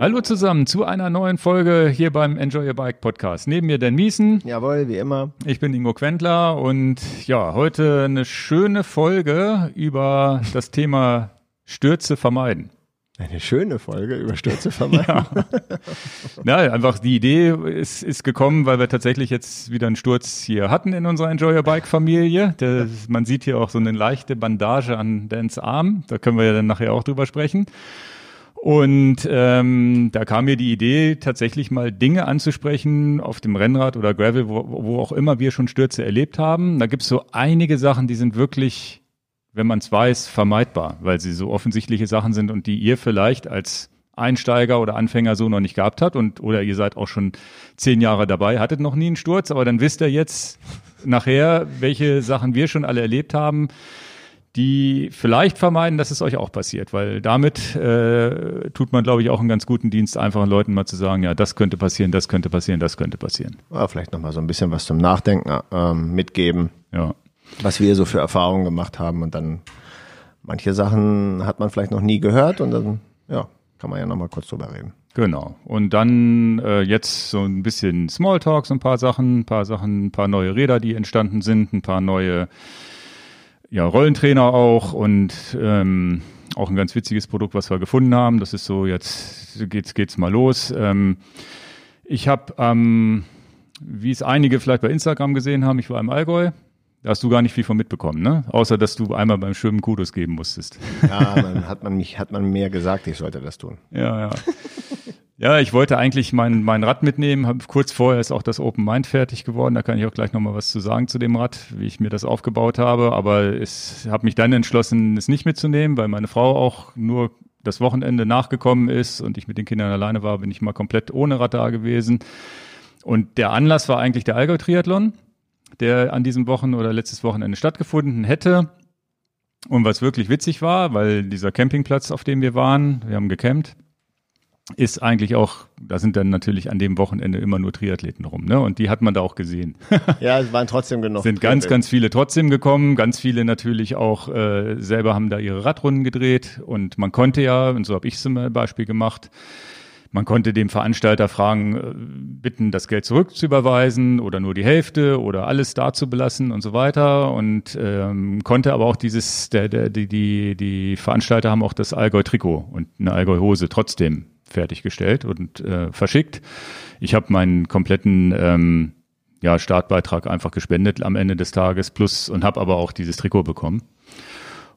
Hallo zusammen zu einer neuen Folge hier beim Enjoy Your Bike Podcast. Neben mir Dan Miesen. Jawohl, wie immer. Ich bin Ingo Quentler und ja, heute eine schöne Folge über das Thema Stürze vermeiden. Eine schöne Folge über Stürze vermeiden. ja. ja, einfach die Idee ist, ist gekommen, weil wir tatsächlich jetzt wieder einen Sturz hier hatten in unserer Enjoy Your Bike Familie. Der, man sieht hier auch so eine leichte Bandage an Dans Arm. Da können wir ja dann nachher auch drüber sprechen. Und ähm, da kam mir die Idee, tatsächlich mal Dinge anzusprechen auf dem Rennrad oder Gravel, wo, wo auch immer wir schon Stürze erlebt haben. Da gibt's so einige Sachen, die sind wirklich, wenn man es weiß, vermeidbar, weil sie so offensichtliche Sachen sind und die ihr vielleicht als Einsteiger oder Anfänger so noch nicht gehabt hat und oder ihr seid auch schon zehn Jahre dabei, hattet noch nie einen Sturz, aber dann wisst ihr jetzt nachher, welche Sachen wir schon alle erlebt haben die vielleicht vermeiden, dass es euch auch passiert, weil damit äh, tut man, glaube ich, auch einen ganz guten Dienst, einfachen Leuten mal zu sagen, ja, das könnte passieren, das könnte passieren, das könnte passieren. Ja, vielleicht nochmal so ein bisschen was zum Nachdenken ähm, mitgeben, ja. was wir so für Erfahrungen gemacht haben und dann manche Sachen hat man vielleicht noch nie gehört und dann, ja, kann man ja nochmal kurz drüber reden. Genau. Und dann äh, jetzt so ein bisschen Smalltalk, so ein paar Sachen, ein paar Sachen, ein paar neue Räder, die entstanden sind, ein paar neue ja, Rollentrainer auch und ähm, auch ein ganz witziges Produkt, was wir gefunden haben. Das ist so, jetzt geht's, geht's mal los. Ähm, ich habe, ähm, wie es einige vielleicht bei Instagram gesehen haben, ich war im Allgäu. Da hast du gar nicht viel von mitbekommen, ne? Außer, dass du einmal beim Schwimmen Kudos geben musstest. Ja, man, hat man mich, hat man mir gesagt, ich sollte das tun. Ja, ja. Ja, ich wollte eigentlich mein, mein Rad mitnehmen. Hab, kurz vorher ist auch das Open Mind fertig geworden. Da kann ich auch gleich nochmal was zu sagen zu dem Rad, wie ich mir das aufgebaut habe. Aber ich habe mich dann entschlossen, es nicht mitzunehmen, weil meine Frau auch nur das Wochenende nachgekommen ist und ich mit den Kindern alleine war, bin ich mal komplett ohne Rad da gewesen. Und der Anlass war eigentlich der Allgäu-Triathlon, der an diesem Wochen oder letztes Wochenende stattgefunden hätte. Und was wirklich witzig war, weil dieser Campingplatz, auf dem wir waren, wir haben gecampt, ist eigentlich auch, da sind dann natürlich an dem Wochenende immer nur Triathleten rum, ne? Und die hat man da auch gesehen. Ja, es waren trotzdem genug. sind ganz, ganz viele trotzdem gekommen, ganz viele natürlich auch äh, selber haben da ihre Radrunden gedreht und man konnte ja, und so habe ich es zum Beispiel gemacht, man konnte dem Veranstalter fragen, äh, bitten, das Geld zurückzuüberweisen oder nur die Hälfte oder alles da zu belassen und so weiter. Und ähm, konnte aber auch dieses, der, der, die, die, die Veranstalter haben auch das Allgäu-Trikot und eine Allgäu-Hose trotzdem fertiggestellt und äh, verschickt. Ich habe meinen kompletten ähm, ja, Startbeitrag einfach gespendet am Ende des Tages plus und habe aber auch dieses Trikot bekommen.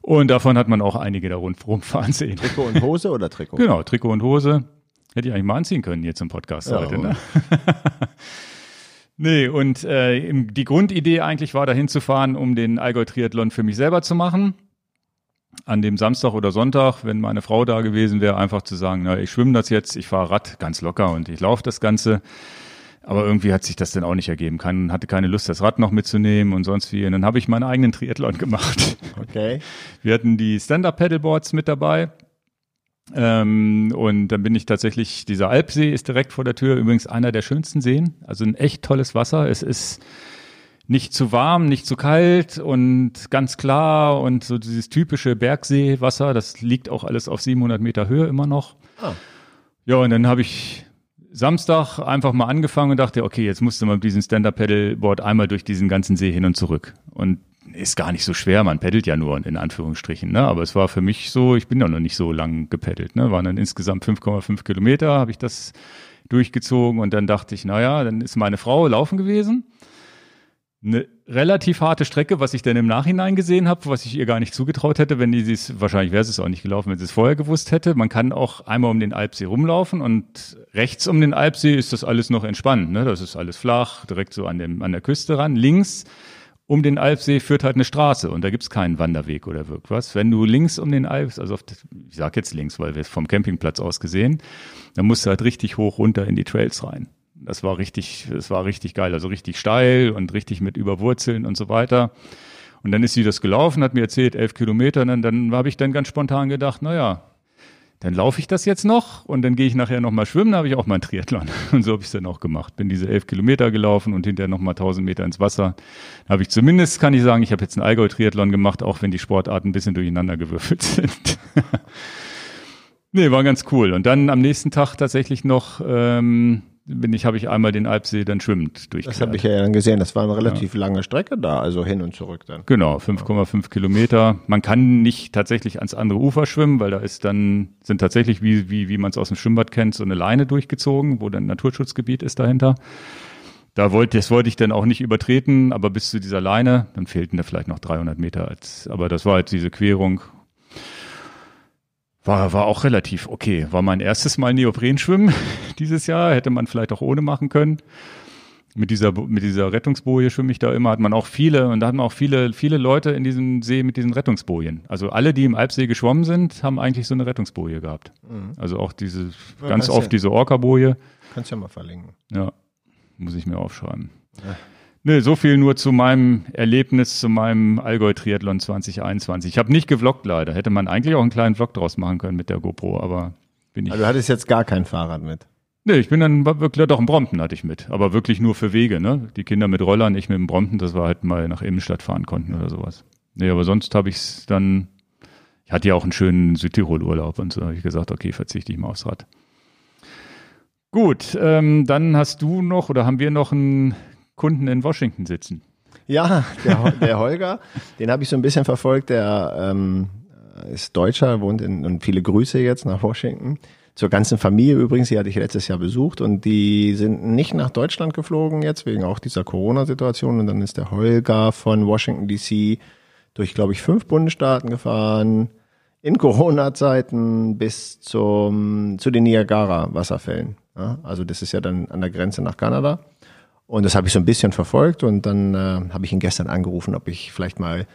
Und davon hat man auch einige da rund rumfahren sehen. Trikot und Hose oder Trikot? Genau, Trikot und Hose. Hätte ich eigentlich mal anziehen können hier zum Podcast ja, heute. Ne? nee, und äh, die Grundidee eigentlich war, dahin zu fahren, um den Allgäu-Triathlon für mich selber zu machen an dem Samstag oder Sonntag, wenn meine Frau da gewesen wäre, einfach zu sagen, na, ich schwimme das jetzt, ich fahre Rad ganz locker und ich laufe das Ganze. Aber irgendwie hat sich das dann auch nicht ergeben. Kein, hatte keine Lust, das Rad noch mitzunehmen und sonst wie. Und dann habe ich meinen eigenen Triathlon gemacht. Okay. Wir hatten die Stand-Up-Pedalboards mit dabei. Ähm, und dann bin ich tatsächlich, dieser Alpsee ist direkt vor der Tür, übrigens einer der schönsten Seen. Also ein echt tolles Wasser. Es ist nicht zu warm, nicht zu kalt und ganz klar und so dieses typische Bergseewasser, das liegt auch alles auf 700 Meter Höhe immer noch. Ah. Ja, und dann habe ich Samstag einfach mal angefangen und dachte, okay, jetzt musst du mal mit diesem Stand-Up-Pedalboard einmal durch diesen ganzen See hin und zurück. Und ist gar nicht so schwer, man peddelt ja nur in Anführungsstrichen, ne? Aber es war für mich so, ich bin ja noch nicht so lang gepeddelt, ne? Waren dann insgesamt 5,5 Kilometer, habe ich das durchgezogen und dann dachte ich, naja, dann ist meine Frau laufen gewesen eine relativ harte Strecke, was ich dann im Nachhinein gesehen habe, was ich ihr gar nicht zugetraut hätte, wenn die es, wahrscheinlich wäre es auch nicht gelaufen, wenn sie es vorher gewusst hätte. Man kann auch einmal um den Alpsee rumlaufen und rechts um den Alpsee ist das alles noch entspannt. Ne? Das ist alles flach, direkt so an, dem, an der Küste ran. Links um den Alpsee führt halt eine Straße und da gibt's keinen Wanderweg oder irgendwas. Wenn du links um den Alpsee, also auf, ich sag jetzt links, weil wir es vom Campingplatz aus gesehen, dann musst du halt richtig hoch runter in die Trails rein das war richtig, das war richtig geil, also richtig steil und richtig mit Überwurzeln und so weiter. Und dann ist sie das gelaufen, hat mir erzählt, elf Kilometer, und dann, dann habe ich dann ganz spontan gedacht, naja, dann laufe ich das jetzt noch und dann gehe ich nachher nochmal schwimmen, habe ich auch mal einen Triathlon. Und so habe ich es dann auch gemacht. Bin diese elf Kilometer gelaufen und hinterher nochmal tausend Meter ins Wasser. Da habe ich zumindest, kann ich sagen, ich habe jetzt einen Allgäu-Triathlon gemacht, auch wenn die Sportarten ein bisschen durcheinander gewürfelt sind. Nee, war ganz cool. Und dann am nächsten Tag tatsächlich noch ähm, bin ich, habe ich einmal den Alpsee dann schwimmend durch. Das habe ich ja dann gesehen. Das war eine relativ ja. lange Strecke da, also hin und zurück dann. Genau, 5,5 Kilometer. Man kann nicht tatsächlich ans andere Ufer schwimmen, weil da ist dann, sind tatsächlich, wie, wie, wie man es aus dem Schwimmbad kennt, so eine Leine durchgezogen, wo dann Naturschutzgebiet ist dahinter. Da wollte, das wollte ich dann auch nicht übertreten, aber bis zu dieser Leine, dann fehlten da vielleicht noch 300 Meter. Als, aber das war halt diese Querung war, war auch relativ okay. War mein erstes Mal Neoprenschwimmen dieses Jahr. Hätte man vielleicht auch ohne machen können. Mit dieser, mit dieser Rettungsboje schwimme ich da immer. Hat man auch viele, und da hat man auch viele, viele Leute in diesem See mit diesen Rettungsbojen. Also alle, die im Alpsee geschwommen sind, haben eigentlich so eine Rettungsboje gehabt. Mhm. Also auch diese, ja, ganz oft ja, diese Orca-Boje. Kannst ja mal verlinken. Ja, muss ich mir aufschreiben. Ja. Nee, so viel nur zu meinem Erlebnis, zu meinem Allgäu-Triathlon 2021. Ich habe nicht gevloggt leider. Hätte man eigentlich auch einen kleinen Vlog draus machen können mit der GoPro, aber bin ich. Also du hattest jetzt gar kein Fahrrad mit? Nee, ich bin dann wirklich, doch ein Brompton hatte ich mit. Aber wirklich nur für Wege, ne? Die Kinder mit Rollern, ich mit dem Brompton, dass wir halt mal nach Innenstadt fahren konnten oder sowas. Nee, aber sonst habe ich es dann, ich hatte ja auch einen schönen Südtirol-Urlaub und so habe ich gesagt, okay, verzichte ich mal aufs Rad. Gut, ähm, dann hast du noch oder haben wir noch ein Kunden in Washington sitzen. Ja, der, der Holger, den habe ich so ein bisschen verfolgt. Der ähm, ist Deutscher, wohnt in und viele Grüße jetzt nach Washington. Zur ganzen Familie übrigens, die hatte ich letztes Jahr besucht und die sind nicht nach Deutschland geflogen jetzt, wegen auch dieser Corona-Situation. Und dann ist der Holger von Washington DC durch, glaube ich, fünf Bundesstaaten gefahren, in Corona-Zeiten bis zum, zu den Niagara-Wasserfällen. Ja, also das ist ja dann an der Grenze nach Kanada. Und das habe ich so ein bisschen verfolgt und dann äh, habe ich ihn gestern angerufen, ob ich vielleicht mal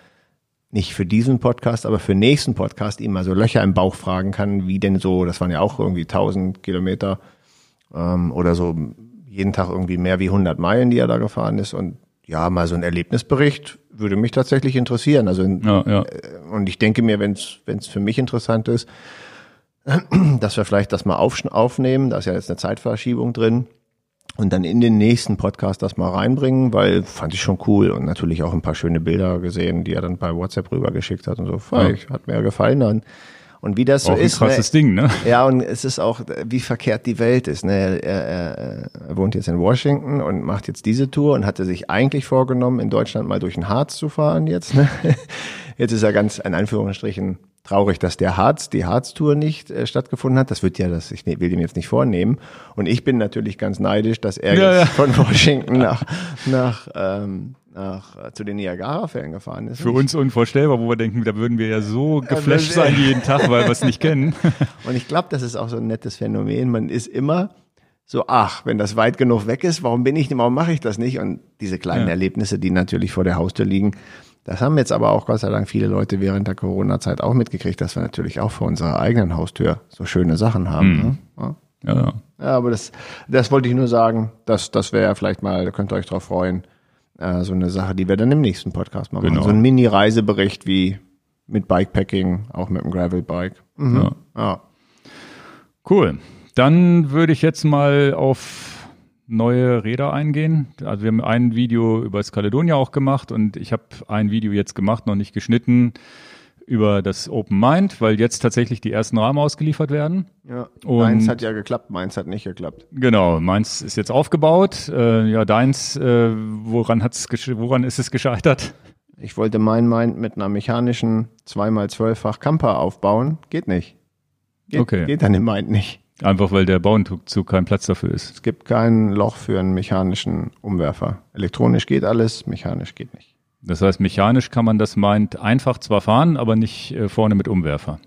nicht für diesen Podcast, aber für den nächsten Podcast ihm mal so Löcher im Bauch fragen kann, wie denn so, das waren ja auch irgendwie 1000 Kilometer ähm, oder so jeden Tag irgendwie mehr wie 100 Meilen, die er da gefahren ist und ja, mal so ein Erlebnisbericht würde mich tatsächlich interessieren. Also ja, ja. Äh, und ich denke mir, wenn es für mich interessant ist, dass wir vielleicht das mal auf, aufnehmen, da ist ja jetzt eine Zeitverschiebung drin und dann in den nächsten Podcast das mal reinbringen, weil fand ich schon cool und natürlich auch ein paar schöne Bilder gesehen, die er dann bei WhatsApp rübergeschickt hat und so. Ja. Hat mir gefallen dann. Und wie das so auch ist. Ein krasses ne, Ding, ne? Ja, und es ist auch, wie verkehrt die Welt ist. Ne? Er, er, er wohnt jetzt in Washington und macht jetzt diese Tour und hatte sich eigentlich vorgenommen, in Deutschland mal durch den Harz zu fahren jetzt. Ne? Jetzt ist er ganz in Anführungsstrichen traurig, dass der Harz, die Harz-Tour nicht äh, stattgefunden hat. Das wird ja, das, ich ne, will dem jetzt nicht vornehmen. Und ich bin natürlich ganz neidisch, dass er ja, jetzt ja. von Washington nach, nach, ähm, nach äh, zu den Niagara-Fällen gefahren ist. Für uns unvorstellbar, wo wir denken, da würden wir ja so geflasht sein jeden Tag, weil wir es nicht kennen. Und ich glaube, das ist auch so ein nettes Phänomen. Man ist immer so, ach, wenn das weit genug weg ist, warum bin ich, warum mache ich das nicht? Und diese kleinen ja. Erlebnisse, die natürlich vor der Haustür liegen, das haben jetzt aber auch Gott sei Dank viele Leute während der Corona-Zeit auch mitgekriegt, dass wir natürlich auch vor unserer eigenen Haustür so schöne Sachen haben. Mhm. Ne? Ja. Ja, ja. aber das, das wollte ich nur sagen. Das, das wäre vielleicht mal, da könnt ihr euch drauf freuen, äh, so eine Sache, die wir dann im nächsten Podcast mal genau. machen. So ein Mini-Reisebericht wie mit Bikepacking, auch mit dem Gravelbike. Mhm. Ja. ja. Cool. Dann würde ich jetzt mal auf neue Räder eingehen. Also wir haben ein Video über das Caledonia auch gemacht und ich habe ein Video jetzt gemacht, noch nicht geschnitten, über das Open Mind, weil jetzt tatsächlich die ersten Rahmen ausgeliefert werden. Ja, und meins hat ja geklappt, meins hat nicht geklappt. Genau, meins ist jetzt aufgebaut. Äh, ja, deins, äh, woran, hat's woran ist es gescheitert? Ich wollte mein Mind mit einer mechanischen 2x12-fach Camper aufbauen. Geht nicht. Geht, okay. geht dann im Mind nicht. Einfach weil der Bauenzug kein Platz dafür ist. Es gibt kein Loch für einen mechanischen Umwerfer. Elektronisch geht alles, mechanisch geht nicht. Das heißt, mechanisch kann man das meint einfach zwar fahren, aber nicht äh, vorne mit Umwerfer.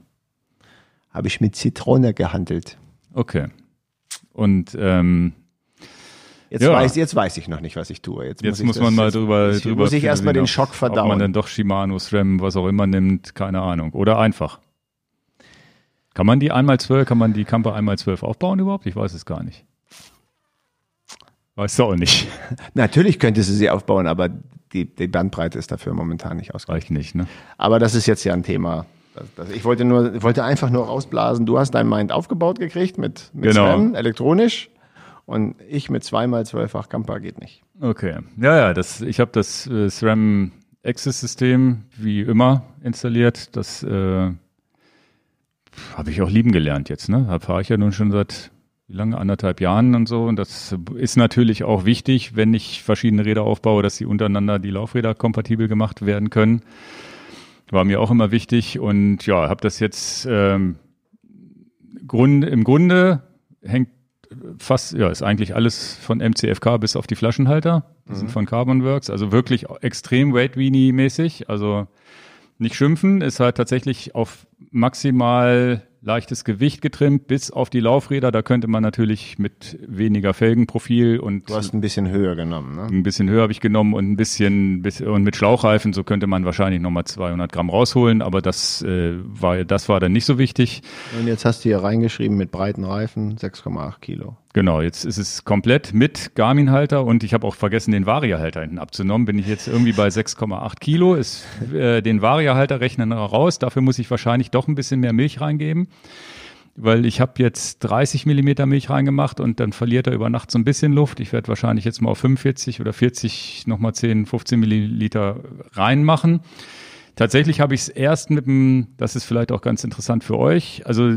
Habe ich mit Zitrone gehandelt. Okay. Und ähm, Jetzt, ja. weiß, jetzt weiß ich noch nicht, was ich tue. Jetzt, jetzt muss, muss man mal drüber, jetzt drüber muss ich erstmal den Schock verdauen. Ob man dann doch Shimano, SRAM, was auch immer nimmt, keine Ahnung. Oder einfach. Kann man die einmal zwölf, kann man die Camper einmal zwölf aufbauen überhaupt? Ich weiß es gar nicht. Weißt du auch nicht. Natürlich könntest du sie aufbauen, aber die, die Bandbreite ist dafür momentan nicht ausreichend. nicht, ne? Aber das ist jetzt ja ein Thema. Das, das, ich wollte nur, ich wollte einfach nur rausblasen. Du hast dein Mind aufgebaut gekriegt mit, mit genau. SRAM, elektronisch. Und ich mit zweimal zwölffach Camper geht nicht. Okay. Ja, ja, das, ich habe das äh, SRAM Access System wie immer installiert. Das äh, habe ich auch lieben gelernt jetzt. Ne? Da fahre ich ja nun schon seit wie lange, anderthalb Jahren und so. Und das ist natürlich auch wichtig, wenn ich verschiedene Räder aufbaue, dass sie untereinander die Laufräder kompatibel gemacht werden können. War mir auch immer wichtig. Und ja, habe das jetzt ähm, Grund, im Grunde hängt fast, ja, ist eigentlich alles von MCFK bis auf die Flaschenhalter. Die mhm. sind von Carbon Works, also wirklich extrem Weight Weenie mäßig. Also nicht schimpfen, ist halt tatsächlich auf maximal leichtes Gewicht getrimmt bis auf die Laufräder. Da könnte man natürlich mit weniger Felgenprofil und. Du hast ein bisschen höher genommen, ne? Ein bisschen höher habe ich genommen und ein bisschen, und mit Schlauchreifen, so könnte man wahrscheinlich nochmal 200 Gramm rausholen, aber das, äh, war, das war dann nicht so wichtig. Und jetzt hast du hier reingeschrieben mit breiten Reifen 6,8 Kilo. Genau, jetzt ist es komplett mit Garmin-Halter und ich habe auch vergessen, den Varia-Halter hinten abzunommen. Bin ich jetzt irgendwie bei 6,8 Kilo, ist äh, den Varia-Halter rechnen raus. Dafür muss ich wahrscheinlich doch ein bisschen mehr Milch reingeben, weil ich habe jetzt 30 Millimeter Milch reingemacht und dann verliert er über Nacht so ein bisschen Luft. Ich werde wahrscheinlich jetzt mal auf 45 oder 40 nochmal 10, 15 Milliliter reinmachen. Tatsächlich habe ich es erst mit dem, das ist vielleicht auch ganz interessant für euch, also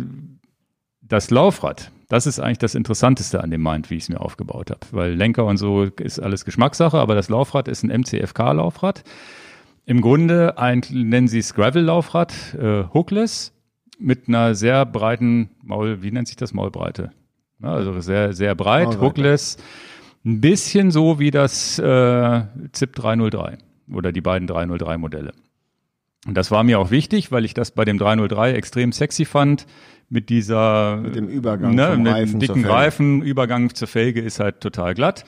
das Laufrad, das ist eigentlich das Interessanteste an dem Mind, wie ich es mir aufgebaut habe. Weil Lenker und so ist alles Geschmackssache, aber das Laufrad ist ein MCFK-Laufrad. Im Grunde ein, nennen sie es Gravel-Laufrad, äh, hookless, mit einer sehr breiten Maul, wie nennt sich das Maulbreite? Ja, also sehr, sehr breit, Maulbreite. hookless. Ein bisschen so wie das äh, ZIP 303 oder die beiden 303 Modelle. Und das war mir auch wichtig, weil ich das bei dem 303 extrem sexy fand mit dieser mit dem Übergang ne, vom Reifen dicken Reifen Übergang zur Felge ist halt total glatt.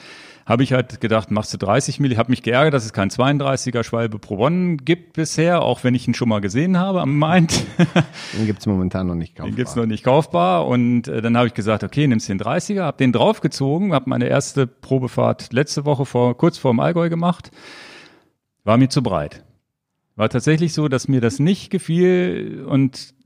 Habe ich halt gedacht, machst du 30 Milli. Habe mich geärgert, dass es kein 32er Schwalbe Pro One gibt bisher, auch wenn ich ihn schon mal gesehen habe am Mind. Den gibt's momentan noch nicht kaufbar. Den gibt's noch nicht kaufbar. Und äh, dann habe ich gesagt, okay, nimmst den 30er, habe den draufgezogen, habe meine erste Probefahrt letzte Woche vor kurz vor dem Allgäu gemacht. War mir zu breit. War tatsächlich so, dass mir das nicht gefiel und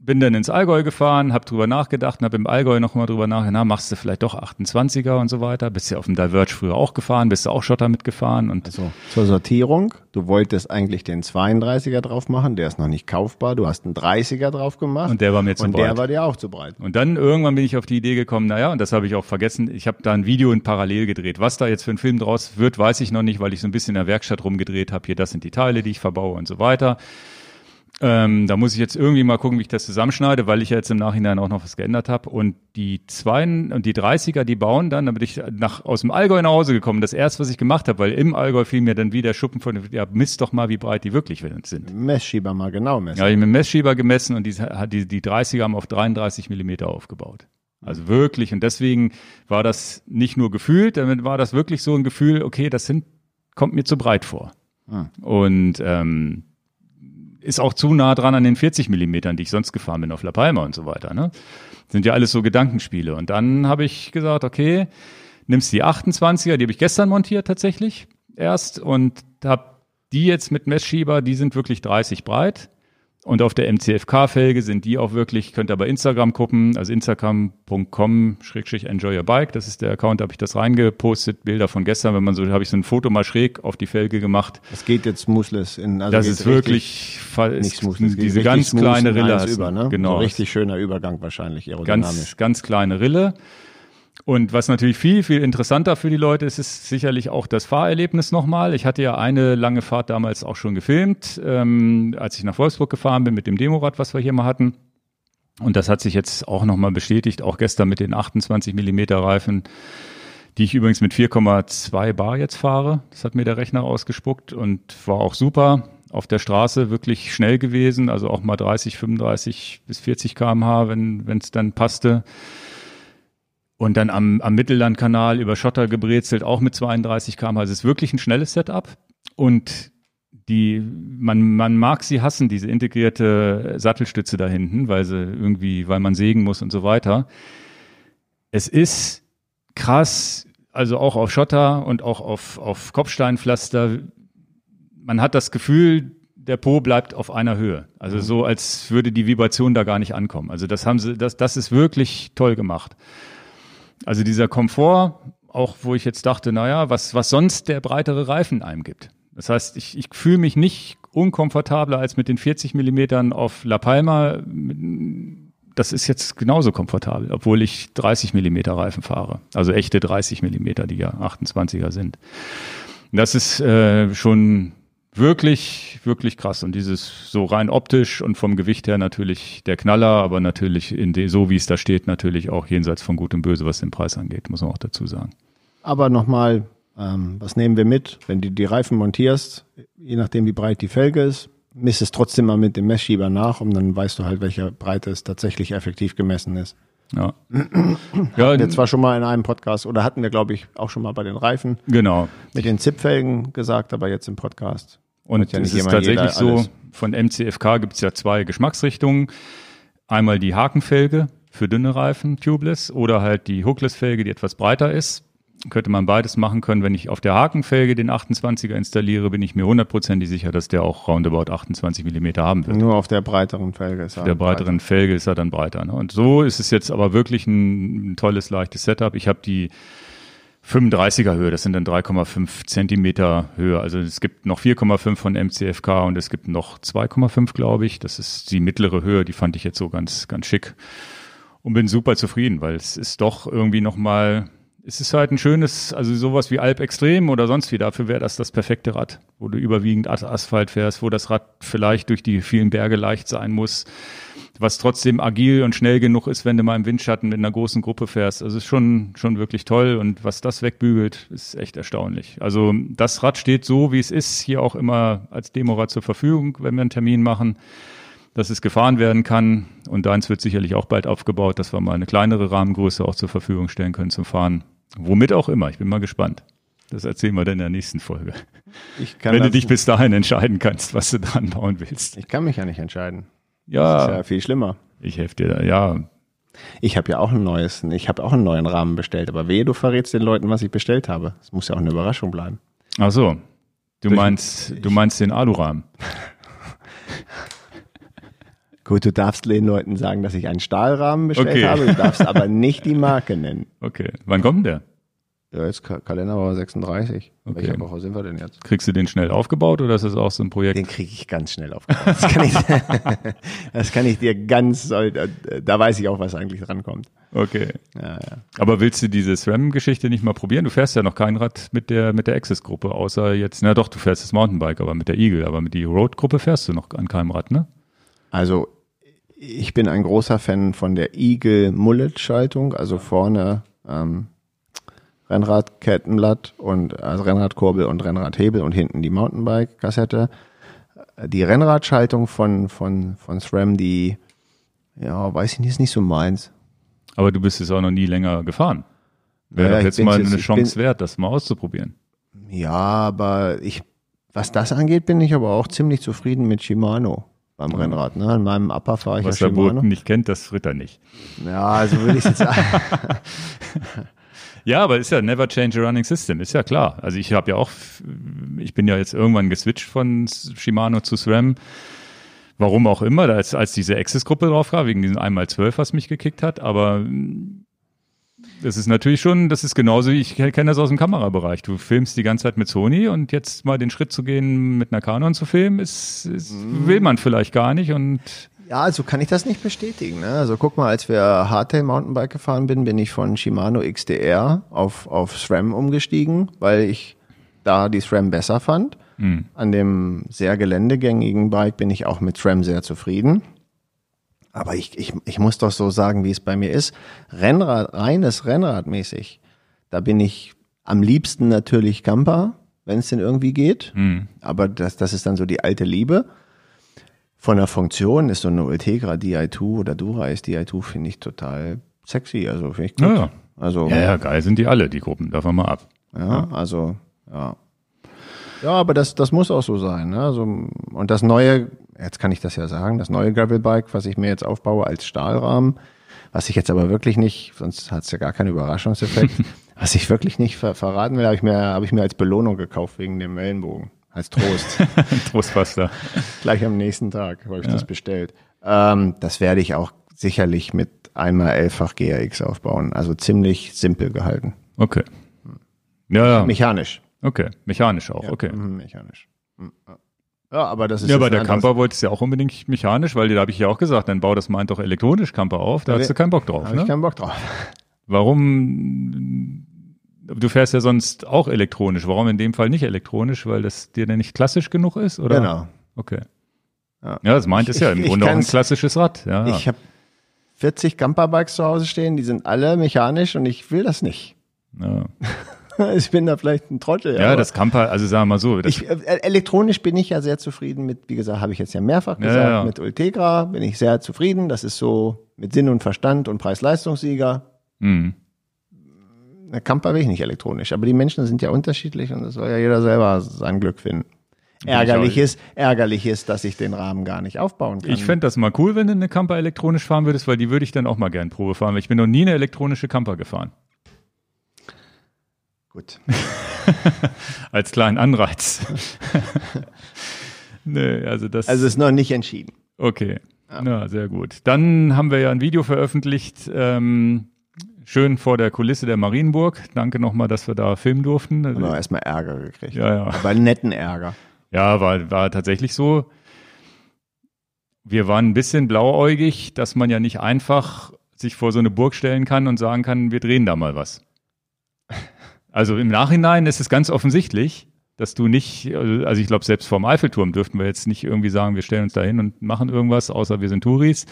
bin dann ins Allgäu gefahren, habe drüber nachgedacht und habe im Allgäu noch mal drüber nachgedacht, na, machst du vielleicht doch 28er und so weiter. Bist ja auf dem Diverge früher auch gefahren, bist du auch Schotter mitgefahren und also, zur Sortierung, du wolltest eigentlich den 32er drauf machen, der ist noch nicht kaufbar, du hast einen 30er drauf gemacht und der war mir zu und breit. Und der war dir auch zu breit. Und dann irgendwann bin ich auf die Idee gekommen, naja, und das habe ich auch vergessen, ich habe da ein Video in parallel gedreht. Was da jetzt für ein Film draus wird, weiß ich noch nicht, weil ich so ein bisschen in der Werkstatt rumgedreht habe. Hier, das sind die Teile, die ich verbaue und so weiter. Ähm, da muss ich jetzt irgendwie mal gucken, wie ich das zusammenschneide, weil ich ja jetzt im Nachhinein auch noch was geändert habe. Und die zwei und die 30er, die bauen dann, da bin ich nach, aus dem Allgäu nach Hause gekommen. Das erste, was ich gemacht habe, weil im Allgäu fiel mir dann wieder Schuppen von, ja, misst doch mal, wie breit die wirklich sind. Messschieber mal genau messen. Ja, ich habe mit Messschieber gemessen und die, die, die 30er haben auf 33 Millimeter aufgebaut. Also wirklich. Und deswegen war das nicht nur gefühlt, damit war das wirklich so ein Gefühl, okay, das sind, kommt mir zu breit vor. Ah. Und ähm, ist auch zu nah dran an den 40 Millimetern, die ich sonst gefahren bin auf La Palma und so weiter. Ne? Sind ja alles so Gedankenspiele. Und dann habe ich gesagt, okay, nimmst die 28er, die habe ich gestern montiert tatsächlich erst und habe die jetzt mit Messschieber, die sind wirklich 30 breit und auf der MCFK-Felge sind die auch wirklich, könnt ihr bei Instagram gucken, also instagram.com-enjoy your bike, das ist der Account, da habe ich das reingepostet, Bilder von gestern, wenn man so, habe ich so ein Foto mal schräg auf die Felge gemacht. Das geht jetzt smoothless in, also Das ist wirklich, nicht smoothless, diese ganz kleine Rille. Über, ne? Genau. So richtig schöner Übergang wahrscheinlich, aerodynamisch. Ganz, ganz kleine Rille. Und was natürlich viel, viel interessanter für die Leute ist, ist sicherlich auch das Fahrerlebnis nochmal. Ich hatte ja eine lange Fahrt damals auch schon gefilmt, ähm, als ich nach Wolfsburg gefahren bin mit dem Demorad, was wir hier mal hatten. Und das hat sich jetzt auch nochmal bestätigt, auch gestern mit den 28 Millimeter Reifen, die ich übrigens mit 4,2 Bar jetzt fahre. Das hat mir der Rechner ausgespuckt und war auch super. Auf der Straße wirklich schnell gewesen, also auch mal 30, 35 bis 40 kmh, wenn es dann passte. Und dann am, am Mittellandkanal über Schotter gebrezelt, auch mit 32 km. Also es ist wirklich ein schnelles Setup. Und die, man, man mag sie hassen, diese integrierte Sattelstütze da hinten, weil sie irgendwie, weil man sägen muss und so weiter. Es ist krass, also auch auf Schotter und auch auf, auf Kopfsteinpflaster. Man hat das Gefühl, der Po bleibt auf einer Höhe. Also mhm. so, als würde die Vibration da gar nicht ankommen. Also das haben sie, das, das ist wirklich toll gemacht. Also dieser Komfort, auch wo ich jetzt dachte, naja, was, was sonst der breitere Reifen einem gibt. Das heißt, ich, ich fühle mich nicht unkomfortabler als mit den 40 Millimetern auf La Palma das ist jetzt genauso komfortabel, obwohl ich 30 Millimeter Reifen fahre. Also echte 30 Millimeter, die ja 28er sind. Das ist äh, schon wirklich, wirklich krass. Und dieses so rein optisch und vom Gewicht her natürlich der Knaller, aber natürlich in de, so wie es da steht, natürlich auch jenseits von Gut und Böse, was den Preis angeht, muss man auch dazu sagen. Aber nochmal, ähm, was nehmen wir mit? Wenn du die Reifen montierst, je nachdem wie breit die Felge ist, misst es trotzdem mal mit dem Messschieber nach und dann weißt du halt, welche Breite es tatsächlich effektiv gemessen ist. Ja. ja wir zwar schon mal in einem Podcast oder hatten wir, glaube ich, auch schon mal bei den Reifen. Genau. Mit den Zipfelgen gesagt, aber jetzt im Podcast. Und ja es ist tatsächlich so, von MCFK gibt es ja zwei Geschmacksrichtungen. Einmal die Hakenfelge für dünne Reifen, tubeless, oder halt die Hookless-Felge, die etwas breiter ist könnte man beides machen können. Wenn ich auf der Hakenfelge den 28er installiere, bin ich mir hundertprozentig sicher, dass der auch roundabout 28 Millimeter haben wird. Nur auf der breiteren Felge ist er. Auf der breiteren breiter. Felge ist er dann breiter. Ne? Und so ist es jetzt aber wirklich ein, ein tolles, leichtes Setup. Ich habe die 35er Höhe, das sind dann 3,5 Zentimeter Höhe. Also es gibt noch 4,5 von MCFK und es gibt noch 2,5, glaube ich. Das ist die mittlere Höhe, die fand ich jetzt so ganz, ganz schick und bin super zufrieden, weil es ist doch irgendwie nochmal es ist halt ein schönes, also sowas wie Alp Extrem oder sonst wie, dafür wäre das das perfekte Rad, wo du überwiegend Asphalt fährst, wo das Rad vielleicht durch die vielen Berge leicht sein muss, was trotzdem agil und schnell genug ist, wenn du mal im Windschatten mit einer großen Gruppe fährst. Also ist schon, schon wirklich toll und was das wegbügelt, ist echt erstaunlich. Also das Rad steht so, wie es ist, hier auch immer als Demorad zur Verfügung, wenn wir einen Termin machen dass es gefahren werden kann. Und deins wird sicherlich auch bald aufgebaut, dass wir mal eine kleinere Rahmengröße auch zur Verfügung stellen können zum Fahren. Womit auch immer. Ich bin mal gespannt. Das erzählen wir dann in der nächsten Folge. Wenn du dich bis dahin entscheiden kannst, was du dran bauen willst. Ich kann mich ja nicht entscheiden. Ja. Das ist ja viel schlimmer. Ich helfe dir da, ja. Ich habe ja auch ein neues, ich habe auch einen neuen Rahmen bestellt, aber wehe, du verrätst den Leuten, was ich bestellt habe. Es muss ja auch eine Überraschung bleiben. Ach so. Du meinst, du meinst den Alurahmen. Gut, du darfst den Leuten sagen, dass ich einen Stahlrahmen bestellt okay. habe, du darfst aber nicht die Marke nennen. Okay. Wann kommt der? Ja, jetzt Kalenderwoche 36. Okay. Welche Woche sind wir denn jetzt? Kriegst du den schnell aufgebaut oder ist das auch so ein Projekt? Den kriege ich ganz schnell aufgebaut. Das kann ich, das kann ich dir ganz, da weiß ich auch, was eigentlich drankommt. Okay. Ja, ja. Aber willst du diese SRAM-Geschichte nicht mal probieren? Du fährst ja noch kein Rad mit der, mit der Access-Gruppe, außer jetzt, na doch, du fährst das Mountainbike, aber mit der Eagle, aber mit der Road-Gruppe fährst du noch an keinem Rad, ne? Also ich bin ein großer Fan von der Eagle Mullet Schaltung, also vorne ähm, Rennradkettenblatt und also Rennradkurbel und Rennradhebel und hinten die Mountainbike Kassette. Die Rennradschaltung von von von SRAM, die ja, weiß ich nicht, ist nicht so meins. Aber du bist es auch noch nie länger gefahren. Wäre ja, jetzt mal eine jetzt, Chance bin, wert, das mal auszuprobieren. Ja, aber ich, was das angeht, bin ich aber auch ziemlich zufrieden mit Shimano beim Rennrad. Ne? In meinem Upper fahre ich Was ja Shimano. nicht kennt, das fritt er nicht. Ja, also würde ich jetzt sagen. ja, aber ist ja never change a running system, ist ja klar. Also ich habe ja auch, ich bin ja jetzt irgendwann geswitcht von Shimano zu SRAM. Warum auch immer, als, als diese Access-Gruppe drauf war, wegen diesem einmal zwölf, was mich gekickt hat, aber das ist natürlich schon, das ist genauso, ich kenne das aus dem Kamerabereich. Du filmst die ganze Zeit mit Sony und jetzt mal den Schritt zu gehen, mit einer Canon zu filmen, ist, ist mhm. will man vielleicht gar nicht und ja, also kann ich das nicht bestätigen. Ne? Also guck mal, als wir Hardtail Mountainbike gefahren bin, bin ich von Shimano XDR auf, auf SRAM umgestiegen, weil ich da die SRAM besser fand. Mhm. An dem sehr geländegängigen Bike bin ich auch mit SRAM sehr zufrieden. Aber ich, ich, ich muss doch so sagen, wie es bei mir ist. Rennrad, reines Rennradmäßig, da bin ich am liebsten natürlich Camper, wenn es denn irgendwie geht. Mhm. Aber das, das ist dann so die alte Liebe. Von der Funktion ist so eine Ultegra Di2 oder Dura-Ace Di2 finde ich total sexy. Also finde ich gut. Ja, Also, ja, ja, geil sind die alle, die Gruppen. Davon mal ab. Ja, ja, also, ja. Ja, aber das, das muss auch so sein. Ne? Also, und das neue, jetzt kann ich das ja sagen, das neue Gravelbike, was ich mir jetzt aufbaue als Stahlrahmen, was ich jetzt aber wirklich nicht, sonst hat es ja gar keinen Überraschungseffekt, was ich wirklich nicht ver verraten will, habe ich, mir habe ich mir als Belohnung gekauft wegen dem Wellenbogen. Als Trost. Trostbuster. Gleich am nächsten Tag habe ich ja. das bestellt. Ähm, das werde ich auch sicherlich mit einmal elffach GRX aufbauen. Also ziemlich simpel gehalten. Okay. Ja, ja. Mechanisch. Okay, mechanisch auch, ja, okay. Mhm, mechanisch. Mhm, Ja, aber das ist. Ja, bei der Camper wollte es ja auch unbedingt mechanisch, weil da habe ich ja auch gesagt, dann bau das meint doch elektronisch Camper auf. Da okay. hast du keinen Bock drauf. Habe ne? ich keinen Bock drauf. Warum? Du fährst ja sonst auch elektronisch. Warum in dem Fall nicht elektronisch? Weil das dir dann nicht klassisch genug ist, oder? Genau. Okay. Ja, ja das meint es ja im Grunde auch ein klassisches Rad. Ja. Ich habe 40 Camperbikes zu Hause stehen, die sind alle mechanisch und ich will das nicht. Ja. ich bin da vielleicht ein Trottel. Ja, das Camper, also sagen wir mal so. Ich, äh, elektronisch bin ich ja sehr zufrieden mit, wie gesagt, habe ich jetzt ja mehrfach gesagt, ja, ja. mit Ultegra bin ich sehr zufrieden. Das ist so mit Sinn und Verstand und Preis-Leistungssieger. Mhm. Der Camper will ich nicht elektronisch, aber die Menschen sind ja unterschiedlich und das soll ja jeder selber sein Glück finden. Ärgerlich ist, ärgerlich ist, dass ich den Rahmen gar nicht aufbauen kann. Ich fände das mal cool, wenn du eine Camper elektronisch fahren würdest, weil die würde ich dann auch mal gern Probe fahren, weil ich bin noch nie eine elektronische Camper gefahren. Gut. Als kleinen Anreiz. nee, also das. Also ist noch nicht entschieden. Okay. Ja. Na, sehr gut. Dann haben wir ja ein Video veröffentlicht, ähm, schön vor der Kulisse der Marienburg. Danke nochmal, dass wir da filmen durften. Haben wir erstmal Ärger gekriegt. Ja, ja. Aber netten Ärger. Ja, war, war tatsächlich so. Wir waren ein bisschen blauäugig, dass man ja nicht einfach sich vor so eine Burg stellen kann und sagen kann, wir drehen da mal was. Also im Nachhinein ist es ganz offensichtlich, dass du nicht, also ich glaube, selbst vorm Eiffelturm dürften wir jetzt nicht irgendwie sagen, wir stellen uns da hin und machen irgendwas, außer wir sind Touris.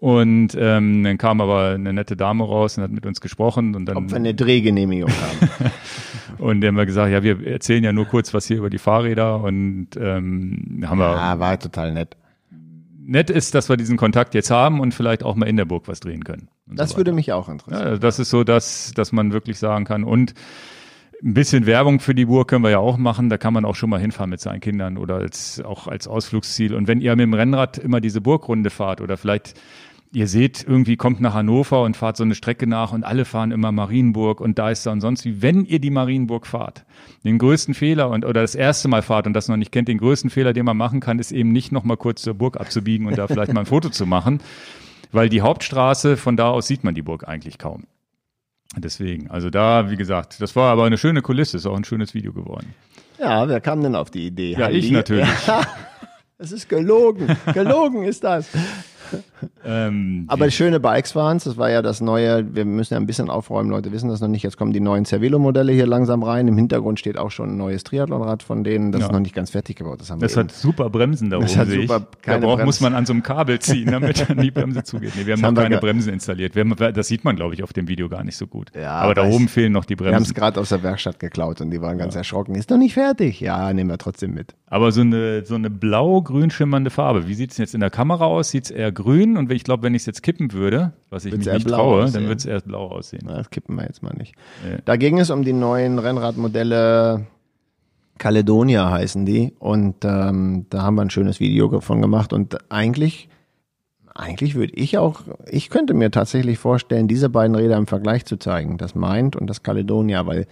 Und ähm, dann kam aber eine nette Dame raus und hat mit uns gesprochen und dann. Ob wir eine Drehgenehmigung haben. und dann haben wir gesagt, ja, wir erzählen ja nur kurz was hier über die Fahrräder und ähm, haben wir. Ja, war total nett nett ist, dass wir diesen Kontakt jetzt haben und vielleicht auch mal in der Burg was drehen können. Das so würde mich auch interessieren. Ja, das ist so, dass, dass man wirklich sagen kann und ein bisschen Werbung für die Burg können wir ja auch machen. Da kann man auch schon mal hinfahren mit seinen Kindern oder als, auch als Ausflugsziel. Und wenn ihr mit dem Rennrad immer diese Burgrunde fahrt oder vielleicht ihr seht, irgendwie kommt nach Hannover und fahrt so eine Strecke nach und alle fahren immer Marienburg und da ist da und sonst wie. Wenn ihr die Marienburg fahrt, den größten Fehler und oder das erste Mal fahrt und das noch nicht kennt, den größten Fehler, den man machen kann, ist eben nicht noch mal kurz zur Burg abzubiegen und da vielleicht mal ein Foto zu machen, weil die Hauptstraße von da aus sieht man die Burg eigentlich kaum. Deswegen, also da, wie gesagt, das war aber eine schöne Kulisse, ist auch ein schönes Video geworden. Ja, wer kam denn auf die Idee? Ja, Heidi? ich natürlich. Ja, es ist gelogen. Gelogen ist das ähm, Aber schöne Bikes waren es. Das war ja das neue. Wir müssen ja ein bisschen aufräumen. Leute wissen das noch nicht. Jetzt kommen die neuen Cervelo-Modelle hier langsam rein. Im Hintergrund steht auch schon ein neues Triathlonrad von denen. Das ja. ist noch nicht ganz fertig gebaut. Das, haben das hat super Bremsen da oben. Das hat super, keine da braucht, muss man an so einem Kabel ziehen, damit dann die Bremse zugeht. Nee, wir haben das noch keine wir Bremsen installiert. Haben, das sieht man, glaube ich, auf dem Video gar nicht so gut. Ja, Aber da oben fehlen noch die Bremsen. Wir haben es gerade aus der Werkstatt geklaut und die waren ganz ja. erschrocken. Ist doch nicht fertig. Ja, nehmen wir trotzdem mit. Aber so eine, so eine blau-grün schimmernde Farbe. Wie sieht es jetzt in der Kamera aus? Sieht es eher grün? Und ich glaube, wenn ich es jetzt kippen würde, was ich wird's mich nicht traue, aussehen. dann wird es erst blau aussehen. Na, das kippen wir jetzt mal nicht. Ja. Da ging es um die neuen Rennradmodelle Caledonia heißen die. Und ähm, da haben wir ein schönes Video davon gemacht. Und eigentlich, eigentlich würde ich auch, ich könnte mir tatsächlich vorstellen, diese beiden Räder im Vergleich zu zeigen. Das Mind und das Caledonia, weil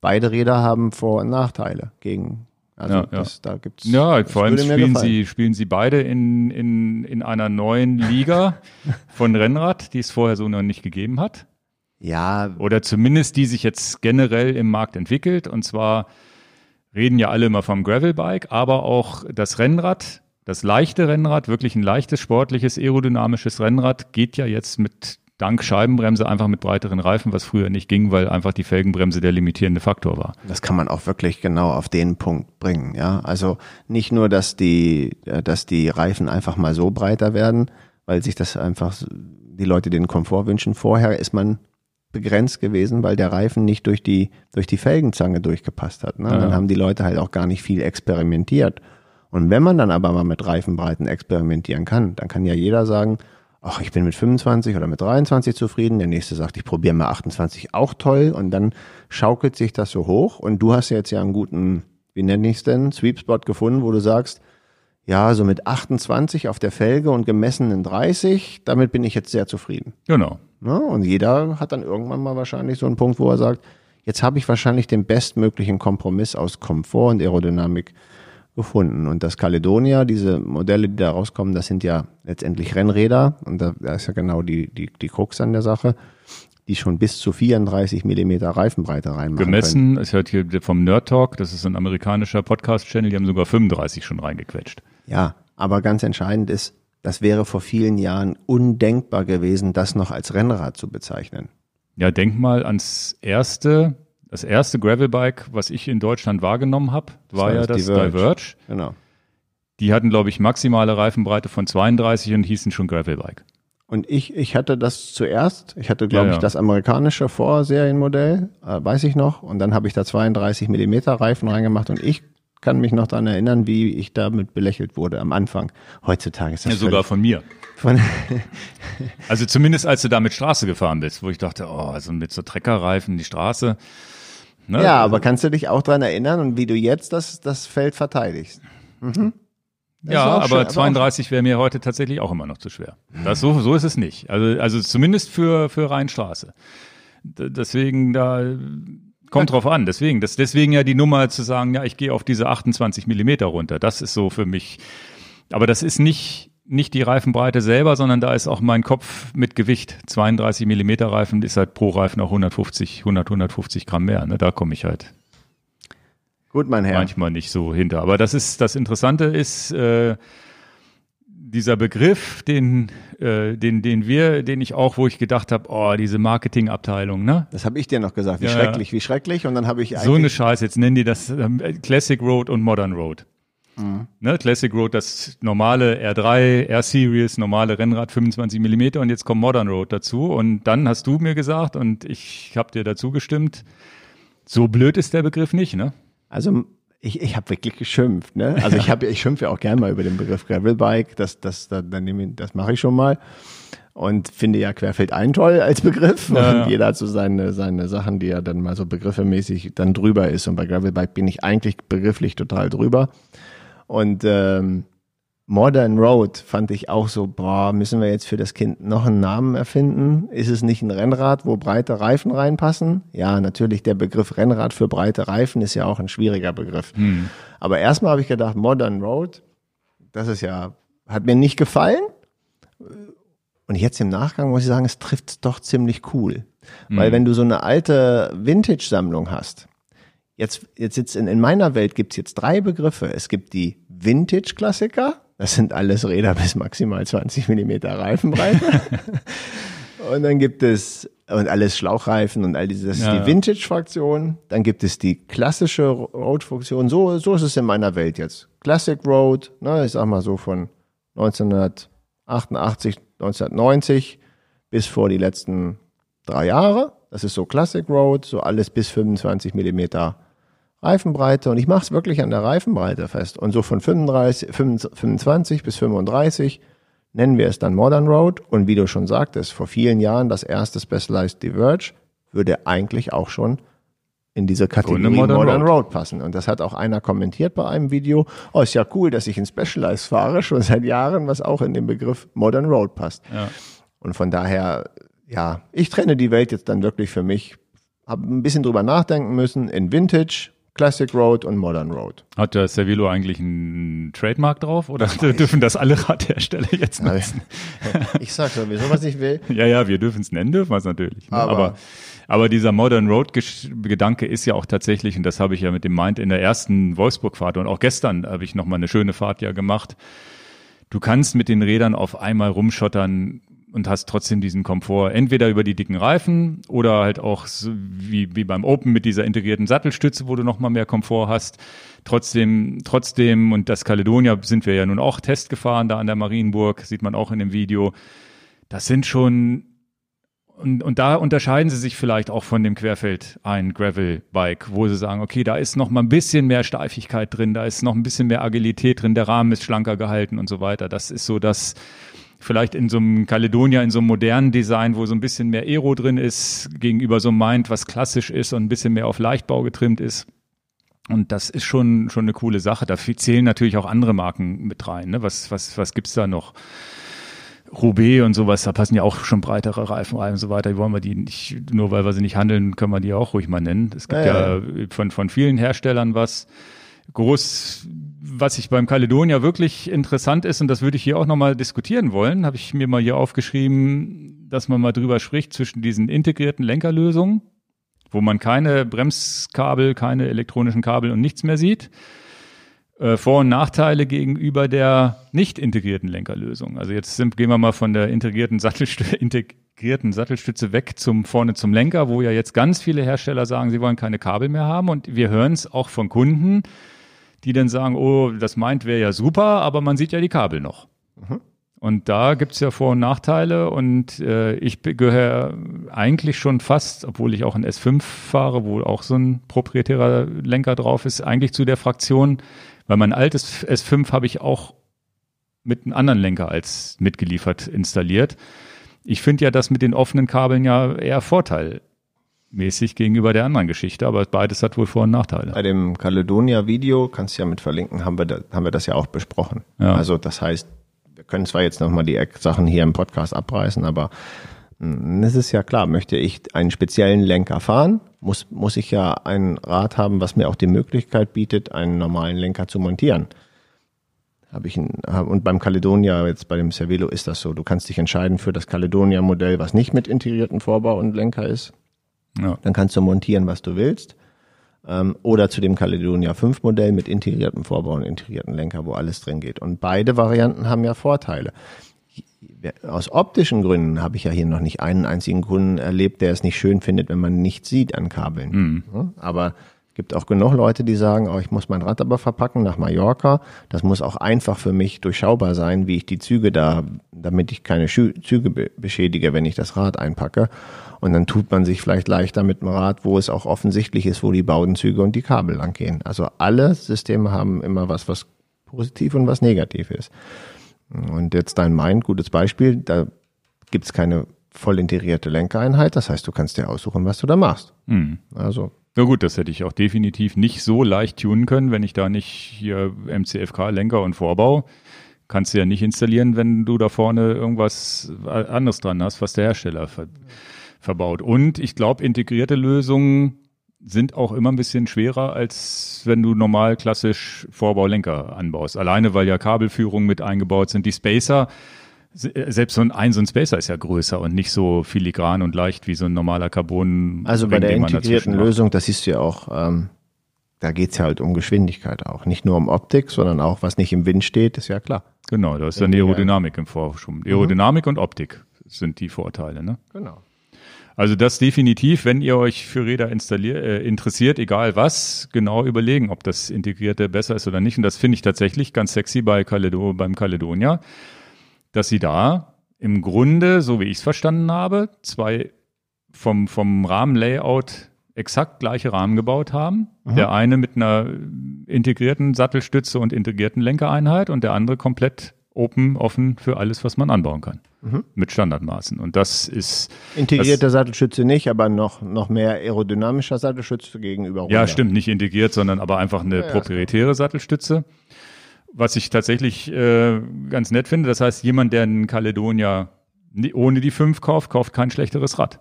beide Räder haben Vor- und Nachteile gegen also ja, das, ja. da gibt's. Ja, vor allem spielen sie, spielen sie beide in, in, in einer neuen Liga von Rennrad, die es vorher so noch nicht gegeben hat. Ja. Oder zumindest die sich jetzt generell im Markt entwickelt. Und zwar reden ja alle immer vom Gravelbike, aber auch das Rennrad, das leichte Rennrad, wirklich ein leichtes, sportliches, aerodynamisches Rennrad, geht ja jetzt mit dank Scheibenbremse einfach mit breiteren Reifen, was früher nicht ging, weil einfach die Felgenbremse der limitierende Faktor war. Das kann man auch wirklich genau auf den Punkt bringen, ja. Also nicht nur, dass die, äh, dass die Reifen einfach mal so breiter werden, weil sich das einfach die Leute den Komfort wünschen. Vorher ist man begrenzt gewesen, weil der Reifen nicht durch die, durch die Felgenzange durchgepasst hat. Ne? Ja. Dann haben die Leute halt auch gar nicht viel experimentiert. Und wenn man dann aber mal mit Reifenbreiten experimentieren kann, dann kann ja jeder sagen, ach, ich bin mit 25 oder mit 23 zufrieden. Der nächste sagt, ich probiere mal 28, auch toll. Und dann schaukelt sich das so hoch. Und du hast jetzt ja einen guten, wie nenne ich es denn, Sweep Spot gefunden, wo du sagst, ja, so mit 28 auf der Felge und gemessenen 30, damit bin ich jetzt sehr zufrieden. Genau. Ja, und jeder hat dann irgendwann mal wahrscheinlich so einen Punkt, wo er sagt, jetzt habe ich wahrscheinlich den bestmöglichen Kompromiss aus Komfort und Aerodynamik gefunden. Und das Caledonia, diese Modelle, die da rauskommen, das sind ja letztendlich Rennräder und da, da ist ja genau die, die, die Krux an der Sache. die schon bis zu 34 Millimeter Reifenbreite reinmachen Gemessen, es hört hier vom Nerd Talk, das ist ein amerikanischer Podcast-Channel, die haben sogar 35 schon reingequetscht. Ja, aber ganz entscheidend ist, das wäre vor vielen Jahren undenkbar gewesen, das noch als Rennrad zu bezeichnen. Ja, denk mal ans erste, das erste Gravelbike, was ich in Deutschland wahrgenommen habe, war, war ja das Diverge. Diverge. Genau. Die hatten, glaube ich, maximale Reifenbreite von 32 und hießen schon Gravelbike. Und ich, ich hatte das zuerst. Ich hatte, glaube ja, ja. ich, das amerikanische Vorserienmodell, äh, weiß ich noch. Und dann habe ich da 32 Millimeter Reifen reingemacht und ich kann mich noch daran erinnern, wie ich damit belächelt wurde am Anfang. Heutzutage ist das ja sogar von mir. Von also zumindest als du da mit Straße gefahren bist, wo ich dachte, oh, also mit so Treckerreifen die Straße. Ne? Ja, aber kannst du dich auch daran erinnern und wie du jetzt das, das Feld verteidigst? Mhm. Ja, aber schön, 32 wäre mir heute tatsächlich auch immer noch zu schwer. Das, so, so ist es nicht. Also, also zumindest für, für Rheinstraße. Deswegen da kommt drauf an. Deswegen, das, deswegen ja die Nummer zu sagen, ja, ich gehe auf diese 28 Millimeter runter. Das ist so für mich. Aber das ist nicht, nicht die Reifenbreite selber, sondern da ist auch mein Kopf mit Gewicht. 32 Millimeter Reifen ist halt pro Reifen auch 150, 100, 150 Gramm mehr. Ne? Da komme ich halt Gut, mein Herr. Manchmal nicht so hinter. Aber das ist das Interessante ist äh, dieser Begriff, den, äh, den, den wir, den ich auch, wo ich gedacht habe, oh, diese Marketingabteilung, ne? Das habe ich dir noch gesagt. Wie ja, schrecklich, wie schrecklich. Und dann habe ich so eine Scheiße. Jetzt nennen die das ähm, Classic Road und Modern Road. Mhm. Ne, Classic Road, das normale R3, R-Series, normale Rennrad 25 Millimeter und jetzt kommt Modern Road dazu und dann hast du mir gesagt und ich habe dir dazu gestimmt, so blöd ist der Begriff nicht, ne? Also ich, ich habe wirklich geschimpft. Ne? Also ich habe, ich schimpfe ja auch gern mal über den Begriff Gravelbike. Das, das, das, das mache ich schon mal und finde ja Querfeld ein toll als Begriff. Ja, und ja. jeder hat so seine, seine Sachen, die er dann mal so begriffelmäßig dann drüber ist. Und bei Gravelbike bin ich eigentlich begrifflich total drüber. Und ähm, Modern Road fand ich auch so, boah, müssen wir jetzt für das Kind noch einen Namen erfinden? Ist es nicht ein Rennrad, wo breite Reifen reinpassen? Ja, natürlich, der Begriff Rennrad für breite Reifen ist ja auch ein schwieriger Begriff. Hm. Aber erstmal habe ich gedacht, Modern Road, das ist ja, hat mir nicht gefallen. Und jetzt im Nachgang muss ich sagen, es trifft doch ziemlich cool. Hm. Weil wenn du so eine alte Vintage-Sammlung hast, jetzt, jetzt sitzt in, in meiner Welt gibt's jetzt drei Begriffe. Es gibt die Vintage-Klassiker, das sind alles Räder bis maximal 20 Millimeter Reifenbreite. und dann gibt es und alles Schlauchreifen und all dieses, das ist ja, die Vintage-Fraktion. Dann gibt es die klassische Road-Funktion. So, so ist es in meiner Welt jetzt. Classic Road, ne, ich sag mal so von 1988, 1990 bis vor die letzten drei Jahre. Das ist so Classic Road, so alles bis 25 Millimeter Reifenbreite und ich mache es wirklich an der Reifenbreite fest. Und so von 35, 25 bis 35 nennen wir es dann Modern Road. Und wie du schon sagtest, vor vielen Jahren das erste Specialized Diverge würde eigentlich auch schon in diese Kategorie Modern, Modern Road. Road. passen. Und das hat auch einer kommentiert bei einem Video. Oh, ist ja cool, dass ich in Specialized fahre, schon seit Jahren, was auch in den Begriff Modern Road passt. Ja. Und von daher, ja, ich trenne die Welt jetzt dann wirklich für mich. Habe ein bisschen drüber nachdenken müssen in Vintage Classic Road und Modern Road. Hat der Cervelo eigentlich einen Trademark drauf oder dürfen das alle Radhersteller jetzt nutzen? Ich sag sowieso, was ich will. ja, ja, wir dürfen es nennen, dürfen wir es natürlich. Ne? Aber, aber, aber, dieser Modern Road Gedanke ist ja auch tatsächlich, und das habe ich ja mit dem Mind in der ersten Wolfsburg-Fahrt und auch gestern habe ich nochmal eine schöne Fahrt ja gemacht. Du kannst mit den Rädern auf einmal rumschottern, und hast trotzdem diesen Komfort, entweder über die dicken Reifen oder halt auch so wie, wie beim Open mit dieser integrierten Sattelstütze, wo du nochmal mehr Komfort hast. Trotzdem, trotzdem, und das Caledonia sind wir ja nun auch Test gefahren, da an der Marienburg, sieht man auch in dem Video. Das sind schon, und, und da unterscheiden sie sich vielleicht auch von dem Querfeld ein Gravel-Bike, wo sie sagen, okay, da ist noch mal ein bisschen mehr Steifigkeit drin, da ist noch ein bisschen mehr Agilität drin, der Rahmen ist schlanker gehalten und so weiter. Das ist so das, vielleicht in so einem Caledonia, in so einem modernen Design, wo so ein bisschen mehr Aero drin ist, gegenüber so einem Mind, was klassisch ist und ein bisschen mehr auf Leichtbau getrimmt ist. Und das ist schon, schon eine coole Sache. Da zählen natürlich auch andere Marken mit rein. Ne? Was, was, was gibt's da noch? Roubaix und sowas, da passen ja auch schon breitere Reifen rein und so weiter. Die wollen wir die nicht, nur weil wir sie nicht handeln, können wir die auch ruhig mal nennen. Es gibt ja, ja, ja von, von vielen Herstellern was. Groß was ich beim Caledonia wirklich interessant ist, und das würde ich hier auch nochmal diskutieren wollen, habe ich mir mal hier aufgeschrieben, dass man mal drüber spricht zwischen diesen integrierten Lenkerlösungen, wo man keine Bremskabel, keine elektronischen Kabel und nichts mehr sieht. Äh, Vor- und Nachteile gegenüber der nicht integrierten Lenkerlösung. Also jetzt sind, gehen wir mal von der integrierten Sattelstütze, integrierten Sattelstütze weg zum vorne zum Lenker, wo ja jetzt ganz viele Hersteller sagen, sie wollen keine Kabel mehr haben. Und wir hören es auch von Kunden, die dann sagen, oh, das meint wäre ja super, aber man sieht ja die Kabel noch. Mhm. Und da gibt's ja Vor- und Nachteile und äh, ich gehöre eigentlich schon fast, obwohl ich auch ein S5 fahre, wo auch so ein proprietärer Lenker drauf ist, eigentlich zu der Fraktion, weil mein altes S5 habe ich auch mit einem anderen Lenker als mitgeliefert installiert. Ich finde ja das mit den offenen Kabeln ja eher Vorteil mäßig gegenüber der anderen Geschichte, aber beides hat wohl Vor- und Nachteile. Bei dem Caledonia-Video, kannst du ja mit verlinken, haben wir, da, haben wir das ja auch besprochen. Ja. Also das heißt, wir können zwar jetzt nochmal die Sachen hier im Podcast abreißen, aber hm, es ist ja klar, möchte ich einen speziellen Lenker fahren, muss, muss ich ja ein Rad haben, was mir auch die Möglichkeit bietet, einen normalen Lenker zu montieren. Habe ich ein, und beim Caledonia, jetzt bei dem Cervelo ist das so. Du kannst dich entscheiden für das Caledonia-Modell, was nicht mit integrierten Vorbau und Lenker ist. Ja. Dann kannst du montieren, was du willst. Ähm, oder zu dem Caledonia 5 Modell mit integriertem Vorbau und integrierten Lenker, wo alles drin geht. Und beide Varianten haben ja Vorteile. Aus optischen Gründen habe ich ja hier noch nicht einen einzigen Kunden erlebt, der es nicht schön findet, wenn man nichts sieht an Kabeln. Mhm. Aber es gibt auch genug Leute, die sagen, oh, ich muss mein Rad aber verpacken nach Mallorca. Das muss auch einfach für mich durchschaubar sein, wie ich die Züge da, damit ich keine Züge beschädige, wenn ich das Rad einpacke. Und dann tut man sich vielleicht leichter mit dem Rad, wo es auch offensichtlich ist, wo die Baudenzüge und die Kabel lang gehen. Also alle Systeme haben immer was, was positiv und was negativ ist. Und jetzt dein Mind, gutes Beispiel, da gibt's keine voll integrierte Lenkereinheit. Das heißt, du kannst dir aussuchen, was du da machst. Mhm. Also. Na gut, das hätte ich auch definitiv nicht so leicht tunen können, wenn ich da nicht hier MCFK Lenker und Vorbau kannst du ja nicht installieren, wenn du da vorne irgendwas anderes dran hast, was der Hersteller verbaut. Und ich glaube, integrierte Lösungen sind auch immer ein bisschen schwerer, als wenn du normal klassisch Vorbaulenker anbaust. Alleine, weil ja Kabelführungen mit eingebaut sind. Die Spacer, selbst so ein, ein, so ein Spacer ist ja größer und nicht so filigran und leicht wie so ein normaler Carbon. Also bei der integrierten Lösung, das siehst du ja auch, ähm, da geht's ja halt um Geschwindigkeit auch. Nicht nur um Optik, sondern auch, was nicht im Wind steht, ist ja klar. Genau, da ist dann Aerodynamik im Vorschub. Aerodynamik mhm. und Optik sind die Vorteile, ne? Genau. Also das definitiv, wenn ihr euch für Räder installiert, äh, interessiert, egal was, genau überlegen, ob das Integrierte besser ist oder nicht. Und das finde ich tatsächlich ganz sexy bei Caledo, beim Caledonia, dass sie da im Grunde, so wie ich es verstanden habe, zwei vom, vom Rahmenlayout exakt gleiche Rahmen gebaut haben. Mhm. Der eine mit einer integrierten Sattelstütze und integrierten Lenkereinheit und der andere komplett open, offen für alles, was man anbauen kann. Mhm. Mit Standardmaßen. Und das ist. Integrierte Sattelstütze nicht, aber noch, noch mehr aerodynamischer Sattelstütze gegenüber. Runter. Ja, stimmt, nicht integriert, sondern aber einfach eine ja, proprietäre Sattelstütze. Was ich tatsächlich äh, ganz nett finde, das heißt, jemand, der einen Caledonia ohne die 5 kauft, kauft kein schlechteres Rad.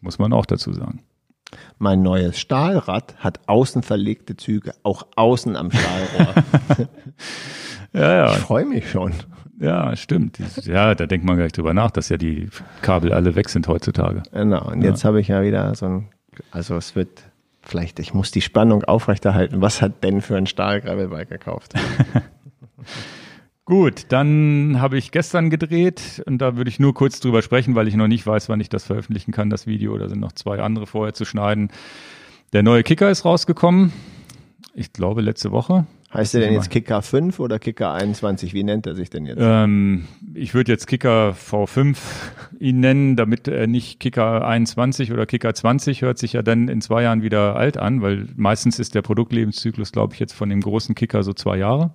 Muss man auch dazu sagen. Mein neues Stahlrad hat außen verlegte Züge, auch außen am Stahlrohr. ja, ja. Ich freue mich schon. Ja, stimmt. Ja, da denkt man gar nicht drüber nach, dass ja die Kabel alle weg sind heutzutage. Genau. Und ja. jetzt habe ich ja wieder so ein, also es wird vielleicht, ich muss die Spannung aufrechterhalten. Was hat Ben für ein Stahlgravelbike gekauft? Gut, dann habe ich gestern gedreht und da würde ich nur kurz drüber sprechen, weil ich noch nicht weiß, wann ich das veröffentlichen kann, das Video. Da sind noch zwei andere vorher zu schneiden. Der neue Kicker ist rausgekommen. Ich glaube letzte Woche. Heißt der denn jetzt Kicker 5 oder Kicker 21? Wie nennt er sich denn jetzt? Ähm, ich würde jetzt Kicker V5 ihn nennen, damit er nicht Kicker 21 oder Kicker 20 hört sich ja dann in zwei Jahren wieder alt an, weil meistens ist der Produktlebenszyklus, glaube ich, jetzt von dem großen Kicker so zwei Jahre.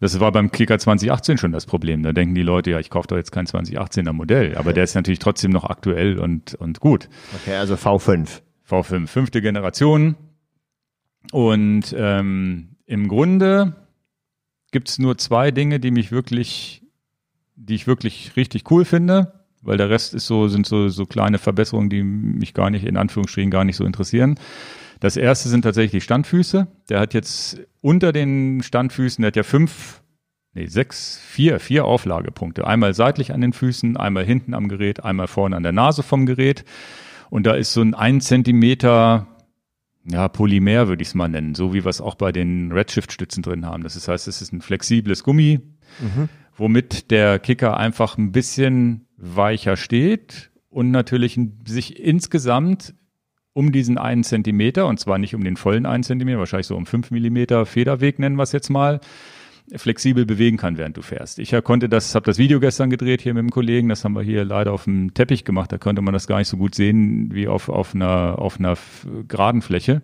Das war beim Kicker 2018 schon das Problem. Da denken die Leute, ja, ich kaufe doch jetzt kein 2018er Modell, aber der ist natürlich trotzdem noch aktuell und, und gut. Okay, also V5. V5, fünfte Generation. Und ähm, im Grunde gibt es nur zwei Dinge, die mich wirklich, die ich wirklich richtig cool finde. weil der Rest ist so, sind so, so kleine Verbesserungen, die mich gar nicht, in Anführungsstrichen, gar nicht so interessieren. Das erste sind tatsächlich die Standfüße. Der hat jetzt unter den Standfüßen, der hat ja fünf, nee, sechs, vier, vier Auflagepunkte. Einmal seitlich an den Füßen, einmal hinten am Gerät, einmal vorne an der Nase vom Gerät. Und da ist so ein ein Zentimeter, ja, Polymer würde ich es mal nennen, so wie wir es auch bei den Redshift-Stützen drin haben. Das heißt, es ist ein flexibles Gummi, mhm. womit der Kicker einfach ein bisschen weicher steht und natürlich sich insgesamt um diesen einen Zentimeter, und zwar nicht um den vollen einen Zentimeter, wahrscheinlich so um fünf Millimeter Federweg nennen wir es jetzt mal, flexibel bewegen kann, während du fährst. Ich konnte das, habe das Video gestern gedreht hier mit dem Kollegen, das haben wir hier leider auf dem Teppich gemacht, da konnte man das gar nicht so gut sehen wie auf, auf einer, auf einer geraden Fläche.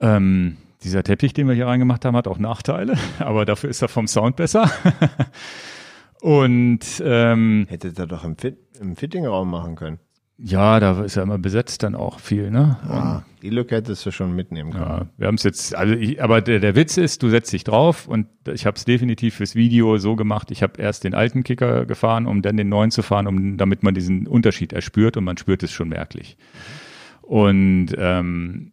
Ähm, dieser Teppich, den wir hier reingemacht haben, hat auch Nachteile, aber dafür ist er vom Sound besser. Und ähm, hättet ihr doch im, Fit im Fittingraum machen können. Ja, da ist ja immer besetzt dann auch viel, ne? Ja, die Lücke hättest du schon mitnehmen können. Ja, wir haben es jetzt, also ich, aber der, der Witz ist, du setzt dich drauf und ich habe es definitiv fürs Video so gemacht. Ich habe erst den alten Kicker gefahren, um dann den neuen zu fahren, um damit man diesen Unterschied erspürt und man spürt es schon merklich. Und ähm,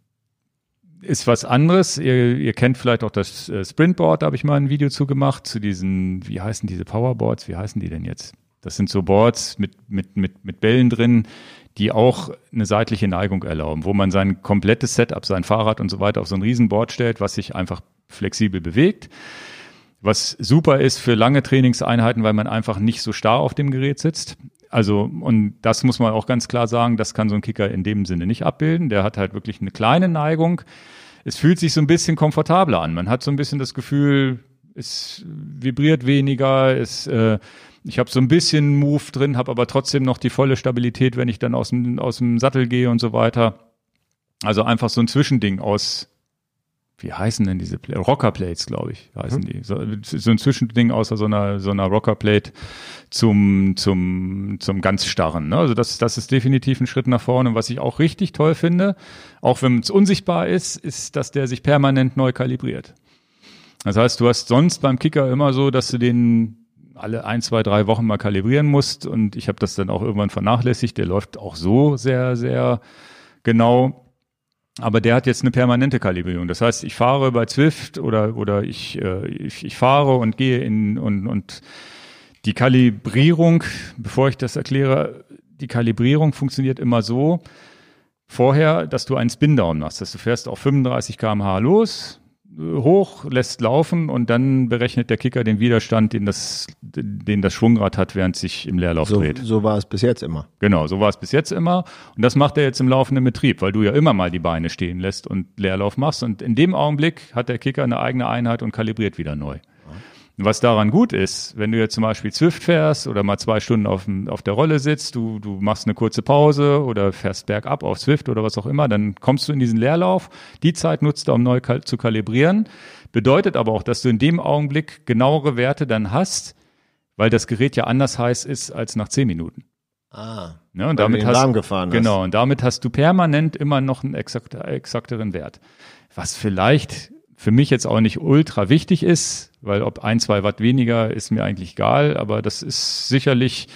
ist was anderes. Ihr, ihr kennt vielleicht auch das äh, Sprintboard, da habe ich mal ein Video zu gemacht, zu diesen, wie heißen diese Powerboards, wie heißen die denn jetzt? Das sind so Boards mit, mit, mit, mit Bällen drin, die auch eine seitliche Neigung erlauben, wo man sein komplettes Setup, sein Fahrrad und so weiter auf so ein Riesenboard stellt, was sich einfach flexibel bewegt. Was super ist für lange Trainingseinheiten, weil man einfach nicht so starr auf dem Gerät sitzt. Also, und das muss man auch ganz klar sagen, das kann so ein Kicker in dem Sinne nicht abbilden. Der hat halt wirklich eine kleine Neigung. Es fühlt sich so ein bisschen komfortabler an. Man hat so ein bisschen das Gefühl, es vibriert weniger, es äh, ich habe so ein bisschen Move drin, habe aber trotzdem noch die volle Stabilität, wenn ich dann aus dem, aus dem Sattel gehe und so weiter. Also einfach so ein Zwischending aus, wie heißen denn diese Play Rockerplates, glaube ich, heißen hm. die. So, so, ein Zwischending außer so einer so einer Rockerplate zum zum zum ganz starren. Ne? Also das das ist definitiv ein Schritt nach vorne. Und was ich auch richtig toll finde, auch wenn es unsichtbar ist, ist, dass der sich permanent neu kalibriert. Das heißt, du hast sonst beim Kicker immer so, dass du den alle ein, zwei, drei Wochen mal kalibrieren musst. Und ich habe das dann auch irgendwann vernachlässigt. Der läuft auch so sehr, sehr genau. Aber der hat jetzt eine permanente Kalibrierung. Das heißt, ich fahre bei Zwift oder, oder ich, äh, ich, ich fahre und gehe in und, und die Kalibrierung, bevor ich das erkläre, die Kalibrierung funktioniert immer so, vorher, dass du einen Spin-Down machst, dass du fährst auf 35 kmh los, hoch, lässt laufen und dann berechnet der Kicker den Widerstand, den das, den das Schwungrad hat, während sich im Leerlauf so, dreht. So war es bis jetzt immer. Genau, so war es bis jetzt immer. Und das macht er jetzt im laufenden Betrieb, weil du ja immer mal die Beine stehen lässt und Leerlauf machst. Und in dem Augenblick hat der Kicker eine eigene Einheit und kalibriert wieder neu. Was daran gut ist, wenn du jetzt zum Beispiel Zwift fährst oder mal zwei Stunden auf, auf der Rolle sitzt, du, du machst eine kurze Pause oder fährst bergab auf Zwift oder was auch immer, dann kommst du in diesen Leerlauf. Die Zeit nutzt du, um neu zu kalibrieren. Bedeutet aber auch, dass du in dem Augenblick genauere Werte dann hast, weil das Gerät ja anders heiß ist als nach zehn Minuten. Ah. Ja, und damit hast, gefahren genau, hast. und damit hast du permanent immer noch einen exakt, exakteren Wert. Was vielleicht für mich jetzt auch nicht ultra wichtig ist, weil ob ein, zwei Watt weniger ist mir eigentlich egal, aber das ist sicherlich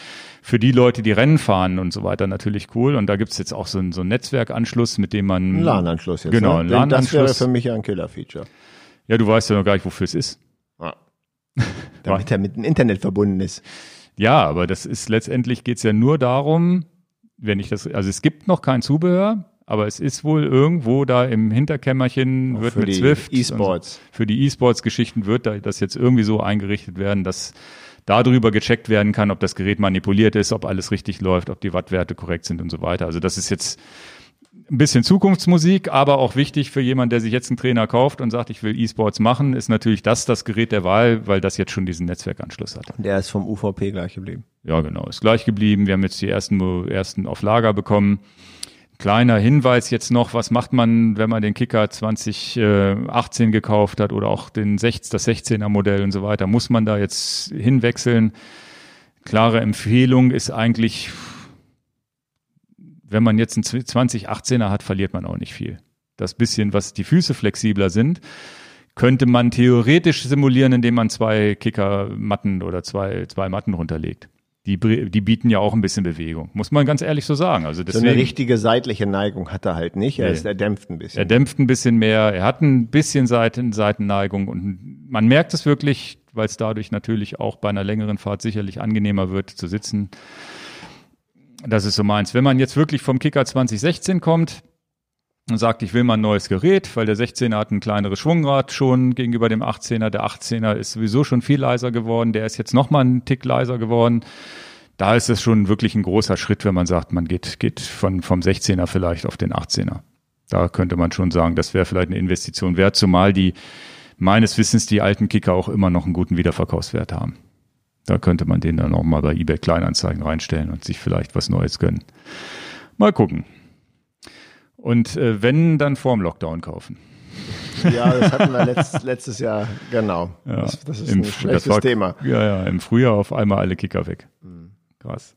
für die Leute, die Rennen fahren und so weiter natürlich cool. Und da gibt's jetzt auch so, ein, so einen Netzwerkanschluss, mit dem man. Ein LAN-Anschluss jetzt. Genau, ein LAN-Anschluss. Das wäre für mich ein Killer-Feature. Ja, du weißt ja noch gar nicht, wofür es ist. Ja. Damit er mit dem Internet verbunden ist. Ja, aber das ist letztendlich geht's ja nur darum, wenn ich das, also es gibt noch kein Zubehör, aber es ist wohl irgendwo da im Hinterkämmerchen Auch wird mit Swift E-Sports. Für die E-Sports-Geschichten wird da das jetzt irgendwie so eingerichtet werden, dass darüber gecheckt werden kann, ob das Gerät manipuliert ist, ob alles richtig läuft, ob die Wattwerte korrekt sind und so weiter. Also das ist jetzt ein bisschen Zukunftsmusik, aber auch wichtig für jemanden, der sich jetzt einen Trainer kauft und sagt, ich will E-Sports machen, ist natürlich das das Gerät der Wahl, weil das jetzt schon diesen Netzwerkanschluss hat. Der ist vom UVP gleich geblieben. Ja, genau, ist gleich geblieben. Wir haben jetzt die ersten, ersten auf Lager bekommen. Kleiner Hinweis jetzt noch, was macht man, wenn man den Kicker 2018 gekauft hat oder auch den 6, das 16er Modell und so weiter? Muss man da jetzt hinwechseln? Klare Empfehlung ist eigentlich, wenn man jetzt einen 2018er hat, verliert man auch nicht viel. Das bisschen, was die Füße flexibler sind, könnte man theoretisch simulieren, indem man zwei Kickermatten oder zwei, zwei Matten runterlegt. Die, die bieten ja auch ein bisschen Bewegung, muss man ganz ehrlich so sagen. Also deswegen, so eine richtige seitliche Neigung hat er halt nicht. Er, nee. ist, er dämpft ein bisschen. Er dämpft ein bisschen mehr. Er hat ein bisschen Seiten, Seitenneigung und man merkt es wirklich, weil es dadurch natürlich auch bei einer längeren Fahrt sicherlich angenehmer wird zu sitzen. Das ist so meins. Wenn man jetzt wirklich vom Kicker 2016 kommt, und sagt, ich will mal ein neues Gerät, weil der 16er hat ein kleineres Schwungrad schon gegenüber dem 18er. Der 18er ist sowieso schon viel leiser geworden. Der ist jetzt noch mal einen Tick leiser geworden. Da ist es schon wirklich ein großer Schritt, wenn man sagt, man geht, geht von, vom 16er vielleicht auf den 18er. Da könnte man schon sagen, das wäre vielleicht eine Investition wert, zumal die meines Wissens die alten Kicker auch immer noch einen guten Wiederverkaufswert haben. Da könnte man den dann auch mal bei eBay Kleinanzeigen reinstellen und sich vielleicht was Neues gönnen. Mal gucken. Und äh, wenn, dann vorm Lockdown kaufen. Ja, das hatten wir letzt, letztes Jahr, genau. Ja, das, das ist ein schlechtes war, Thema. Ja, ja, im Frühjahr auf einmal alle Kicker weg. Mhm. Krass.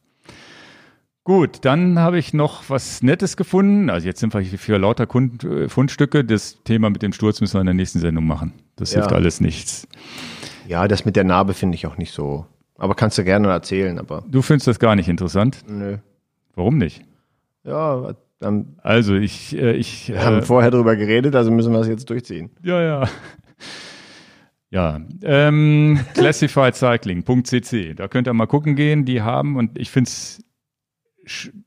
Gut, dann habe ich noch was Nettes gefunden. Also jetzt sind wir für lauter Kund äh, Fundstücke. Das Thema mit dem Sturz müssen wir in der nächsten Sendung machen. Das ja. hilft alles nichts. Ja, das mit der Narbe finde ich auch nicht so. Aber kannst du gerne erzählen. Aber du findest das gar nicht interessant? Nö. Warum nicht? Ja, dann also ich, äh, ich wir haben äh, vorher darüber geredet, also müssen wir es jetzt durchziehen. Ja, ja. Ja, ähm, classifiedcycling.cc, da könnt ihr mal gucken gehen, die haben, und ich finde es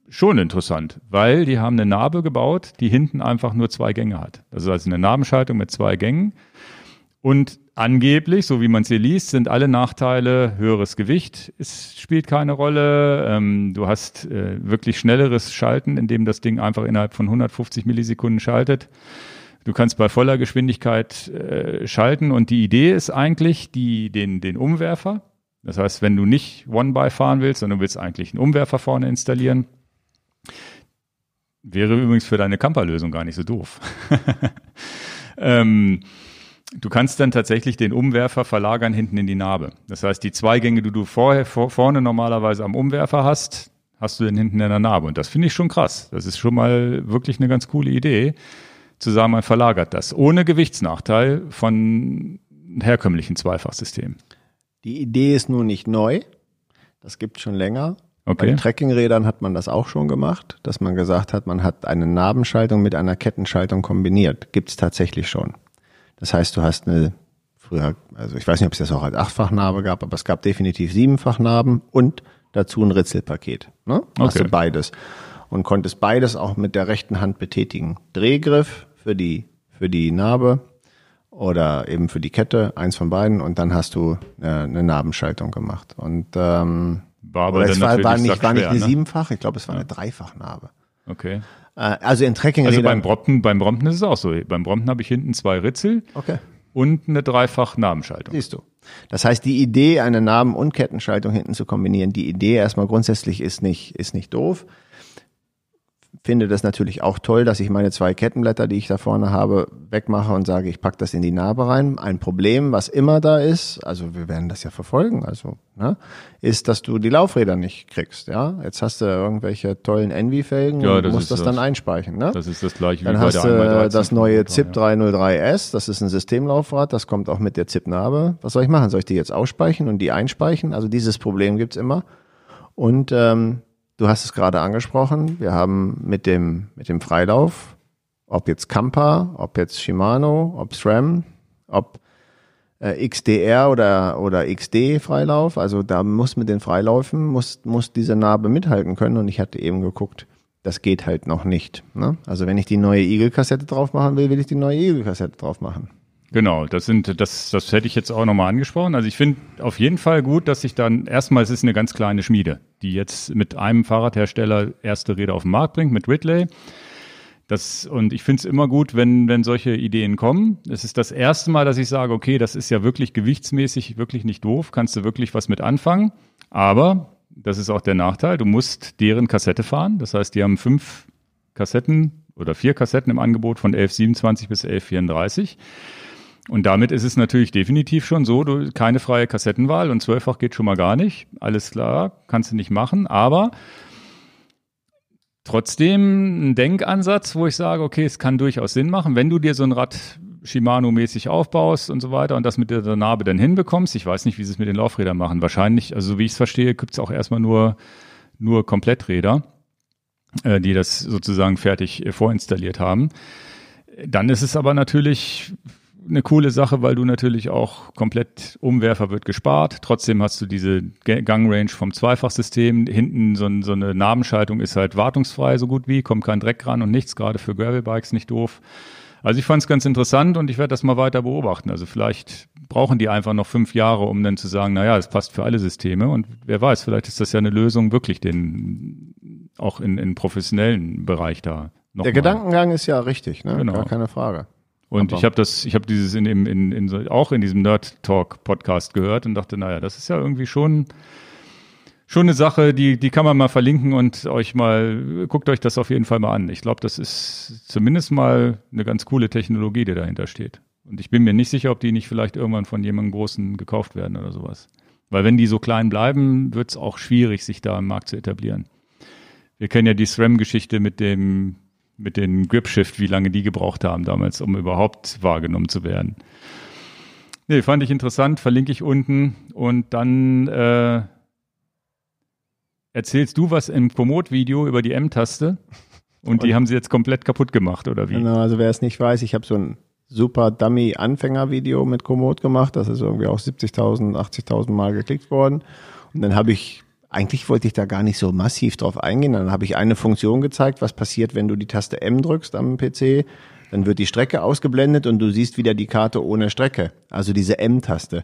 schon interessant, weil die haben eine Narbe gebaut, die hinten einfach nur zwei Gänge hat. Das ist also eine Narbenschaltung mit zwei Gängen. Und angeblich, so wie man es hier liest, sind alle Nachteile höheres Gewicht. Es spielt keine Rolle. Ähm, du hast äh, wirklich schnelleres Schalten, indem das Ding einfach innerhalb von 150 Millisekunden schaltet. Du kannst bei voller Geschwindigkeit äh, schalten und die Idee ist eigentlich, die, den, den Umwerfer. Das heißt, wenn du nicht One-By fahren willst, sondern du willst eigentlich einen Umwerfer vorne installieren, wäre übrigens für deine Camperlösung gar nicht so doof. ähm, Du kannst dann tatsächlich den Umwerfer verlagern hinten in die Narbe. Das heißt, die zwei Gänge, die du vorher, vor, vorne normalerweise am Umwerfer hast, hast du dann hinten in der Narbe. Und das finde ich schon krass. Das ist schon mal wirklich eine ganz coole Idee, zu sagen, man verlagert das. Ohne Gewichtsnachteil von herkömmlichen Zweifachsystemen. Die Idee ist nun nicht neu. Das gibt schon länger. Okay. Bei Trekkingrädern hat man das auch schon gemacht, dass man gesagt hat, man hat eine Nabenschaltung mit einer Kettenschaltung kombiniert. Gibt es tatsächlich schon. Das heißt, du hast eine, früher, also ich weiß nicht, ob es das auch als Achtfachnarbe gab, aber es gab definitiv Siebenfachnarben und dazu ein Ritzelpaket. Ne? Okay. Hast du beides. Und konntest beides auch mit der rechten Hand betätigen. Drehgriff für die, für die Narbe oder eben für die Kette, eins von beiden, und dann hast du eine, eine Narbenschaltung gemacht. Und ähm, war aber es war, war, nicht, war nicht eine ne? siebenfach, ich glaube, es war ja. eine Dreifachnarbe. Okay. Äh, also in Trekkingrädern. Also beim Brompton, beim Brompton ist es auch so. Beim Brompton habe ich hinten zwei Ritzel. Okay. Und eine dreifach Nabenschaltung. Siehst du. Das heißt, die Idee, eine Naben- und Kettenschaltung hinten zu kombinieren, die Idee erstmal grundsätzlich ist nicht, ist nicht doof finde das natürlich auch toll, dass ich meine zwei Kettenblätter, die ich da vorne habe, wegmache und sage, ich pack das in die Narbe rein. Ein Problem, was immer da ist, also wir werden das ja verfolgen, also, ne, ist, dass du die Laufräder nicht kriegst, ja. Jetzt hast du irgendwelche tollen Envy-Felgen ja, und musst das, das, dann einspeichen, ne? Das ist das gleiche dann wie bei hast du das neue ZIP 303S, das ist ein Systemlaufrad, das kommt auch mit der ZIP-Narbe. Was soll ich machen? Soll ich die jetzt ausspeichen und die einspeichen? Also dieses Problem gibt's immer. Und ähm, Du hast es gerade angesprochen. Wir haben mit dem, mit dem Freilauf, ob jetzt Kampa, ob jetzt Shimano, ob SRAM, ob äh, XDR oder, oder XD Freilauf. Also da muss mit den Freiläufen, muss, muss diese Narbe mithalten können. Und ich hatte eben geguckt, das geht halt noch nicht. Ne? Also wenn ich die neue Eagle-Kassette drauf machen will, will ich die neue Eagle-Kassette drauf machen. Genau, das sind, das, das hätte ich jetzt auch nochmal angesprochen. Also ich finde auf jeden Fall gut, dass sich dann erstmal, es ist eine ganz kleine Schmiede, die jetzt mit einem Fahrradhersteller erste Räder auf den Markt bringt, mit Ridley. Das, und ich finde es immer gut, wenn, wenn solche Ideen kommen. Es ist das erste Mal, dass ich sage, okay, das ist ja wirklich gewichtsmäßig wirklich nicht doof, kannst du wirklich was mit anfangen. Aber, das ist auch der Nachteil, du musst deren Kassette fahren. Das heißt, die haben fünf Kassetten oder vier Kassetten im Angebot von 1127 bis 1134. Und damit ist es natürlich definitiv schon so, du keine freie Kassettenwahl und zwölffach geht schon mal gar nicht. Alles klar, kannst du nicht machen, aber trotzdem ein Denkansatz, wo ich sage, okay, es kann durchaus Sinn machen, wenn du dir so ein Rad Shimano-mäßig aufbaust und so weiter und das mit der Narbe dann hinbekommst. Ich weiß nicht, wie sie es mit den Laufrädern machen. Wahrscheinlich, also so wie ich es verstehe, gibt es auch erstmal nur, nur Kompletträder, äh, die das sozusagen fertig äh, vorinstalliert haben. Dann ist es aber natürlich eine coole Sache, weil du natürlich auch komplett Umwerfer wird gespart. Trotzdem hast du diese Gangrange vom Zweifachsystem. Hinten so, so, eine Nabenschaltung ist halt wartungsfrei so gut wie, kommt kein Dreck ran und nichts, gerade für Gravelbikes nicht doof. Also ich fand es ganz interessant und ich werde das mal weiter beobachten. Also vielleicht brauchen die einfach noch fünf Jahre, um dann zu sagen, naja, das passt für alle Systeme. Und wer weiß, vielleicht ist das ja eine Lösung, wirklich den auch in, in professionellen Bereich da. Noch Der mal. Gedankengang ist ja richtig, ne? Genau. Gar keine Frage. Und Aber ich habe das, ich habe dieses in, in, in, auch in diesem Nerd Talk Podcast gehört und dachte, naja, das ist ja irgendwie schon schon eine Sache, die, die kann man mal verlinken und euch mal, guckt euch das auf jeden Fall mal an. Ich glaube, das ist zumindest mal eine ganz coole Technologie, die dahinter steht. Und ich bin mir nicht sicher, ob die nicht vielleicht irgendwann von jemandem Großen gekauft werden oder sowas. Weil wenn die so klein bleiben, wird es auch schwierig, sich da im Markt zu etablieren. Wir kennen ja die SRAM-Geschichte mit dem, mit den Gripshift, wie lange die gebraucht haben damals, um überhaupt wahrgenommen zu werden. Nee, fand ich interessant, verlinke ich unten. Und dann äh, erzählst du was im Komoot-Video über die M-Taste und die haben sie jetzt komplett kaputt gemacht, oder wie? Genau, also wer es nicht weiß, ich habe so ein super Dummy-Anfänger-Video mit Komoot gemacht. Das ist irgendwie auch 70.000, 80.000 Mal geklickt worden. Und dann habe ich, eigentlich wollte ich da gar nicht so massiv drauf eingehen. Dann habe ich eine Funktion gezeigt, was passiert, wenn du die Taste M drückst am PC. Dann wird die Strecke ausgeblendet und du siehst wieder die Karte ohne Strecke. Also diese M-Taste.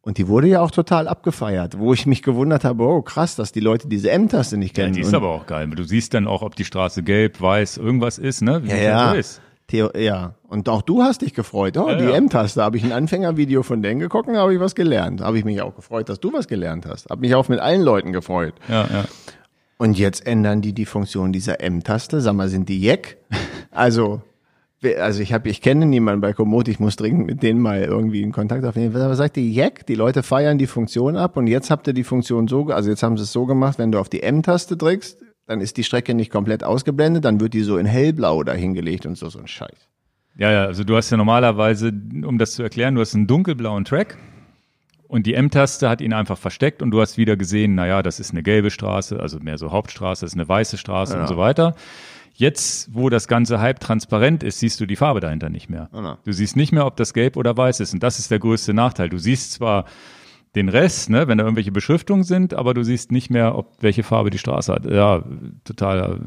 Und die wurde ja auch total abgefeiert, wo ich mich gewundert habe, oh krass, dass die Leute diese M-Taste nicht kennen. Ja, die ist und aber auch geil. Du siehst dann auch, ob die Straße gelb, weiß, irgendwas ist, ne? Wie ja, ja. So ist. Theo, ja, und auch du hast dich gefreut. Oh, ja, die ja. M-Taste. Habe ich ein Anfängervideo von denen geguckt habe ich was gelernt. Habe ich mich auch gefreut, dass du was gelernt hast. Habe mich auch mit allen Leuten gefreut. Ja, ja. Und jetzt ändern die die Funktion dieser M-Taste. Sag mal, sind die Jack? Also also ich habe, ich kenne niemanden bei Komoot, ich muss dringend mit denen mal irgendwie in Kontakt aufnehmen. Was sagt die Jack? Die Leute feiern die Funktion ab und jetzt habt ihr die Funktion so, also jetzt haben sie es so gemacht, wenn du auf die M-Taste drückst, dann ist die Strecke nicht komplett ausgeblendet, dann wird die so in hellblau dahingelegt und so, so ein Scheiß. Ja, ja, also du hast ja normalerweise, um das zu erklären, du hast einen dunkelblauen Track und die M-Taste hat ihn einfach versteckt und du hast wieder gesehen, naja, das ist eine gelbe Straße, also mehr so Hauptstraße, das ist eine weiße Straße ja. und so weiter. Jetzt, wo das Ganze halb transparent ist, siehst du die Farbe dahinter nicht mehr. Oh du siehst nicht mehr, ob das gelb oder weiß ist. Und das ist der größte Nachteil. Du siehst zwar den Rest, ne, wenn da irgendwelche Beschriftungen sind, aber du siehst nicht mehr, ob welche Farbe die Straße hat. Ja, total,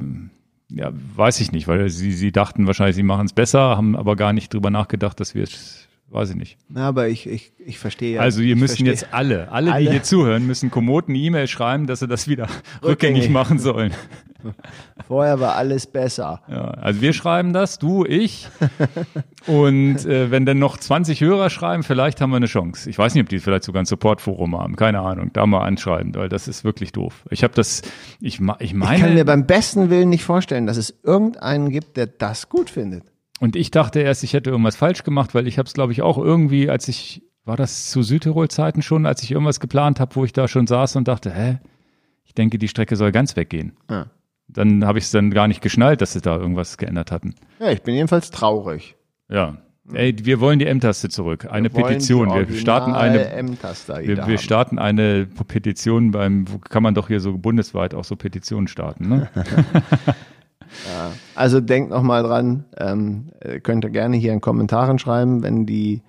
ja, weiß ich nicht, weil sie, sie dachten wahrscheinlich, sie machen es besser, haben aber gar nicht drüber nachgedacht, dass wir es weiß ich nicht. Na, aber ich, ich, ich verstehe ja. Also ihr müssen jetzt alle, alle, alle, die hier zuhören, müssen Komoten E-Mail schreiben, dass sie das wieder rückgängig, rückgängig machen sollen. Vorher war alles besser. Ja, also wir schreiben das, du, ich. Und äh, wenn dann noch 20 Hörer schreiben, vielleicht haben wir eine Chance. Ich weiß nicht, ob die vielleicht sogar ein Supportforum haben. Keine Ahnung. Da mal anschreiben, weil das ist wirklich doof. Ich habe das, ich, ich meine. Ich kann mir beim besten Willen nicht vorstellen, dass es irgendeinen gibt, der das gut findet. Und ich dachte erst, ich hätte irgendwas falsch gemacht, weil ich habe es, glaube ich, auch irgendwie, als ich, war das zu Südtirol-Zeiten schon, als ich irgendwas geplant habe, wo ich da schon saß und dachte, hä, ich denke, die Strecke soll ganz weggehen. Ja dann habe ich es dann gar nicht geschnallt, dass sie da irgendwas geändert hatten. Ja, ich bin jedenfalls traurig. Ja. Ey, wir wollen die M-Taste zurück. Eine wir Petition. Wir starten eine wir, wir starten eine Petition beim, kann man doch hier so bundesweit auch so Petitionen starten, ne? ja. Also denkt noch mal dran, ähm, könnt ihr gerne hier in Kommentaren schreiben, wenn die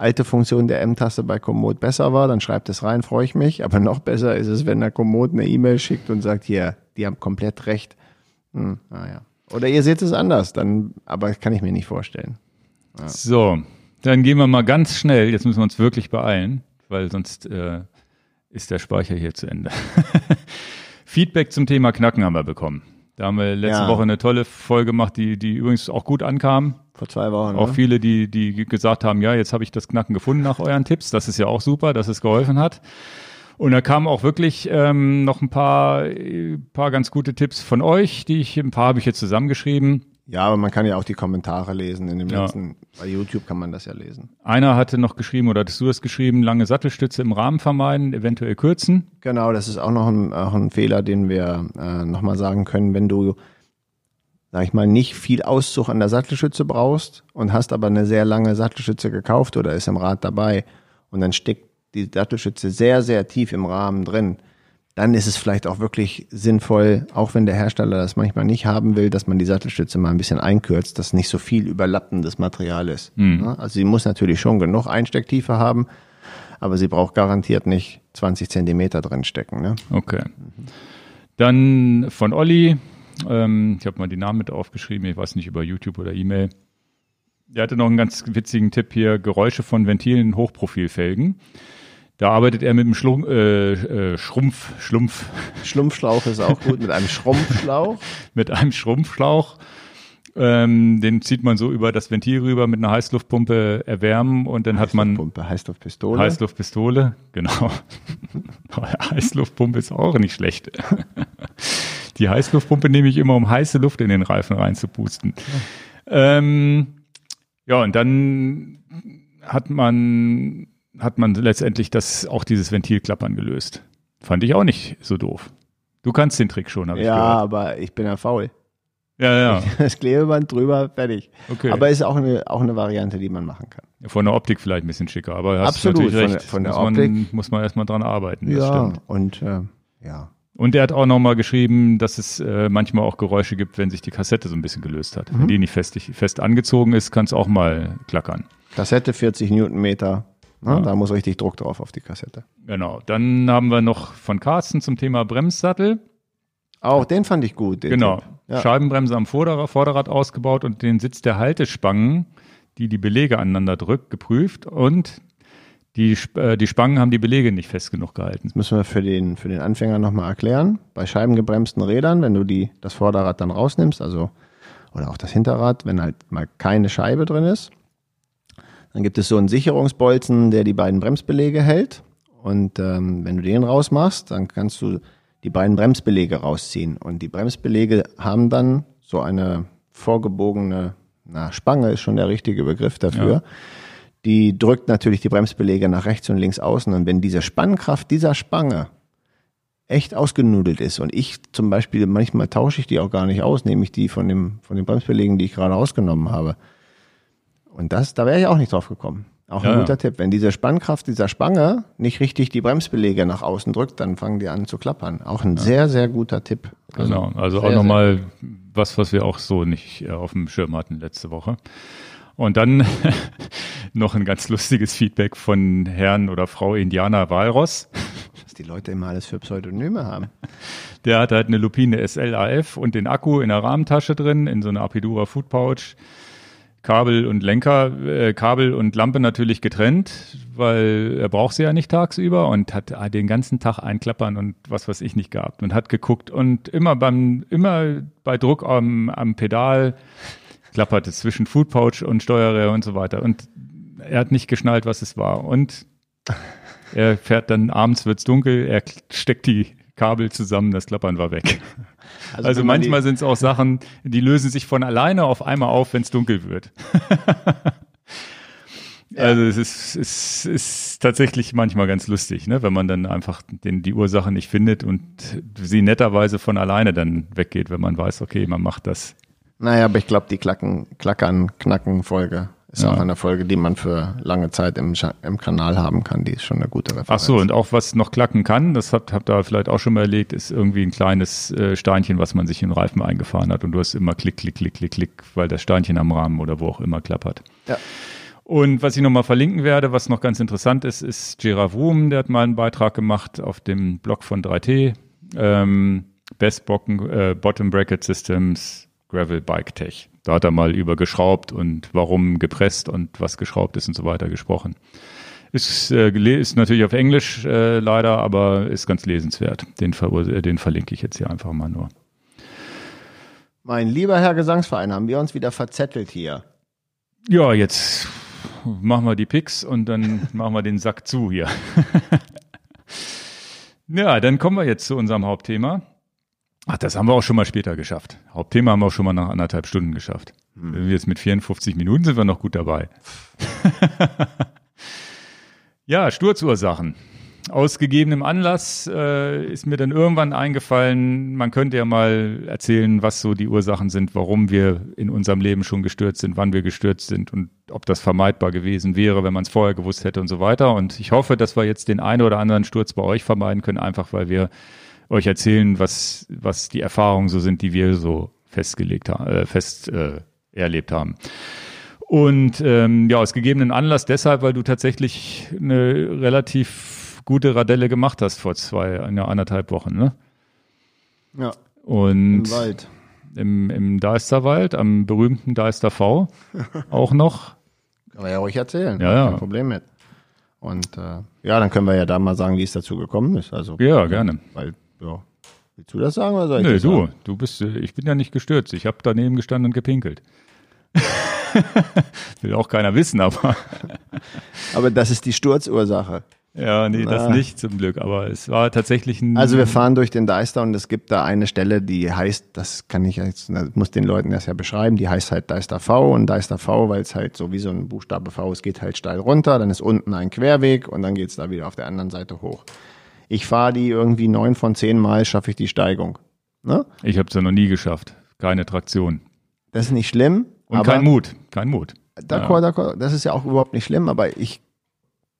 alte Funktion der M-Taste bei Komoot besser war, dann schreibt es rein, freue ich mich. Aber noch besser ist es, wenn der Komoot eine E-Mail schickt und sagt, hier, die haben komplett recht. Hm, naja. Oder ihr seht es anders, dann, aber kann ich mir nicht vorstellen. Ja. So, dann gehen wir mal ganz schnell. Jetzt müssen wir uns wirklich beeilen, weil sonst äh, ist der Speicher hier zu Ende. Feedback zum Thema Knacken haben wir bekommen. Da haben wir letzte ja. Woche eine tolle Folge gemacht, die, die übrigens auch gut ankam. Vor zwei Wochen. Auch ne? viele, die, die gesagt haben, ja, jetzt habe ich das Knacken gefunden nach euren Tipps. Das ist ja auch super, dass es geholfen hat. Und da kamen auch wirklich ähm, noch ein paar, paar ganz gute Tipps von euch, die ich, ein paar habe ich jetzt zusammengeschrieben. Ja, aber man kann ja auch die Kommentare lesen in dem ja. letzten, bei YouTube kann man das ja lesen. Einer hatte noch geschrieben, oder hattest du das geschrieben, lange Sattelstütze im Rahmen vermeiden, eventuell kürzen. Genau, das ist auch noch ein, auch ein Fehler, den wir äh, nochmal sagen können, wenn du sag ich mal, nicht viel Auszug an der Sattelschütze brauchst und hast aber eine sehr lange Sattelschütze gekauft oder ist im Rad dabei und dann steckt die Sattelschütze sehr, sehr tief im Rahmen drin, dann ist es vielleicht auch wirklich sinnvoll, auch wenn der Hersteller das manchmal nicht haben will, dass man die Sattelstütze mal ein bisschen einkürzt, dass nicht so viel überlappendes Material ist. Mhm. Also sie muss natürlich schon genug Einstecktiefe haben, aber sie braucht garantiert nicht 20 Zentimeter drin stecken. Ne? Okay. Dann von Olli, ähm, ich habe mal die Namen mit aufgeschrieben, ich weiß nicht über YouTube oder E-Mail. Der hatte noch einen ganz witzigen Tipp hier, Geräusche von Ventilen Hochprofilfelgen. Da arbeitet er mit einem Schlum, äh, äh, Schrumpf, Schlumpf. Schlumpfschlauch ist auch gut, mit einem Schrumpfschlauch. mit einem Schrumpfschlauch. Ähm, den zieht man so über das Ventil rüber mit einer Heißluftpumpe erwärmen und dann hat man Heißluftpumpe, Heißluftpistole. Heißluftpistole, genau. Heißluftpumpe ist auch nicht schlecht. Die Heißluftpumpe nehme ich immer, um heiße Luft in den Reifen reinzupusten. Ja. Ähm, ja, und dann hat man hat man letztendlich das, auch dieses Ventilklappern gelöst. Fand ich auch nicht so doof. Du kannst den Trick schon, habe ich ja, gehört. Ja, aber ich bin ja faul. Ja, ja. Das Klebeband drüber, fertig. Okay. Aber ist auch eine, auch eine Variante, die man machen kann. Von der Optik vielleicht ein bisschen schicker, aber hast Absolut, natürlich recht. Von der, von der muss Optik. Man, muss man erstmal dran arbeiten. Ja, und äh, ja. Und er hat auch nochmal geschrieben, dass es äh, manchmal auch Geräusche gibt, wenn sich die Kassette so ein bisschen gelöst hat. Mhm. Wenn die nicht fest, fest angezogen ist, kann es auch mal klackern. Kassette 40 Newtonmeter Ne? Ja. Da muss richtig Druck drauf auf die Kassette. Genau. Dann haben wir noch von Carsten zum Thema Bremssattel. Auch den fand ich gut. genau. Ja. Scheibenbremse am Vorderrad, Vorderrad ausgebaut und den Sitz der Haltespangen, die die Belege aneinander drückt, geprüft und die, äh, die Spangen haben die Belege nicht fest genug gehalten. Das müssen wir für den, für den Anfänger nochmal erklären. Bei scheibengebremsten Rädern, wenn du die, das Vorderrad dann rausnimmst, also oder auch das Hinterrad, wenn halt mal keine Scheibe drin ist, dann gibt es so einen Sicherungsbolzen, der die beiden Bremsbelege hält. Und ähm, wenn du den rausmachst, dann kannst du die beiden Bremsbelege rausziehen. Und die Bremsbelege haben dann so eine vorgebogene, na, Spange ist schon der richtige Begriff dafür. Ja. Die drückt natürlich die Bremsbelege nach rechts und links außen. Und wenn diese Spannkraft dieser Spange echt ausgenudelt ist und ich zum Beispiel, manchmal tausche ich die auch gar nicht aus, nehme ich die von, dem, von den Bremsbelegen, die ich gerade rausgenommen habe, und das, da wäre ich auch nicht drauf gekommen. Auch ein ja, guter ja. Tipp. Wenn diese Spannkraft dieser Spange nicht richtig die Bremsbelege nach außen drückt, dann fangen die an zu klappern. Auch ein ja. sehr, sehr guter Tipp. Also genau. Also auch nochmal was, was wir auch so nicht äh, auf dem Schirm hatten letzte Woche. Und dann noch ein ganz lustiges Feedback von Herrn oder Frau Indianer Walross. Was die Leute immer alles für Pseudonyme haben. Der hat halt eine Lupine SLAF und den Akku in der Rahmentasche drin, in so einer Apidura Food Pouch. Kabel und Lenker, äh, Kabel und Lampe natürlich getrennt, weil er braucht sie ja nicht tagsüber und hat den ganzen Tag einklappern und was weiß ich nicht gehabt und hat geguckt und immer beim, immer bei Druck am, am Pedal klappert es zwischen Food Pouch und Steuerräder und so weiter und er hat nicht geschnallt, was es war und er fährt dann abends wird's dunkel, er steckt die Kabel zusammen, das Klappern war weg. Also, also manchmal sind es auch Sachen, die lösen sich von alleine auf einmal auf, wenn es dunkel wird. ja. Also es ist, es ist tatsächlich manchmal ganz lustig, ne? wenn man dann einfach den, die Ursache nicht findet und sie netterweise von alleine dann weggeht, wenn man weiß, okay, man macht das. Naja, aber ich glaube, die Klacken, Klackern, Knacken-Folge ist ja. auch eine Folge, die man für lange Zeit im, im Kanal haben kann. Die ist schon eine gute Referenz. Ach so, und auch was noch klacken kann, das habt, habt ihr vielleicht auch schon mal erlebt, ist irgendwie ein kleines äh, Steinchen, was man sich in den Reifen eingefahren hat. Und du hast immer Klick, Klick, Klick, Klick, Klick, weil das Steinchen am Rahmen oder wo auch immer klappert. Ja. Und was ich nochmal verlinken werde, was noch ganz interessant ist, ist Gerard Wum, der hat mal einen Beitrag gemacht auf dem Blog von 3T. Ähm, Best Bocken, äh, Bottom Bracket Systems Gravel Bike Tech. Da hat er mal über geschraubt und warum gepresst und was geschraubt ist und so weiter gesprochen. Ist, äh, ist natürlich auf Englisch äh, leider, aber ist ganz lesenswert. Den, äh, den verlinke ich jetzt hier einfach mal nur. Mein lieber Herr Gesangsverein, haben wir uns wieder verzettelt hier. Ja, jetzt machen wir die Picks und dann machen wir den Sack zu hier. ja, dann kommen wir jetzt zu unserem Hauptthema. Ach, das haben wir auch schon mal später geschafft. Hauptthema haben wir auch schon mal nach anderthalb Stunden geschafft. Hm. Wenn wir jetzt mit 54 Minuten sind wir noch gut dabei. ja, Sturzursachen. aus gegebenem Anlass äh, ist mir dann irgendwann eingefallen, man könnte ja mal erzählen, was so die Ursachen sind, warum wir in unserem Leben schon gestürzt sind, wann wir gestürzt sind und ob das vermeidbar gewesen wäre, wenn man es vorher gewusst hätte und so weiter. Und ich hoffe, dass wir jetzt den einen oder anderen Sturz bei euch vermeiden können, einfach weil wir euch erzählen, was, was die Erfahrungen so sind, die wir so festgelegt haben, äh, fest äh, erlebt haben. Und ähm, ja, aus gegebenen Anlass deshalb, weil du tatsächlich eine relativ gute Radelle gemacht hast vor zwei, eine, anderthalb Wochen, ne? Ja. Und Im Wald. Im, im Deisterwald, am berühmten Deister V auch noch. Kann man ja ruhig erzählen. Ja, ja. Kein Problem mit. Und äh, ja, dann können wir ja da mal sagen, wie es dazu gekommen ist. Also, Ja, gerne. Weil, ja. Willst du das sagen oder soll ich Nee, das du, sagen? du bist, äh, ich bin ja nicht gestürzt. Ich habe daneben gestanden und gepinkelt. Will auch keiner wissen, aber Aber das ist die Sturzursache. ja, nee, das Na. nicht zum Glück. Aber es war tatsächlich ein. Also wir fahren durch den Deister und es gibt da eine Stelle, die heißt, das kann ich jetzt, das muss den Leuten das ja beschreiben, die heißt halt Deister V und Deister V, weil es halt so wie so ein Buchstabe V, es geht halt steil runter, dann ist unten ein Querweg und dann geht's da wieder auf der anderen Seite hoch. Ich fahre die irgendwie neun von zehn Mal, schaffe ich die Steigung. Ne? ich habe es ja noch nie geschafft. Keine Traktion. Das ist nicht schlimm. Und kein Mut. Kein Mut. D'accord, d'accord, das ist ja auch überhaupt nicht schlimm, aber ich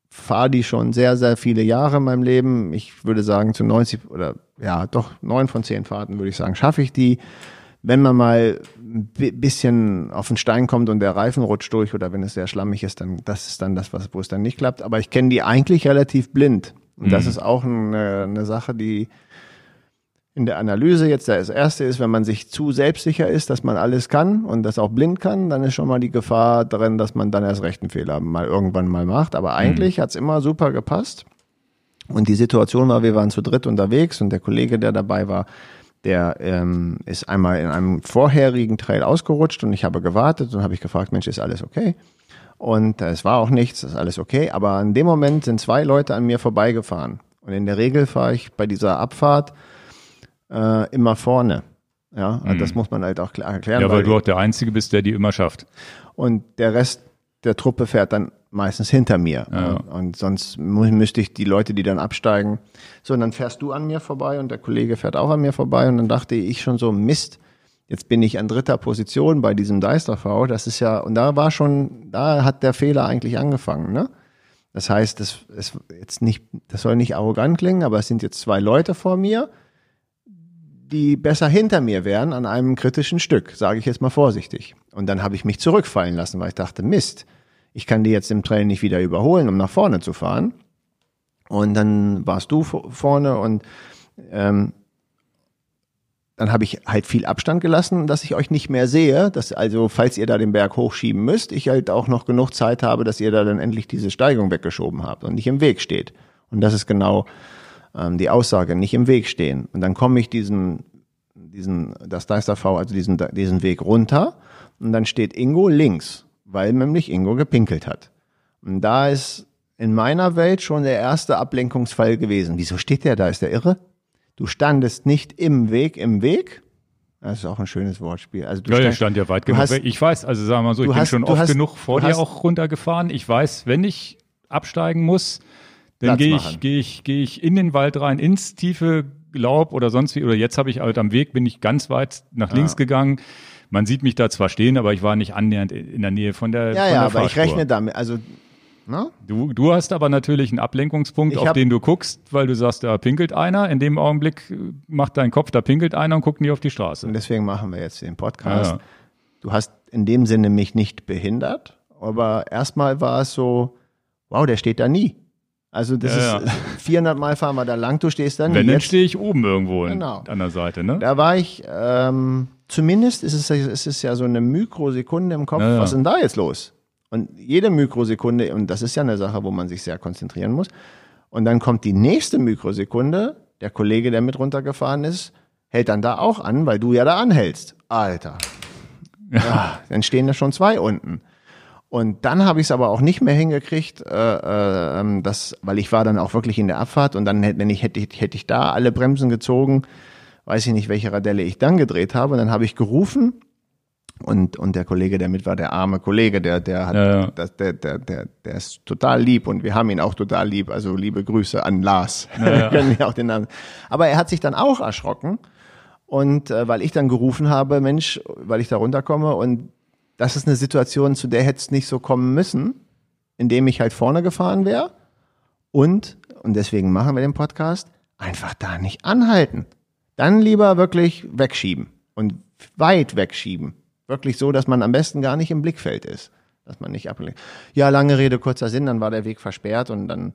fahre die schon sehr, sehr viele Jahre in meinem Leben. Ich würde sagen, zu 90 oder ja, doch neun von zehn Fahrten würde ich sagen, schaffe ich die. Wenn man mal ein bi- bisschen auf den Stein kommt und der Reifen rutscht durch oder wenn es sehr schlammig ist, dann das ist dann das, was, wo es dann nicht klappt. Aber ich kenne die eigentlich relativ blind. Und das ist auch eine, eine Sache, die in der Analyse jetzt das erste ist, wenn man sich zu selbstsicher ist, dass man alles kann und das auch blind kann, dann ist schon mal die Gefahr drin, dass man dann erst recht einen Fehler mal irgendwann mal macht. Aber eigentlich hat's immer super gepasst. Und die Situation war, wir waren zu dritt unterwegs und der Kollege, der dabei war, der ähm, ist einmal in einem vorherigen Trail ausgerutscht und ich habe gewartet und habe ich gefragt, Mensch, ist alles okay? Und äh, es war auch nichts, ist alles okay. Aber in dem Moment sind zwei Leute an mir vorbeigefahren. Und in der Regel fahre ich bei dieser Abfahrt äh, immer vorne. Ja, also das muss man halt auch klar erklären. Ja, weil du auch der Einzige bist, der die immer schafft. und der Rest der Truppe fährt dann meistens hinter mir. Ja. Und, und sonst müsste ich die Leute, die dann absteigen. So, und dann fährst du an mir vorbei und der Kollege fährt auch an mir vorbei. Und dann dachte ich schon so, Mist, jetzt bin ich an dritter Position bei diesem Deister V. Das ist ja, und da war schon, da hat der Fehler eigentlich angefangen, ne? Das heißt, das ist jetzt nicht, das soll nicht arrogant klingen, aber es sind jetzt zwei Leute vor mir, die besser hinter mir wären an einem kritischen Stück, sage ich jetzt mal vorsichtig. Und dann habe ich mich zurückfallen lassen, weil ich dachte, Mist, ich kann die jetzt im Trail nicht wieder überholen, um nach vorne zu fahren. Und dann warst du vo- vorne und ähm, dann habe ich halt viel Abstand gelassen, dass ich euch nicht mehr sehe, dass also, falls ihr da den Berg hochschieben müsst, ich halt auch noch genug Zeit habe, dass ihr da dann endlich diese Steigung weggeschoben habt und nicht im Weg steht. Und das ist genau ähm, die Aussage, nicht im Weg stehen. Und dann komme ich diesen, diesen, das Deister V, also diesen, diesen Weg runter und dann steht Ingo links, weil nämlich Ingo gepinkelt hat. Und da ist in meiner Welt schon der erste Ablenkungsfall gewesen. Wieso steht der da? Ist der irre? Du standest nicht im Weg, im Weg. Das ist auch ein schönes Wortspiel. Also du Ja, der stand- ja weit genug hast- weg. Ich weiß, also sagen wir mal so, ich du bin hast- schon oft hast- genug vor dir hast- auch runtergefahren. Ich weiß, wenn ich absteigen muss, dann gehe ich, gehe ich, gehe ich in den Wald rein, ins tiefe Laub oder sonst wie. Oder jetzt habe ich halt am Weg, bin ich ganz weit nach links gegangen. Man sieht mich da zwar stehen, aber ich war nicht annähernd in der Nähe von der ja, von ja, der aber ich Fahrspur. rechne damit. Also, ne? Du, du hast aber natürlich einen Ablenkungspunkt, Ich auf den du guckst, weil du sagst, da pinkelt einer. In dem Augenblick äh, macht dein Kopf, da pinkelt einer und guckt nie auf die Straße. Und deswegen machen wir jetzt den Podcast. Ja. Du hast in dem Sinne mich nicht behindert, aber erstmal war es so, wow, der steht da nie. Also das Ja, ist ja. 400 Mal fahren wir da lang, du stehst da nie. Wenn, dann Jetzt- stehe ich oben irgendwo Genau. an der Seite, ne? Da war ich, ähm, zumindest ist es, es ist ja so eine Mikrosekunde im Kopf, ja. was ist denn da jetzt los? Und jede Mikrosekunde, und das ist ja eine Sache, wo man sich sehr konzentrieren muss, und dann kommt die nächste Mikrosekunde, der Kollege, der mit runtergefahren ist, hält dann da auch an, weil du ja da anhältst. Alter. Ah, dann stehen da schon zwei unten. Und dann habe ich es aber auch nicht mehr hingekriegt, äh, äh, ähm, das, weil ich war dann auch wirklich in der Abfahrt und dann hätte, wenn ich hätte, ich- hätte ich da alle Bremsen gezogen, weiß ich nicht, welche Radelle ich dann gedreht habe. Und dann habe ich gerufen, Und, und der Kollege, der mit war, der arme Kollege, der, der hat, ja, ja. Das, der, der, der, der ist total lieb und wir haben ihn auch total lieb. Also liebe Grüße an Lars. Ja, Können wir auch den Namen. Aber er hat sich dann auch erschrocken. Und äh, weil ich dann gerufen habe, Mensch, weil ich da runterkomme und das ist eine Situation, zu der hätte es nicht so kommen müssen, indem ich halt vorne gefahren wäre. Und, und deswegen machen wir den Podcast, einfach da nicht anhalten. Dann lieber wirklich wegschieben und weit wegschieben. Wirklich so, dass man am besten gar nicht im Blickfeld ist. Dass man nicht ablenkt. Ja, lange Rede, kurzer Sinn, dann war der Weg versperrt und dann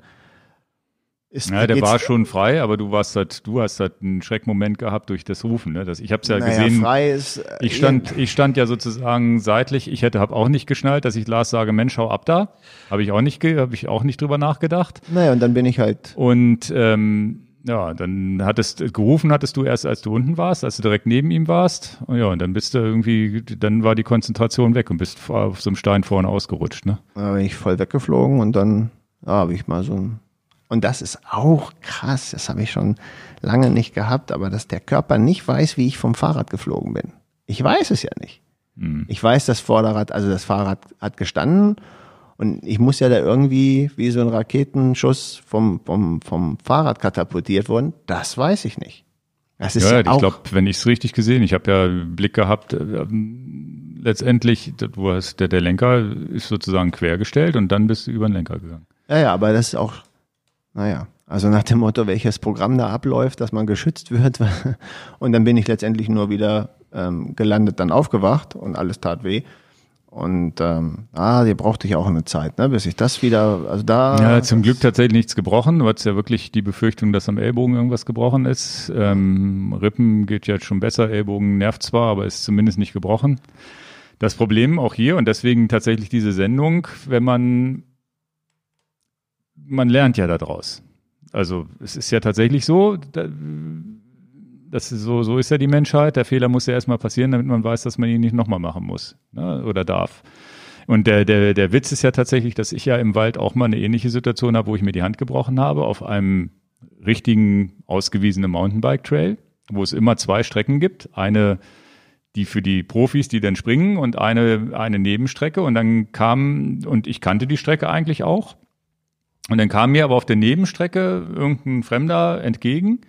ist, ja, der war schon frei, aber du warst halt, du hast halt einen Schreckmoment gehabt durch das Rufen. Ne? Das, ich habe es ja naja, gesehen. Frei ist, äh, ich stand, ich stand ja sozusagen seitlich. Ich hätte, habe auch nicht geschnallt, dass ich Lars sage, Mensch, hau ab da. Habe ich auch nicht, habe ich auch nicht drüber nachgedacht. Naja, und dann bin ich halt. Und ähm, ja, dann hattest gerufen hattest du erst, als du unten warst, als du direkt neben ihm warst. Und ja, und dann bist du irgendwie, dann war die Konzentration weg und bist auf so einem Stein vorne ausgerutscht, ne? Da bin ich voll weggeflogen und dann ja, habe ich mal so ein. Und das ist auch krass, das habe ich schon lange nicht gehabt, aber dass der Körper nicht weiß, wie ich vom Fahrrad geflogen bin. Ich weiß es ja nicht. Hm. Ich weiß, das Vorderrad, also das Fahrrad hat gestanden und ich muss ja da irgendwie wie so ein Raketenschuss vom, vom, vom Fahrrad katapultiert worden. Das weiß ich nicht. Das ist ja, ja ich glaube, wenn ich es richtig gesehen, ich habe ja Blick gehabt, äh, letztendlich, du hast, der, der Lenker ist sozusagen quergestellt und dann bist du über den Lenker gegangen. Ja, ja, aber das ist auch, naja, also nach dem Motto, welches Programm da abläuft, dass man geschützt wird. Und dann bin ich letztendlich nur wieder ähm, gelandet, dann aufgewacht und alles tat weh. Und ähm, ah, die brauchte ich auch eine Zeit, ne, bis ich das wieder, also da. Ja, zum Glück tatsächlich nichts gebrochen. Du hattest ja wirklich die Befürchtung, dass am Ellbogen irgendwas gebrochen ist. Ähm, Rippen geht jetzt schon besser, Ellbogen nervt zwar, aber ist zumindest nicht gebrochen. Das Problem auch hier und deswegen tatsächlich diese Sendung, wenn man man lernt ja daraus. Also es ist ja tatsächlich so, da, das ist so, so ist ja die Menschheit. Der Fehler muss ja erstmal passieren, damit man weiß, dass man ihn nicht nochmal machen muss ne, oder darf. Und der, der, der Witz ist ja tatsächlich, dass ich ja im Wald auch mal eine ähnliche Situation habe, wo ich mir die Hand gebrochen habe auf einem richtigen ausgewiesenen Mountainbike-Trail, wo es immer zwei Strecken gibt. Eine, die für die Profis, die dann springen und eine, eine Nebenstrecke. Und dann kam, und ich kannte die Strecke eigentlich auch. Und dann kam mir aber auf der Nebenstrecke irgendein Fremder entgegen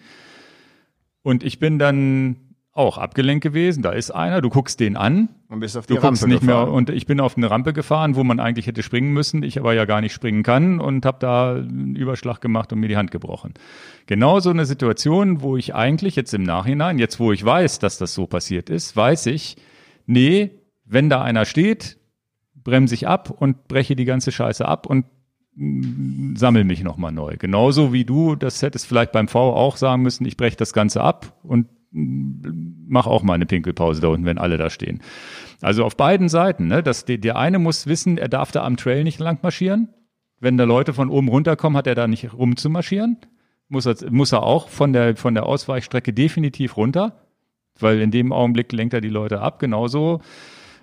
und ich bin dann auch abgelenkt gewesen. Da ist einer, du guckst den an. Und bist auf die du Rampe nicht gefahren. mehr und ich bin auf eine Rampe gefahren, wo man eigentlich hätte springen müssen, ich aber ja gar nicht springen kann und habe da einen Überschlag gemacht und mir die Hand gebrochen. Genau so eine Situation, wo ich eigentlich jetzt im Nachhinein, jetzt wo ich weiß, dass das so passiert ist, weiß ich, nee, wenn da einer steht, bremse ich ab und breche die ganze Scheiße ab und sammel mich nochmal neu. Genauso wie du, das hättest vielleicht beim V auch sagen müssen, ich breche das Ganze ab und mach auch mal eine Pinkelpause da unten, wenn alle da stehen. Also auf beiden Seiten, ne? Das, der eine muss wissen, er darf da am Trail nicht lang marschieren. Wenn da Leute von oben runterkommen, hat er da nicht rumzumarschieren. Muss er, muss er auch von der, von der Ausweichstrecke definitiv runter, weil in dem Augenblick lenkt er die Leute ab. Genauso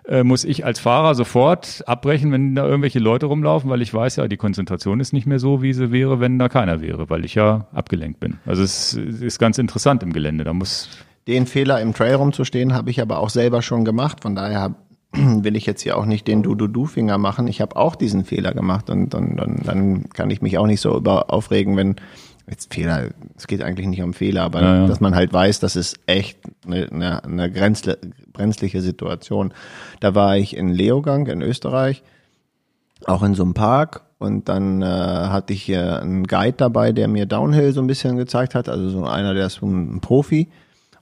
äh, muss ich als Fahrer sofort abbrechen, wenn da irgendwelche Leute rumlaufen, weil ich weiß ja, die Konzentration ist nicht mehr so, wie sie wäre, wenn da keiner wäre, weil ich ja abgelenkt bin. Also es ist ganz interessant im Gelände. Da muss den Fehler im Trail rumzustehen, habe ich aber auch selber schon gemacht. Von daher will ich jetzt hier auch nicht den Du-Du-Du-Finger machen. Ich habe auch diesen Fehler gemacht und, und, und dann kann ich mich auch nicht so über aufregen, wenn jetzt Fehler, es geht eigentlich nicht um Fehler, aber ja, ja. dass man halt weiß, das ist echt eine, eine, eine grenzle, brenzliche Situation. Da war ich in Leogang in Österreich, auch in so einem Park und dann äh, hatte ich hier einen Guide dabei, der mir Downhill so ein bisschen gezeigt hat, also so einer, der ist ein Profi.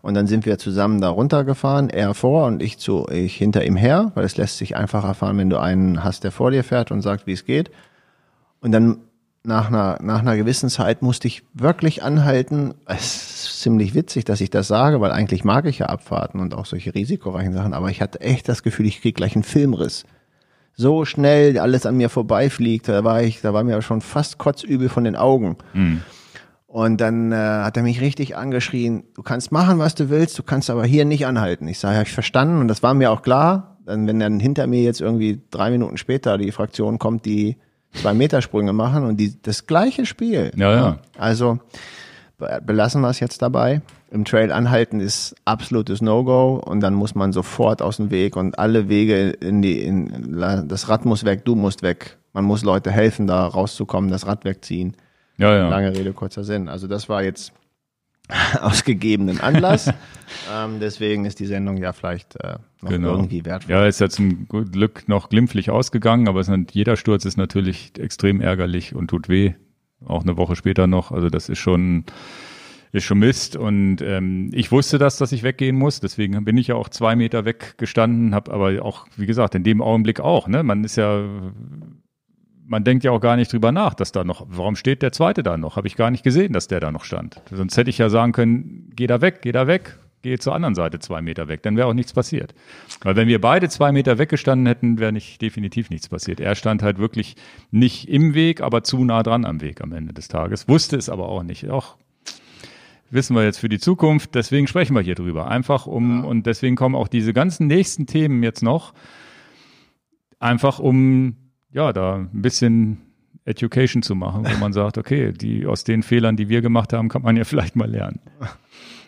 Und dann sind wir zusammen da runtergefahren, er vor und ich zu ich hinter ihm her, weil es lässt sich einfacher fahren, wenn du einen hast, der vor dir fährt und sagt, wie es geht. Und dann nach einer, nach einer gewissen Zeit musste ich wirklich anhalten. Es ist ziemlich witzig, dass ich das sage, weil eigentlich mag ich ja Abfahrten und auch solche risikoreichen Sachen, aber ich hatte echt das Gefühl, ich krieg gleich einen Filmriss. So schnell alles an mir vorbeifliegt, da war ich, da war mir schon fast kotzübel von den Augen. Mhm. Und dann äh, hat er mich richtig angeschrien, du kannst machen, was du willst, du kannst aber hier nicht anhalten. Ich sage, habe ich verstanden und das war mir auch klar. Dann, wenn dann hinter mir jetzt irgendwie drei Minuten später die Fraktion kommt, die zwei Metersprünge machen und die, das gleiche Spiel. Ja, ja. Also belassen wir es jetzt dabei. im Trail anhalten ist absolutes No-Go und dann muss man sofort aus dem Weg und alle Wege in die, in, das Rad muss weg, du musst weg. Man muss Leute helfen, da rauszukommen, das Rad wegziehen. Ja, ja. Lange Rede, kurzer Sinn. Also das war jetzt aus gegebenen Anlass. ähm, deswegen ist die Sendung ja vielleicht äh, noch genau. irgendwie wertvoll. Ja, ist ja zum Glück noch glimpflich ausgegangen, aber ist, jeder Sturz ist natürlich extrem ärgerlich und tut weh. Auch eine Woche später noch. Also das ist schon ist schon Mist. Und ähm, ich wusste das, dass ich weggehen muss. Deswegen bin ich ja auch zwei Meter weggestanden, habe aber auch, wie gesagt, in dem Augenblick auch. Ne? Man ist ja, man denkt ja auch gar nicht drüber nach, dass da noch, warum steht der zweite da noch? Habe ich gar nicht gesehen, dass der da noch stand. Sonst hätte ich ja sagen können, geh da weg, geh da weg, geh zur anderen Seite zwei Meter weg. Dann wäre auch nichts passiert. Weil wenn wir beide zwei Meter weggestanden hätten, wäre nicht definitiv nichts passiert. Er stand halt wirklich nicht im Weg, aber zu nah dran am Weg am Ende des Tages. Wusste es aber auch nicht. Auch wissen wir jetzt für die Zukunft. Deswegen sprechen wir hier drüber. Einfach um, ja. und deswegen kommen auch diese ganzen nächsten Themen jetzt noch. Einfach um, ja, da ein bisschen Education zu machen, wo man sagt, okay, die, aus den Fehlern, die wir gemacht haben, kann man ja vielleicht mal lernen.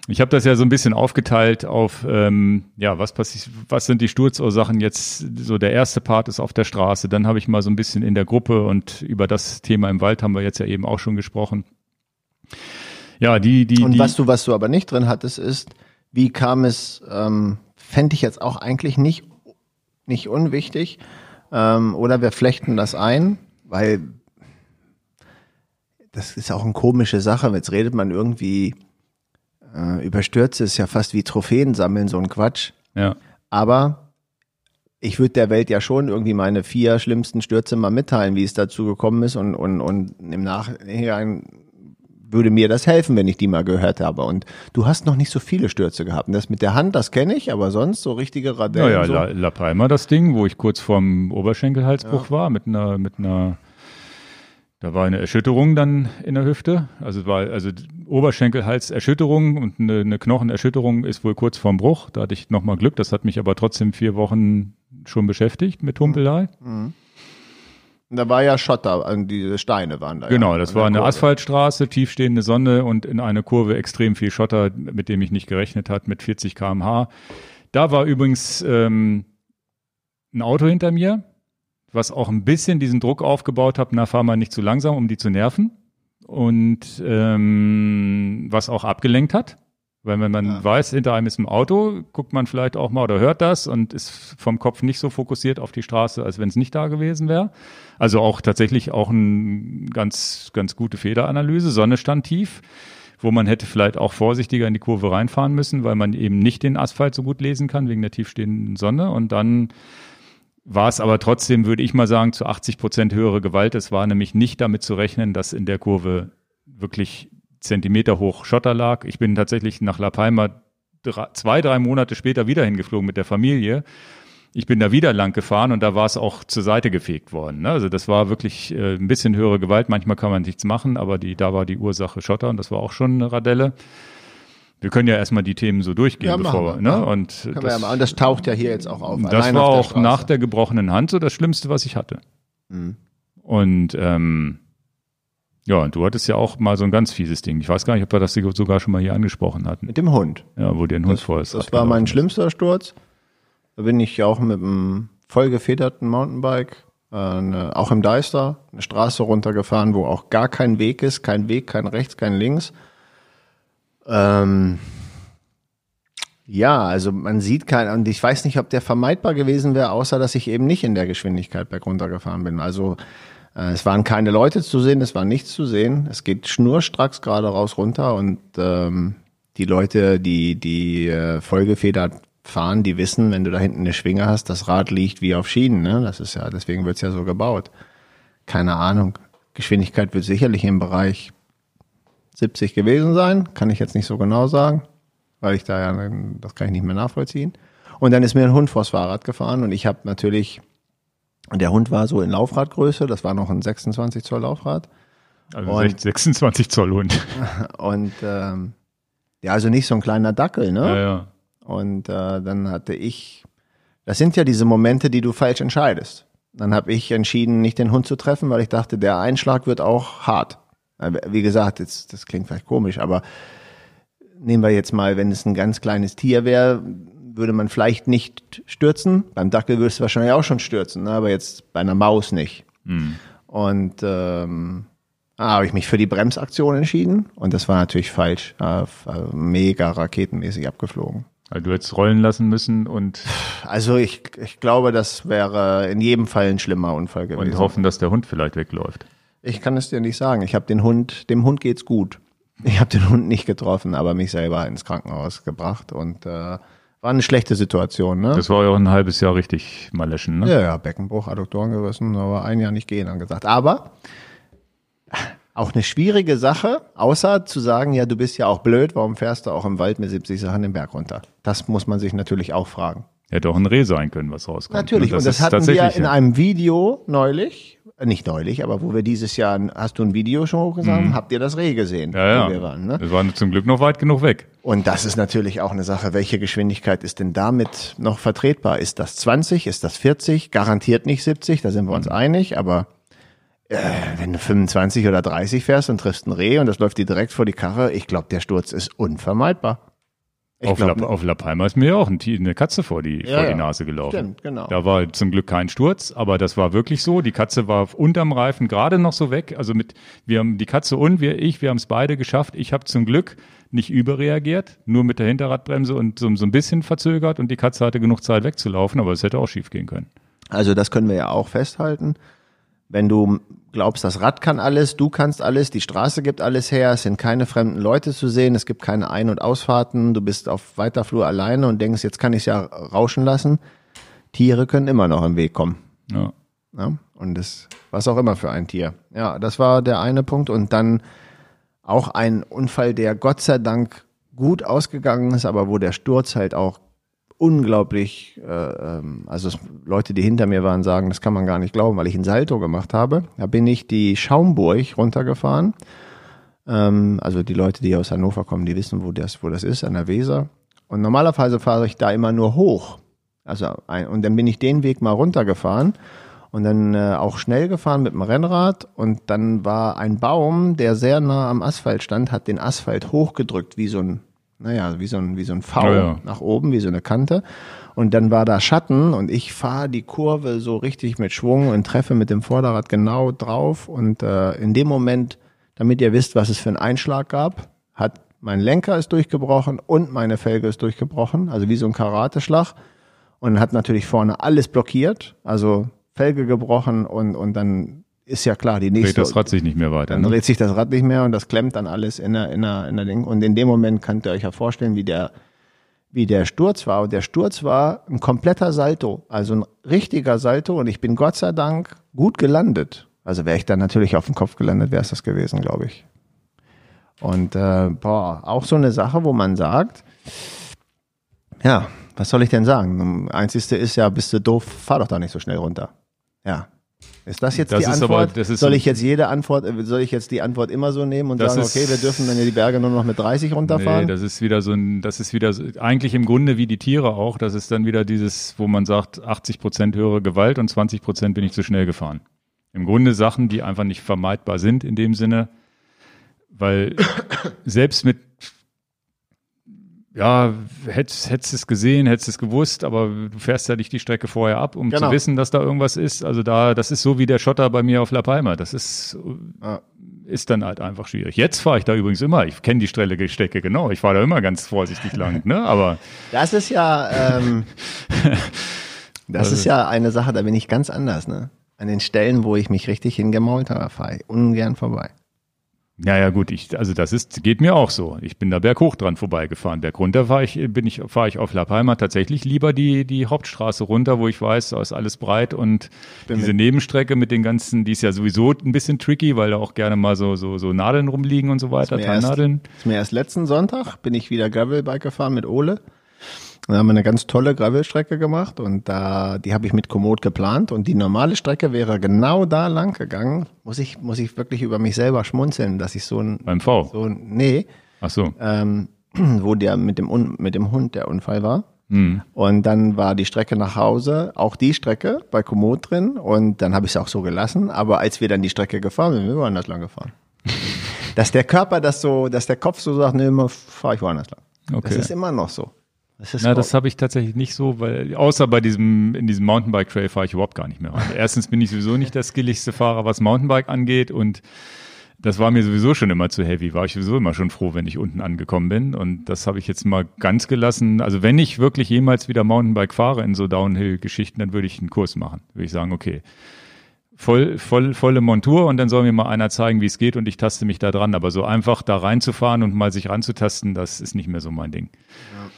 Ich habe das ja so ein bisschen aufgeteilt auf, ähm, ja, was passiert, was sind die Sturzursachen jetzt? So der erste Part ist auf der Straße, dann habe ich mal so ein bisschen in der Gruppe und über das Thema im Wald haben wir jetzt ja eben auch schon gesprochen. Ja, die, die. Und die, was du, was du aber nicht drin hattest, ist, wie kam es, ähm, fände ich jetzt auch eigentlich nicht, nicht unwichtig. Ähm, oder wir flechten das ein, weil das ist auch eine komische Sache. Jetzt redet man irgendwie äh, über Stürze, ist ja fast wie Trophäen sammeln, so ein Quatsch. Ja. Aber ich würde der Welt ja schon irgendwie meine vier schlimmsten Stürze mal mitteilen, wie es dazu gekommen ist und, und, und im Nachhinein würde mir das helfen, wenn ich die mal gehört habe. Und du hast noch nicht so viele Stürze gehabt. Und das mit der Hand, das kenne ich, aber sonst so richtige Radellen. Naja, so. La, La Palma, das Ding, wo ich kurz vorm Oberschenkelhalsbruch ja. war, mit einer, mit einer, da war eine Erschütterung dann in der Hüfte. Also war, also Oberschenkelhalserschütterung und eine, eine Knochenerschütterung ist wohl kurz vorm Bruch. Da hatte ich nochmal Glück. Das hat mich aber trotzdem vier Wochen schon beschäftigt mit Humpelei. Mhm. Da war ja Schotter, also diese Steine waren da. Genau, ja, das war eine Kurve. Asphaltstraße, tiefstehende Sonne und in eine Kurve extrem viel Schotter, mit dem ich nicht gerechnet hat, mit 40 km/h. Da war übrigens ähm, ein Auto hinter mir, was auch ein bisschen diesen Druck aufgebaut hat, na fahr mal nicht zu langsam, um die zu nerven. Und ähm, was auch abgelenkt hat. Weil wenn man ja. weiß, hinter einem ist ein Auto, guckt man vielleicht auch mal oder hört das und ist vom Kopf nicht so fokussiert auf die Straße, als wenn es nicht da gewesen wäre. Also auch tatsächlich auch eine ganz, ganz gute Federanalyse. Sonne stand tief, wo man hätte vielleicht auch vorsichtiger in die Kurve reinfahren müssen, weil man eben nicht den Asphalt so gut lesen kann wegen der tiefstehenden Sonne. Und dann war es aber trotzdem, würde ich mal sagen, zu 80 Prozent höhere Gewalt. Es war nämlich nicht damit zu rechnen, dass in der Kurve wirklich Zentimeter hoch Schotter lag. Ich bin tatsächlich nach La Palma drei, zwei, drei Monate später wieder hingeflogen mit der Familie. Ich bin da wieder lang gefahren und da war es auch zur Seite gefegt worden. Ne? Also das war wirklich äh, ein bisschen höhere Gewalt. Manchmal kann man nichts machen, aber die, da war die Ursache Schotter und das war auch schon eine Radelle. Wir können ja erstmal die Themen so durchgehen, ja, bevor wir, ne? Und das, ja mal. und das taucht ja hier jetzt auch auf. Das war auch nach der gebrochenen Hand so das Schlimmste, was ich hatte. Mhm. Und ähm, ja, und du hattest ja auch mal so ein ganz fieses Ding. Ich weiß gar nicht, ob wir das sogar schon mal hier angesprochen hatten. Mit dem Hund. Ja, wo dir ein Hund vor ist. Das war mein schlimmster Sturz. Da bin ich auch mit einem vollgefederten Mountainbike, äh, eine, auch im Deister, eine Straße runtergefahren, wo auch gar kein Weg ist, kein Weg, kein rechts, kein links. Ähm, ja, also man sieht kein, und ich weiß nicht, ob der vermeidbar gewesen wäre, außer dass ich eben nicht in der Geschwindigkeit bergunter gefahren bin. Also es waren keine Leute zu sehen, es war nichts zu sehen. Es geht schnurstracks gerade raus runter und ähm, die Leute, die die äh, vollgefedert fahren, die wissen, wenn du da hinten eine Schwinge hast, das Rad liegt wie auf Schienen. Ne? Das ist ja, deswegen wird's ja so gebaut. Keine Ahnung. Geschwindigkeit wird sicherlich im Bereich 70 gewesen sein, kann ich jetzt nicht so genau sagen, weil ich da ja, das kann ich nicht mehr nachvollziehen. Und dann ist mir ein Hund vors Fahrrad gefahren und ich habe natürlich und der Hund war so in Laufradgröße, das war noch ein 26 Zoll Laufrad. Also und, 26 Zoll Hund. Und ähm, ja, also nicht so ein kleiner Dackel, ne? Ja, ja. Und äh, dann hatte ich, das sind ja diese Momente, die du falsch entscheidest. Dann habe ich entschieden, nicht den Hund zu treffen, weil ich dachte, der Einschlag wird auch hart. Wie gesagt, jetzt, das klingt vielleicht komisch, aber nehmen wir jetzt mal, wenn es ein ganz kleines Tier wäre, würde man vielleicht nicht stürzen. Beim Dackel würdest du wahrscheinlich auch schon stürzen, ne? aber jetzt bei einer Maus nicht. Mhm. Und ähm, ah, habe ich mich für die Bremsaktion entschieden und das war natürlich falsch. Äh, mega raketenmäßig abgeflogen. Also du hättest rollen lassen müssen und. Also ich, ich glaube, das wäre in jedem Fall ein schlimmer Unfall gewesen. Und hoffen, dass der Hund vielleicht wegläuft. Ich kann es dir nicht sagen. Ich habe den Hund, dem Hund geht's gut. Ich habe den Hund nicht getroffen, aber mich selber ins Krankenhaus gebracht und äh, war eine schlechte Situation. Ne? Das war ja auch ein halbes Jahr richtig maleschen, ne? Ja, ja, Beckenbruch, Adduktoren gerissen, aber ein Jahr nicht gehen angesagt. Aber auch eine schwierige Sache, außer zu sagen, ja, du bist ja auch blöd, warum fährst du auch im Wald mit 70 Sachen den Berg runter? Das muss man sich natürlich auch fragen. Hätte auch ein Reh sein können, was rauskommt. Natürlich, und das, und das hatten wir in einem Video neulich, nicht neulich, aber wo wir dieses Jahr, hast du ein Video schon hochgesagt, mhm. habt ihr das Reh gesehen? Ja, ja. Wir waren, ne? Wir waren zum Glück noch weit genug weg. Und das ist natürlich auch eine Sache, welche Geschwindigkeit ist denn damit noch vertretbar? Ist das 20, ist das 40? Garantiert nicht 70, da sind wir uns mhm. einig, aber äh, wenn du 25 oder 30 fährst und triffst ein Reh und das läuft dir direkt vor die Karre, ich glaube, der Sturz ist unvermeidbar. Ich auf, glaub, La, auf La Palma ist mir ja auch eine Katze vor die, ja, vor die Nase gelaufen. Stimmt, genau. Da war zum Glück kein Sturz, aber das war wirklich so. Die Katze war unterm Reifen gerade noch so weg. Also mit, wir haben die Katze und wir, ich, wir haben es beide geschafft. Ich habe zum Glück nicht überreagiert, nur mit der Hinterradbremse und so, so ein bisschen verzögert und die Katze hatte genug Zeit wegzulaufen, aber es hätte auch schief gehen können. Also das können wir ja auch festhalten. Wenn du glaubst, das Rad kann alles, du kannst alles, die Straße gibt alles her, es sind keine fremden Leute zu sehen, es gibt keine Ein- und Ausfahrten, du bist auf weiter Flur alleine und denkst, jetzt kann ich es ja rauschen lassen. Tiere können immer noch im Weg kommen. Ja. ja. Und das, was auch immer für ein Tier. Ja, das war der eine Punkt. Und dann auch ein Unfall, der Gott sei Dank gut ausgegangen ist, aber wo der Sturz halt auch unglaublich, äh, ähm, also Leute, die hinter mir waren, sagen, das kann man gar nicht glauben, weil ich ein Salto gemacht habe. Da bin ich die Schaumburg runtergefahren. Ähm, also die Leute, die aus Hannover kommen, die wissen, wo das, wo das ist, an der Weser. Und normalerweise fahre ich da immer nur hoch. Also ein, und dann bin ich den Weg mal runtergefahren und dann äh, auch schnell gefahren mit dem Rennrad und dann war ein Baum, der sehr nah am Asphalt stand, hat den Asphalt hochgedrückt wie so ein naja, wie so ein, wie so ein V ja, ja. nach oben, wie so eine Kante. Und dann war da Schatten und ich fahre die Kurve so richtig mit Schwung und treffe mit dem Vorderrad genau drauf. Und äh, in dem Moment, damit ihr wisst, was es für einen Einschlag gab, hat mein Lenker ist durchgebrochen und meine Felge ist durchgebrochen, also wie so ein Karateschlag. Und hat natürlich vorne alles blockiert, also Felge gebrochen und, und dann ist ja klar, die nächste. Dreht das Rad sich nicht mehr weiter. Dann ne? dreht sich das Rad nicht mehr und das klemmt dann alles in der, in der, in der Ding. Und in dem Moment könnt ihr euch ja vorstellen, wie der, wie der Sturz war. Und der Sturz war ein kompletter Salto, also ein richtiger Salto. Und ich bin Gott sei Dank gut gelandet. Also wäre ich dann natürlich auf dem Kopf gelandet, wäre es das gewesen, glaube ich. Und äh, boah, auch so eine Sache, wo man sagt, ja, was soll ich denn sagen? Einzigste ist ja, bist du doof, fahr doch da nicht so schnell runter. Ja, ist das jetzt das die Antwort? Aber, soll ich jetzt jede Antwort, soll ich jetzt die Antwort immer so nehmen und sagen, ist, okay, wir dürfen dann ja die Berge nur noch mit 30 runterfahren? Nee, das ist wieder so ein, das ist wieder so, eigentlich im Grunde wie die Tiere auch, das ist dann wieder dieses, wo man sagt, 80 Prozent höhere Gewalt und 20 Prozent bin ich zu schnell gefahren. Im Grunde Sachen, die einfach nicht vermeidbar sind in dem Sinne, weil selbst mit ja, hättest, hättest es gesehen, hättest es gewusst, aber du fährst ja nicht die Strecke vorher ab, um genau. zu wissen, dass da irgendwas ist. Also da, das ist so wie der Schotter bei mir auf La Palma. Das ist, ja. ist dann halt einfach schwierig. Jetzt fahre ich da übrigens immer. Ich kenne die Strecke, Strecke genau. Ich fahre da immer ganz vorsichtig lang, ne? Aber. Das ist ja, ähm, das also, ist ja eine Sache, da bin ich ganz anders, ne? An den Stellen, wo ich mich richtig hingemault habe, fahre ich ungern vorbei. Ja, ja, gut, ich, also das ist, geht mir auch so. Ich bin da berghoch dran vorbeigefahren. Berg runter fahre ich, bin ich, fahre ich auf La Palma tatsächlich lieber die, die Hauptstraße runter, wo ich weiß, da ist alles breit und bin diese Nebenstrecke mit den ganzen, die ist ja sowieso ein bisschen tricky, weil da auch gerne mal so, so, so Nadeln rumliegen und so weiter, Teilnadeln. Ist mir erst letzten Sonntag bin ich wieder Gravelbike gefahren mit Ole. Da haben wir eine ganz tolle Gravelstrecke gemacht und da, die habe ich mit Komoot geplant und die normale Strecke wäre genau da lang gegangen. Muss ich, muss ich wirklich über mich selber schmunzeln, dass ich so ein. Beim V? So, nee. Ach so. Ähm, wo der mit dem, mit dem Hund der Unfall war. Mhm. Und dann war die Strecke nach Hause, auch die Strecke bei Komoot drin und dann habe ich es auch so gelassen. Aber als wir dann die Strecke gefahren sind, wir waren das lang gefahren. dass der Körper das so, dass der Kopf so sagt, nee, fahre ich woanders lang. Okay. Das ist immer noch so. Na, das habe ich tatsächlich nicht so, weil außer bei diesem in diesem Mountainbike Trail fahre ich überhaupt gar nicht mehr rein. Erstens bin ich sowieso nicht der skilligste Fahrer, was Mountainbike angeht und das war mir sowieso schon immer zu heavy. War ich sowieso immer schon froh, wenn ich unten angekommen bin und das habe ich jetzt mal ganz gelassen. Also wenn ich wirklich jemals wieder Mountainbike fahre in so Downhill-Geschichten, dann würde ich einen Kurs machen. Würde ich sagen, okay, voll, voll, volle Montur und dann soll mir mal einer zeigen, wie es geht und ich taste mich da dran. Aber so einfach da reinzufahren und mal sich ranzutasten, das ist nicht mehr so mein Ding. Ja,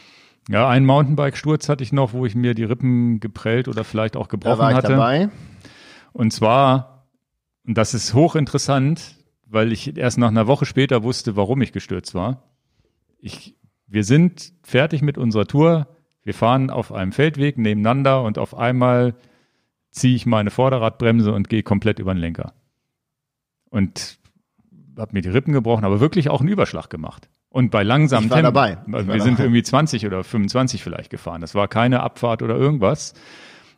ja einen Mountainbike-Sturz hatte ich noch, wo ich mir die Rippen geprellt oder vielleicht auch gebrochen da war ich hatte. Dabei. Und zwar, und das ist hochinteressant, weil ich erst nach einer Woche später wusste, warum ich gestürzt war. Ich, wir sind fertig mit unserer Tour. Wir fahren auf einem Feldweg nebeneinander und auf einmal ziehe ich meine Vorderradbremse und gehe komplett über den Lenker. Und habe mir die Rippen gebrochen, aber wirklich auch einen Überschlag gemacht. Und bei langsamem Tempo. dabei. Also wir sind irgendwie 20 oder 25 vielleicht gefahren. Das war keine Abfahrt oder irgendwas.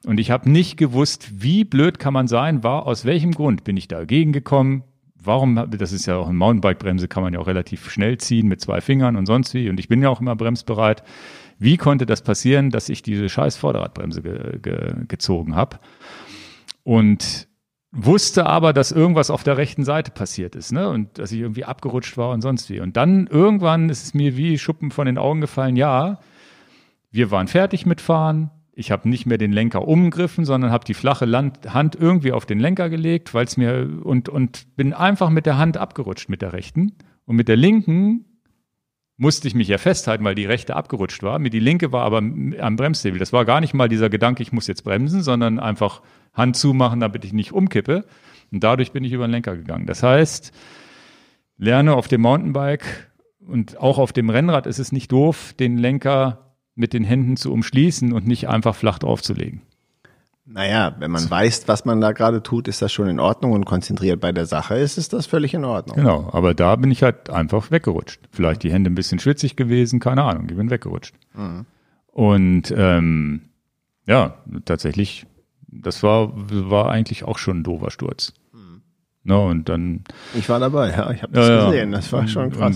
Und ich habe nicht gewusst, wie blöd kann man sein, war aus welchem Grund bin ich dagegen gekommen. Warum, das ist ja auch eine Mountainbike-Bremse, kann man ja auch relativ schnell ziehen mit zwei Fingern und sonst wie. Und ich bin ja auch immer bremsbereit. Wie konnte das passieren, dass ich diese scheiß Vorderradbremse ge, ge, gezogen habe? Und wusste aber, dass irgendwas auf der rechten Seite passiert ist, ne? Und dass ich irgendwie abgerutscht war und sonst wie. Und dann irgendwann ist es mir wie Schuppen von den Augen gefallen, ja, wir waren fertig mit Fahren. Ich habe nicht mehr den Lenker umgriffen, sondern habe die flache Land Hand irgendwie auf den Lenker gelegt, weil es mir und und bin einfach mit der Hand abgerutscht mit der rechten und mit der linken musste ich mich ja festhalten, weil die rechte abgerutscht war. Mir die linke war aber am Bremshebel. Das war gar nicht mal dieser Gedanke, ich muss jetzt bremsen, sondern einfach Hand zumachen, damit ich nicht umkippe. Und dadurch bin ich über den Lenker gegangen. Das heißt, lerne auf dem Mountainbike und auch auf dem Rennrad ist es nicht doof, den Lenker mit den Händen zu umschließen und nicht einfach flach draufzulegen. Naja, wenn man weiß, was man da gerade tut, ist das schon in Ordnung und konzentriert bei der Sache ist, ist das völlig in Ordnung. Genau, aber da bin ich halt einfach weggerutscht. Vielleicht die Hände ein bisschen schwitzig gewesen, keine Ahnung, ich bin weggerutscht. Mhm. Und ähm, ja, tatsächlich, das war, war eigentlich auch schon ein doofer Sturz. Mhm. No, ne, und dann. Ich war dabei, ja, ich habe das ja, gesehen, das war schon krass.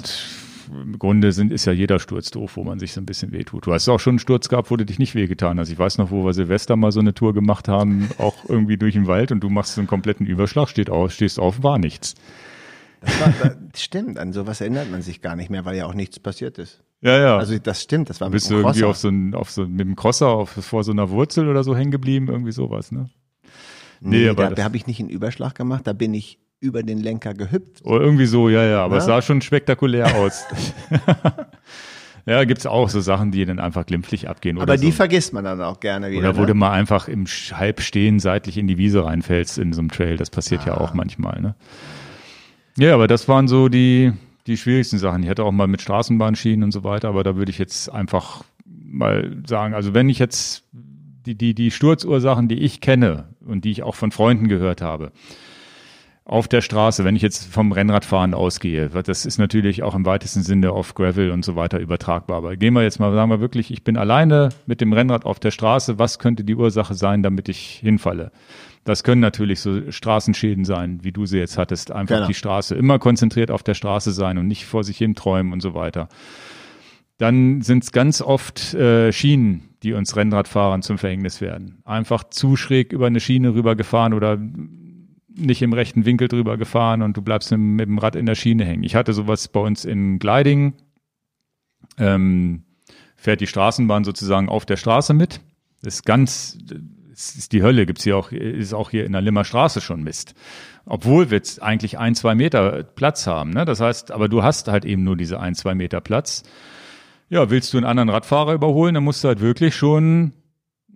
Und im Grunde sind, ist ja jeder Sturz doof, wo man sich so ein bisschen wehtut. Du hast auch schon einen Sturz gehabt, wo du dich nicht wehgetan hast. Ich weiß noch, wo wir Silvester mal so eine Tour gemacht haben, auch irgendwie durch den Wald und du machst so einen kompletten Überschlag, steht auf, stehst auf, war nichts. Das, war, das stimmt, an sowas erinnert man sich gar nicht mehr, weil ja auch nichts passiert ist. Ja, ja. Also das stimmt, das war mit Bist du irgendwie auf so, ein, auf so mit dem Crosser auf, vor so einer Wurzel oder so hängen geblieben, irgendwie sowas, ne? Nee, nee aber da, da habe ich nicht einen Überschlag gemacht, da bin ich über den Lenker gehüpft. Oder irgendwie so, ja, ja, aber ja? es sah schon spektakulär aus. ja, gibt's auch so Sachen, die dann einfach glimpflich abgehen. Aber die so. vergisst man dann auch gerne wieder. Oder wo ne? du mal einfach im Halbstehen seitlich in die Wiese reinfällst in so einem Trail. Das passiert ah. ja auch manchmal, ne? Ja, aber das waren so die, die schwierigsten Sachen. Ich hatte auch mal mit Straßenbahnschienen und so weiter, aber da würde ich jetzt einfach mal sagen, also wenn ich jetzt die, die, die Sturzursachen, die ich kenne und die ich auch von Freunden gehört habe, auf der Straße, wenn ich jetzt vom Rennradfahren ausgehe, das ist natürlich auch im weitesten Sinne auf Gravel und so weiter übertragbar. Aber gehen wir jetzt mal, sagen wir wirklich, ich bin alleine mit dem Rennrad auf der Straße. Was könnte die Ursache sein, damit ich hinfalle? Das können natürlich so Straßenschäden sein, wie du sie jetzt hattest. Einfach genau. die Straße, immer konzentriert auf der Straße sein und nicht vor sich hin träumen und so weiter. Dann sind es ganz oft äh, Schienen, die uns Rennradfahrern zum Verhängnis werden. Einfach zu schräg über eine Schiene rübergefahren oder nicht im rechten Winkel drüber gefahren und du bleibst mit, dem Rad in der Schiene hängen. Ich hatte sowas bei uns in Gliding. Ähm, fährt die Straßenbahn sozusagen auf der Straße mit. Das ist ganz, das ist die Hölle, gibt's hier auch, ist auch hier in der Limmer Straße schon Mist. Obwohl wir jetzt eigentlich ein, zwei Meter Platz haben. Ne? Das heißt, aber du hast halt eben nur diese ein, zwei Meter Platz. Ja, willst du einen anderen Radfahrer überholen, dann musst du halt wirklich schon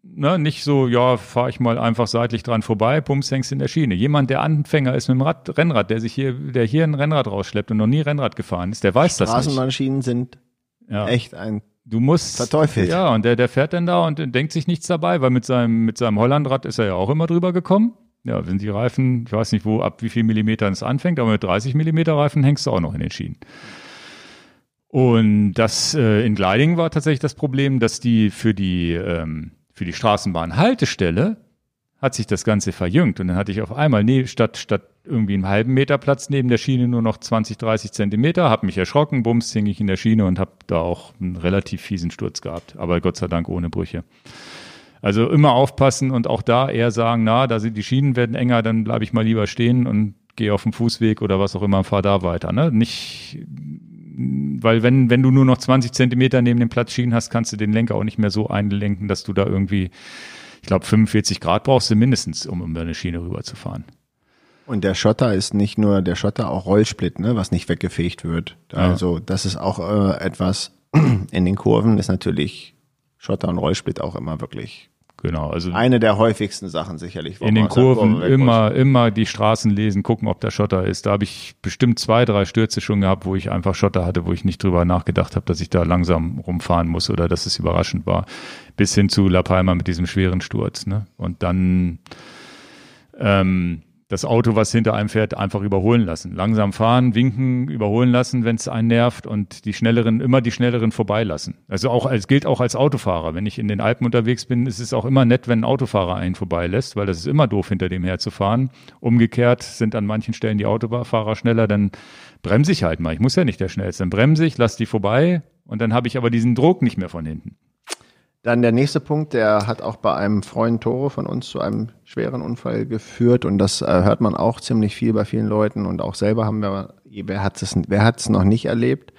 ne, nicht so, ja, fahre ich mal einfach seitlich dran vorbei, pumps, hängst in der Schiene. Jemand, der Anfänger ist mit dem Rad, Rennrad, der sich hier, der hier ein Rennrad rausschleppt und noch nie Rennrad gefahren ist, der weiß das nicht. Straßenbahnschienen sind ja. echt ein Du musst verteufelt. Ja, und der, der fährt dann da und denkt sich nichts dabei, weil mit seinem, mit seinem Hollandrad ist er ja auch immer drüber gekommen. Ja, wenn die Reifen, ich weiß nicht, wo, ab wie viel Millimetern es anfängt, aber mit 30 Millimeter Reifen hängst du auch noch in den Schienen. Und das äh, in Gliding war tatsächlich das Problem, dass die für die ähm, für die Straßenbahnhaltestelle hat sich das Ganze verjüngt und dann hatte ich auf einmal, nee, statt, statt irgendwie einen halben Meter Platz neben der Schiene nur noch 20, 30 Zentimeter, habe mich erschrocken, bums, hing ich in der Schiene und habe da auch einen relativ fiesen Sturz gehabt, aber Gott sei Dank ohne Brüche. Also immer aufpassen und auch da eher sagen, na, da sind die Schienen werden enger, dann bleibe ich mal lieber stehen und gehe auf dem Fußweg oder was auch immer, fahr da weiter. Ne? Nicht, weil wenn, wenn du nur noch 20 Zentimeter neben dem Platz Schienen hast, kannst du den Lenker auch nicht mehr so einlenken, dass du da irgendwie, ich glaube, 45 Grad brauchst du mindestens, um über eine Schiene rüberzufahren. Und der Schotter ist nicht nur der Schotter, auch Rollsplit, ne, was nicht weggefegt wird. Also das ist auch äh, etwas in den Kurven ist natürlich Schotter und Rollsplit auch immer wirklich Genau, also eine der häufigsten Sachen sicherlich. In den Kurven immer, immer die Straßen lesen, gucken, ob da Schotter ist. Da habe ich bestimmt zwei, drei Stürze schon gehabt, wo ich einfach Schotter hatte, wo ich nicht drüber nachgedacht habe, dass ich da langsam rumfahren muss oder dass es überraschend war. Bis hin zu La Palma mit diesem schweren Sturz. Ne? Und dann ähm, das Auto, was hinter einem fährt, einfach überholen lassen. Langsam fahren, winken, überholen lassen, wenn es einen nervt und die schnelleren, immer die schnelleren vorbeilassen. Also auch als gilt auch als Autofahrer. Wenn ich in den Alpen unterwegs bin, ist es auch immer nett, wenn ein Autofahrer einen vorbeilässt, weil das ist immer doof, hinter dem herzufahren. Umgekehrt sind an manchen Stellen die Autofahrer schneller, dann bremse ich halt mal. Ich muss ja nicht der Schnellste. Dann bremse ich, lass die vorbei und dann habe ich aber diesen Druck nicht mehr von hinten. Dann der nächste Punkt, der hat auch bei einem Freund Tore von uns zu einem schweren Unfall geführt und das äh, hört man auch ziemlich viel bei vielen Leuten und auch selber haben wir, wer hat es, wer hat es noch nicht erlebt,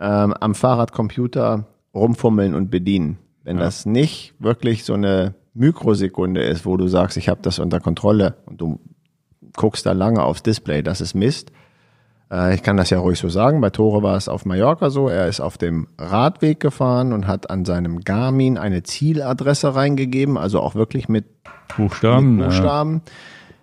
ähm, am Fahrradcomputer rumfummeln und bedienen. Wenn ja. das nicht wirklich so eine Mikrosekunde ist, wo du sagst, ich habe das unter Kontrolle und du guckst da lange aufs Display, das ist Mist, ich kann das ja ruhig so sagen. Bei Tore war es auf Mallorca so. Er ist auf dem Radweg gefahren und hat an seinem Garmin eine Zieladresse reingegeben, also auch wirklich mit Buchstaben. Mit Buchstaben. Ja.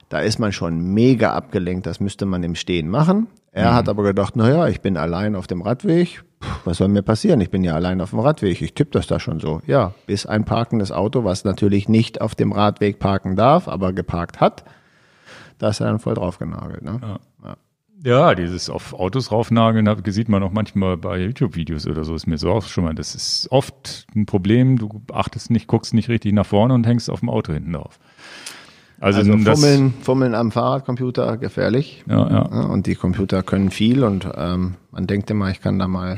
Da ist man schon mega abgelenkt. Das müsste man im Stehen machen. Er mhm. hat aber gedacht, na ja, ich bin allein auf dem Radweg. Puh, was soll mir passieren? Ich bin ja allein auf dem Radweg. Ich tippe das da schon so. Ja, bis ein parkendes Auto, was natürlich nicht auf dem Radweg parken darf, aber geparkt hat, da ist er dann voll drauf genagelt. Ne? Ja. ja. Ja, dieses auf Autos raufnageln, das sieht man auch manchmal bei YouTube-Videos oder so, ist mir so auch schon mal. Das ist oft ein Problem, du achtest nicht, guckst nicht richtig nach vorne und hängst auf dem Auto hinten drauf. Also, also fummeln, fummeln am Fahrradcomputer gefährlich. Ja, ja. Und die Computer können viel und ähm, man denkt immer, ich kann da mal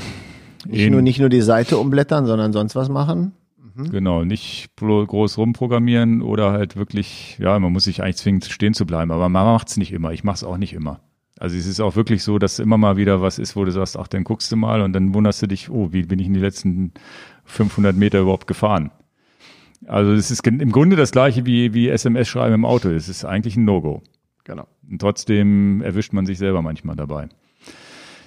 nicht nur, nicht nur die Seite umblättern, sondern sonst was machen. Mhm. Genau, nicht groß rumprogrammieren oder halt wirklich, ja, man muss sich eigentlich zwingen, stehen zu bleiben, aber man macht es nicht immer. Ich mache es auch nicht immer. Also es ist auch wirklich so, dass immer mal wieder was ist, wo du sagst, ach, dann guckst du mal und dann wunderst du dich, oh, wie bin ich in die letzten 500 Meter überhaupt gefahren? Also es ist im Grunde das gleiche wie, wie SMS-Schreiben im Auto. Es ist eigentlich ein No-Go. Genau. Und trotzdem erwischt man sich selber manchmal dabei.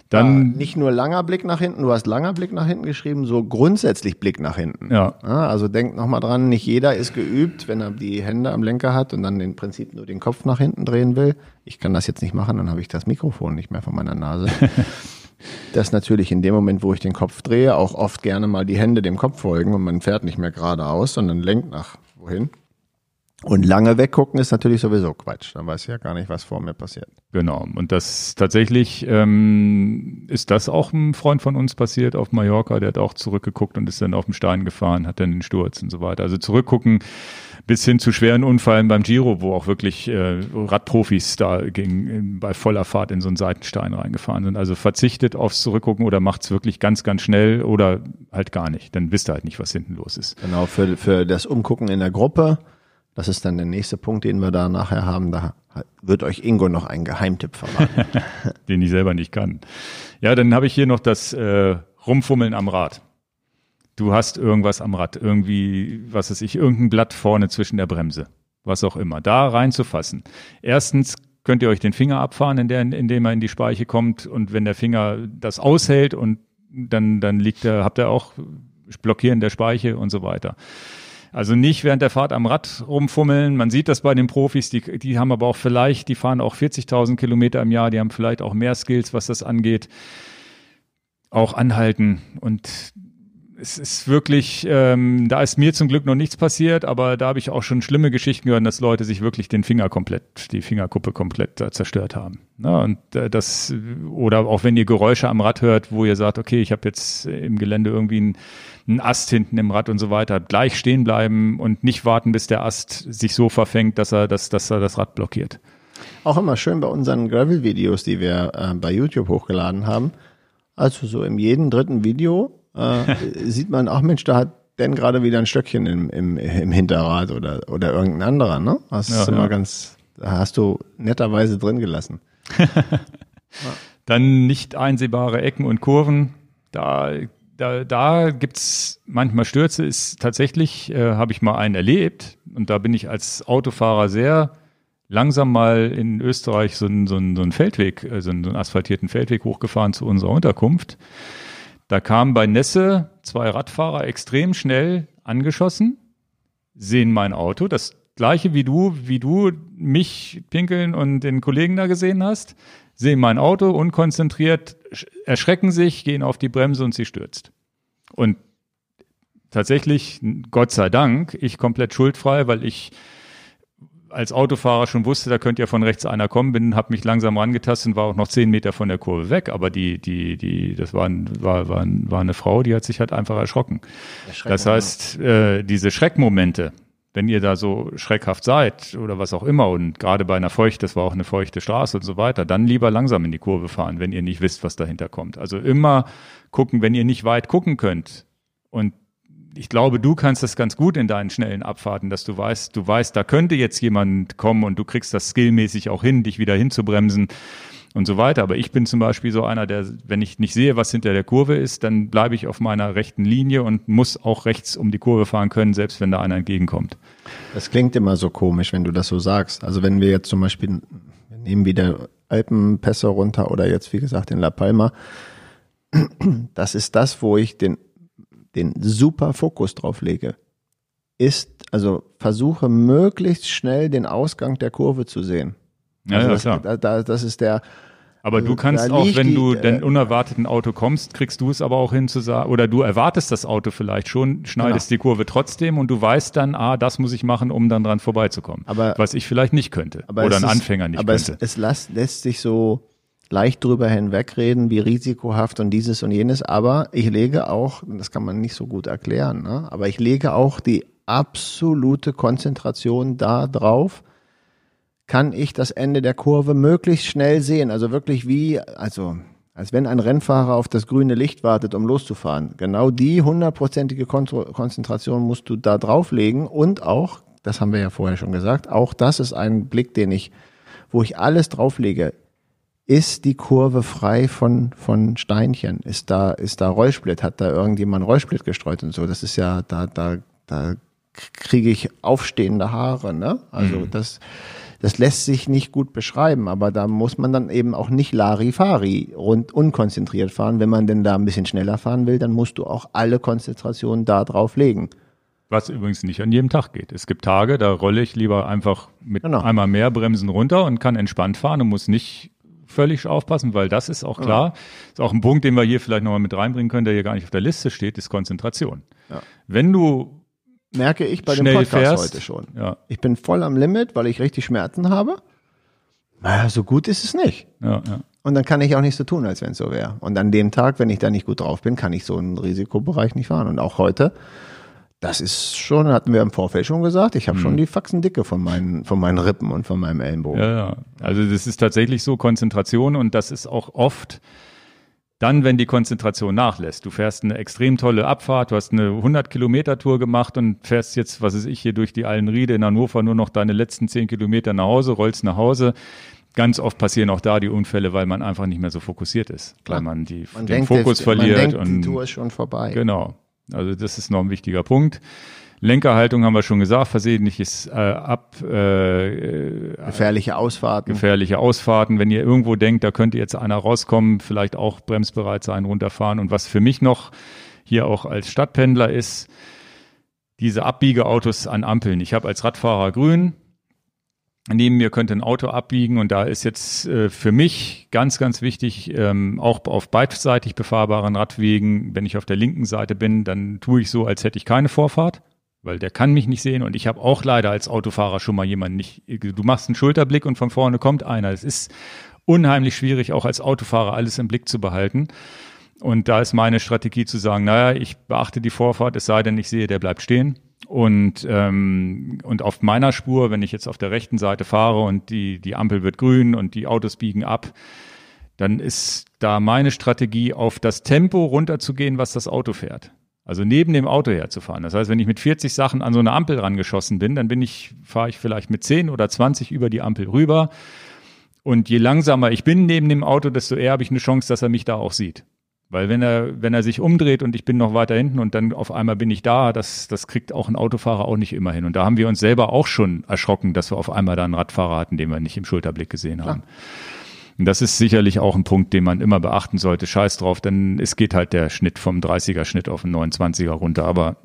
Dann ja, nicht nur langer Blick nach hinten, du hast langer Blick nach hinten geschrieben, so grundsätzlich Blick nach hinten. Ja. ja also denk nochmal dran, nicht jeder ist geübt, wenn er die Hände am Lenker hat und dann im Prinzip nur den Kopf nach hinten drehen will. Ich kann das jetzt nicht machen, dann habe ich das Mikrofon nicht mehr von meiner Nase. dass natürlich in dem Moment, wo ich den Kopf drehe, auch oft gerne mal die Hände dem Kopf folgen und man fährt nicht mehr geradeaus, sondern lenkt nach wohin. Und lange weggucken ist natürlich sowieso Quatsch. Dann weiß ich ja gar nicht, was vor mir passiert. Genau. Und das tatsächlich ähm, ist das auch ein Freund von uns passiert auf Mallorca. Der hat auch zurückgeguckt und ist dann auf dem Stein gefahren, hat dann den Sturz und so weiter. Also zurückgucken bis hin zu schweren Unfällen beim Giro, wo auch wirklich äh, Radprofis da ging, bei voller Fahrt in so einen Seitenstein reingefahren sind. Also verzichtet aufs Zurückgucken oder macht's wirklich ganz, ganz schnell oder halt gar nicht. Dann wisst ihr halt nicht, was hinten los ist. Genau, für, für das Umgucken in der Gruppe das ist dann der nächste Punkt, den wir da nachher haben. Da wird euch Ingo noch einen Geheimtipp verraten. den ich selber nicht kann. Ja, dann habe ich hier noch das äh, Rumfummeln am Rad. Du hast irgendwas am Rad, irgendwie, was weiß ich, irgendein Blatt vorne zwischen der Bremse, was auch immer. Da reinzufassen. Erstens könnt ihr euch den Finger abfahren, in der, indem er in die Speiche kommt und wenn der Finger das aushält und dann, dann liegt er, habt ihr auch Blockieren der Speiche und so weiter. Also nicht während der Fahrt am Rad rumfummeln. Man sieht das bei den Profis, die, die haben aber auch vielleicht, die fahren auch 40.000 Kilometer im Jahr, die haben vielleicht auch mehr Skills, was das angeht. Auch anhalten und es ist wirklich, ähm, da ist mir zum Glück noch nichts passiert, aber da habe ich auch schon schlimme Geschichten gehört, dass Leute sich wirklich den Finger komplett, die Fingerkuppe komplett äh, zerstört haben. Na, und äh, das, oder auch wenn ihr Geräusche am Rad hört, wo ihr sagt, okay, ich habe jetzt im Gelände irgendwie einen, einen Ast hinten im Rad und so weiter, gleich stehen bleiben und nicht warten, bis der Ast sich so verfängt, dass er, dass, dass er das Rad blockiert. Auch immer schön bei unseren Gravel-Videos, die wir äh, bei YouTube hochgeladen haben. Also so in jedem dritten Video äh, sieht man, ach Mensch, da hat denn gerade wieder ein Stöckchen im, im, im Hinterrad oder, oder irgendein anderer, ne? Das ja, ist immer ja. ganz, da hast du netterweise drin gelassen. Dann nicht einsehbare Ecken und Kurven. Da, da, da gibt's manchmal Stürze. Ist tatsächlich, äh, habe ich mal einen erlebt und da bin ich als Autofahrer sehr langsam mal in Österreich so einen, so einen, so einen Feldweg, äh, so einen, so asphaltierten Feldweg hochgefahren zu unserer Unterkunft. Da kamen bei Nässe zwei Radfahrer extrem schnell angeschossen, sehen mein Auto, das gleiche wie du, wie du mich pinkeln und den Kollegen da gesehen hast, sehen mein Auto unkonzentriert, erschrecken sich, gehen auf die Bremse und sie stürzt. Und tatsächlich, Gott sei Dank, ich komplett schuldfrei, weil ich als Autofahrer schon wusste, da könnte ja von rechts einer kommen, bin, habe mich langsam rangetastet und war auch noch zehn Meter von der Kurve weg. Aber die, die, die, das war, war, war, war eine Frau, die hat sich halt einfach erschrocken. Das heißt, äh, diese Schreckmomente, wenn ihr da so schreckhaft seid oder was auch immer und gerade bei einer feucht, das war auch eine feuchte Straße und so weiter, dann lieber langsam in die Kurve fahren, wenn ihr nicht wisst, was dahinter kommt. Also immer gucken, wenn ihr nicht weit gucken könnt und ich glaube, du kannst das ganz gut in deinen schnellen Abfahrten, dass du weißt, du weißt, da könnte jetzt jemand kommen und du kriegst das skillmäßig auch hin, dich wieder hinzubremsen und so weiter. Aber ich bin zum Beispiel so einer, der, wenn ich nicht sehe, was hinter der Kurve ist, dann bleibe ich auf meiner rechten Linie und muss auch rechts um die Kurve fahren können, selbst wenn da einer entgegenkommt. Das klingt immer so komisch, wenn du das so sagst. Also wenn wir jetzt zum Beispiel, nehmen wieder Alpenpässe runter oder jetzt, wie gesagt, in La Palma, das ist das, wo ich den den super Fokus drauf lege, ist, also versuche möglichst schnell den Ausgang der Kurve zu sehen. Ja, also ja das, klar. Da, das ist der. Aber du kannst auch, wenn die, du den unerwarteten Auto kommst, kriegst du es aber auch hin zu sagen, oder du erwartest das Auto vielleicht schon, schneidest genau. die Kurve trotzdem und du weißt dann, ah, das muss ich machen, um dann dran vorbeizukommen. Aber, was ich vielleicht nicht könnte. oder ein Anfänger nicht aber könnte. Aber es, es lässt, lässt sich so, leicht drüber hinwegreden, wie risikohaft und dieses und jenes, aber ich lege auch, das kann man nicht so gut erklären, ne? aber ich lege auch die absolute Konzentration da drauf, kann ich das Ende der Kurve möglichst schnell sehen, also wirklich wie, also als wenn ein Rennfahrer auf das grüne Licht wartet, um loszufahren. Genau die hundertprozentige Konzentration musst du da drauflegen und auch, das haben wir ja vorher schon gesagt, auch das ist ein Blick, den ich, wo ich alles drauflege ist die Kurve frei von, von Steinchen? Ist da, ist da Rollsplit? Hat da irgendjemand Rollsplit gestreut und so? Das ist ja, da, da, da kriege ich aufstehende Haare, ne? Also mhm. das, das lässt sich nicht gut beschreiben, aber da muss man dann eben auch nicht Larifari rund unkonzentriert fahren. Wenn man denn da ein bisschen schneller fahren will, dann musst du auch alle Konzentrationen da drauf legen. Was übrigens nicht an jedem Tag geht. Es gibt Tage, da rolle ich lieber einfach mit genau. einmal mehr Bremsen runter und kann entspannt fahren und muss nicht völlig aufpassen, weil das ist auch klar. Ja. Ist auch ein Punkt, den wir hier vielleicht nochmal mit reinbringen können, der hier gar nicht auf der Liste steht, ist Konzentration. Ja. Wenn du merke ich bei dem Podcast fährst, heute schon. Ja. Ich bin voll am Limit, weil ich richtig Schmerzen habe. Naja, so gut ist es nicht. Ja, ja. Und dann kann ich auch nicht so tun, als wenn es so wäre. Und an dem Tag, wenn ich da nicht gut drauf bin, kann ich so einen Risikobereich nicht fahren. Und auch heute das ist schon, hatten wir im Vorfeld schon gesagt, ich habe hm. schon die Faxen dicke von meinen, von meinen Rippen und von meinem Ellenbogen. Ja, ja. Also das ist tatsächlich so Konzentration und das ist auch oft dann, wenn die Konzentration nachlässt. Du fährst eine extrem tolle Abfahrt, du hast eine 100 Kilometer Tour gemacht und fährst jetzt, was weiß ich, hier durch die Allenriede in Hannover nur noch deine letzten 10 Kilometer nach Hause, rollst nach Hause. Ganz oft passieren auch da die Unfälle, weil man einfach nicht mehr so fokussiert ist, Klar. weil man die, man den denkt, Fokus verliert. Man denkt, und, die Tour ist schon vorbei. Genau. Also das ist noch ein wichtiger Punkt. Lenkerhaltung haben wir schon gesagt, versehentliches äh, Ab, äh, gefährliche Ausfahrten. Gefährliche Ausfahrten. Wenn ihr irgendwo denkt, da könnte jetzt einer rauskommen, vielleicht auch bremsbereit sein, runterfahren. Und was für mich noch hier auch als Stadtpendler ist, diese Abbiegeautos an Ampeln. Ich habe als Radfahrer grün, Neben mir könnte ein Auto abbiegen und da ist jetzt äh, für mich ganz, ganz wichtig, ähm, auch auf beidseitig befahrbaren Radwegen, wenn ich auf der linken Seite bin, dann tue ich so, als hätte ich keine Vorfahrt, weil der kann mich nicht sehen und ich habe auch leider als Autofahrer schon mal jemanden nicht, du machst einen Schulterblick und von vorne kommt einer. Es ist unheimlich schwierig, auch als Autofahrer alles im Blick zu behalten. Und da ist meine Strategie zu sagen, naja, ich beachte die Vorfahrt, es sei denn, ich sehe, der bleibt stehen. Und, ähm, und auf meiner Spur, wenn ich jetzt auf der rechten Seite fahre und die, die Ampel wird grün und die Autos biegen ab, dann ist da meine Strategie, auf das Tempo runterzugehen, was das Auto fährt. Also neben dem Auto herzufahren. Das heißt, wenn ich mit 40 Sachen an so eine Ampel rangeschossen bin, dann bin ich, fahre ich vielleicht mit 10 oder 20 über die Ampel rüber. Und je langsamer ich bin neben dem Auto, desto eher habe ich eine Chance, dass er mich da auch sieht. Weil wenn er, wenn er sich umdreht und ich bin noch weiter hinten und dann auf einmal bin ich da, das, das kriegt auch ein Autofahrer auch nicht immer hin. Und da haben wir uns selber auch schon erschrocken, dass wir auf einmal da einen Radfahrer hatten, den wir nicht im Schulterblick gesehen haben. Und das ist sicherlich auch ein Punkt, den man immer beachten sollte. Scheiß drauf, denn es geht halt der Schnitt vom 30er Schnitt auf den 29er runter, aber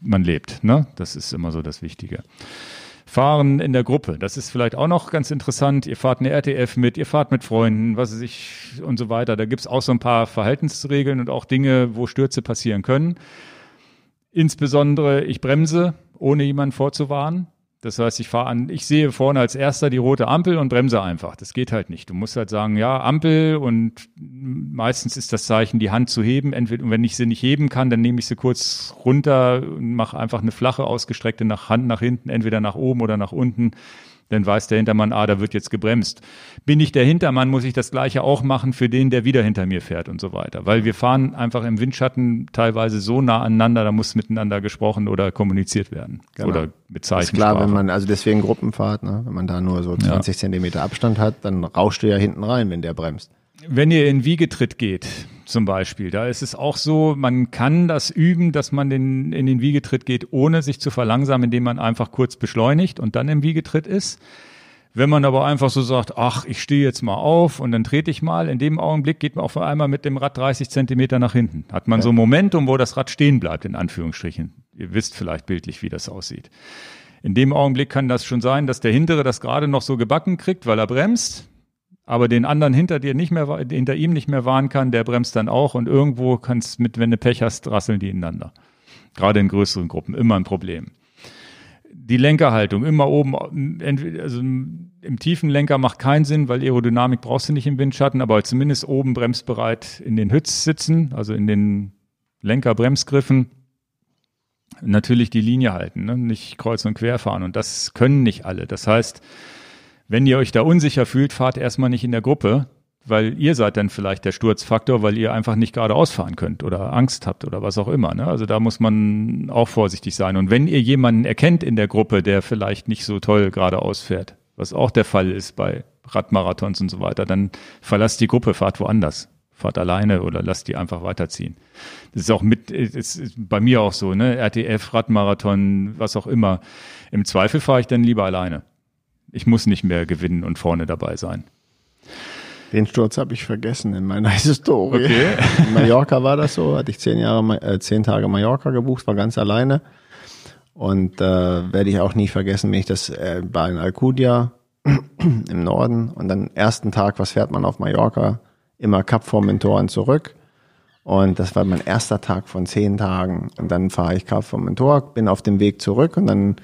man lebt, ne? Das ist immer so das Wichtige. Fahren in der Gruppe. Das ist vielleicht auch noch ganz interessant. Ihr fahrt eine RTF mit, ihr fahrt mit Freunden, was weiß ich und so weiter. Da gibt's auch so ein paar Verhaltensregeln und auch Dinge, wo Stürze passieren können. Insbesondere, ich bremse, ohne jemanden vorzuwarnen. Das heißt, ich fahre an, ich sehe vorne als erster die rote Ampel und bremse einfach. Das geht halt nicht. Du musst halt sagen, ja, Ampel und meistens ist das Zeichen, die Hand zu heben. Entweder, und wenn ich sie nicht heben kann, dann nehme ich sie kurz runter und mache einfach eine flache, ausgestreckte nach Hand nach hinten, entweder nach oben oder nach unten dann weiß der Hintermann, ah, da wird jetzt gebremst. Bin ich der Hintermann, muss ich das Gleiche auch machen für den, der wieder hinter mir fährt und so weiter. Weil wir fahren einfach im Windschatten teilweise so nah aneinander, da muss miteinander gesprochen oder kommuniziert werden. Genau. Oder mit Zeichen. Ist klar, wenn man, also deswegen Gruppenfahrt, ne? wenn man da nur so 20 ja. Zentimeter Abstand hat, dann rauscht du ja hinten rein, wenn der bremst. Wenn ihr in Wiegetritt geht, zum Beispiel. Da ist es auch so, man kann das üben, dass man den, in den Wiegetritt geht, ohne sich zu verlangsamen, indem man einfach kurz beschleunigt und dann im Wiegetritt ist. Wenn man aber einfach so sagt, ach, ich stehe jetzt mal auf und dann trete ich mal, in dem Augenblick geht man auf einmal mit dem Rad 30 Zentimeter nach hinten. Hat man ja. so ein Momentum, wo das Rad stehen bleibt, in Anführungsstrichen. Ihr wisst vielleicht bildlich, wie das aussieht. In dem Augenblick kann das schon sein, dass der Hintere das gerade noch so gebacken kriegt, weil er bremst aber den anderen hinter dir nicht mehr, hinter ihm nicht mehr warnen kann, der bremst dann auch und irgendwo kannst mit, wenn du Pech hast, rasseln die ineinander. Gerade in größeren Gruppen, immer ein Problem. Die Lenkerhaltung, immer oben, also im tiefen Lenker macht keinen Sinn, weil Aerodynamik brauchst du nicht im Windschatten, aber zumindest oben bremsbereit in den Hütz sitzen, also in den Lenkerbremsgriffen. Natürlich die Linie halten, ne? nicht kreuz und quer fahren. Und das können nicht alle. Das heißt, wenn ihr euch da unsicher fühlt, fahrt erstmal nicht in der Gruppe, weil ihr seid dann vielleicht der Sturzfaktor, weil ihr einfach nicht geradeaus fahren könnt oder Angst habt oder was auch immer. Ne? Also da muss man auch vorsichtig sein. Und wenn ihr jemanden erkennt in der Gruppe, der vielleicht nicht so toll geradeaus fährt, was auch der Fall ist bei Radmarathons und so weiter, dann verlasst die Gruppe, fahrt woanders. Fahrt alleine oder lasst die einfach weiterziehen. Das ist auch mit, ist bei mir auch so, ne? RTF, Radmarathon, was auch immer. Im Zweifel fahre ich dann lieber alleine. Ich muss nicht mehr gewinnen und vorne dabei sein. Den Sturz habe ich vergessen in meiner Historie. Okay. In Mallorca war das so, hatte ich zehn Jahre, äh, zehn Tage Mallorca gebucht, war ganz alleine. Und äh, werde ich auch nie vergessen, wenn ich das äh, war in Alcudia im Norden und dann ersten Tag, was fährt man auf Mallorca? Immer Kap Formentoren zurück. Und das war mein erster Tag von zehn Tagen. Und dann fahre ich Kap Formentor, bin auf dem Weg zurück und dann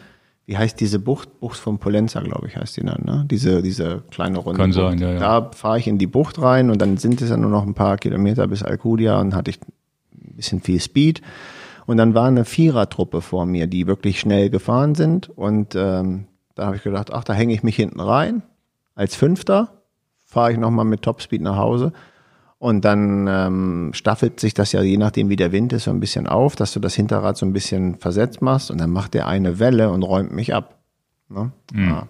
wie heißt diese Bucht? Bucht von Polenza, glaube ich, heißt die dann, ne? Diese, diese kleine Runde. Kann sein, ja, ja. Da fahre ich in die Bucht rein und dann sind es ja nur noch ein paar Kilometer bis Alcudia und hatte ich ein bisschen viel Speed. Und dann war eine Vierertruppe vor mir, die wirklich schnell gefahren sind. Und ähm, da habe ich gedacht, ach, da hänge ich mich hinten rein. Als Fünfter fahre ich nochmal mit Topspeed nach Hause. Und dann ähm, staffelt sich das ja, je nachdem wie der Wind ist, so ein bisschen auf, dass du das Hinterrad so ein bisschen versetzt machst und dann macht der eine Welle und räumt mich ab. Ne? Mhm. Ja.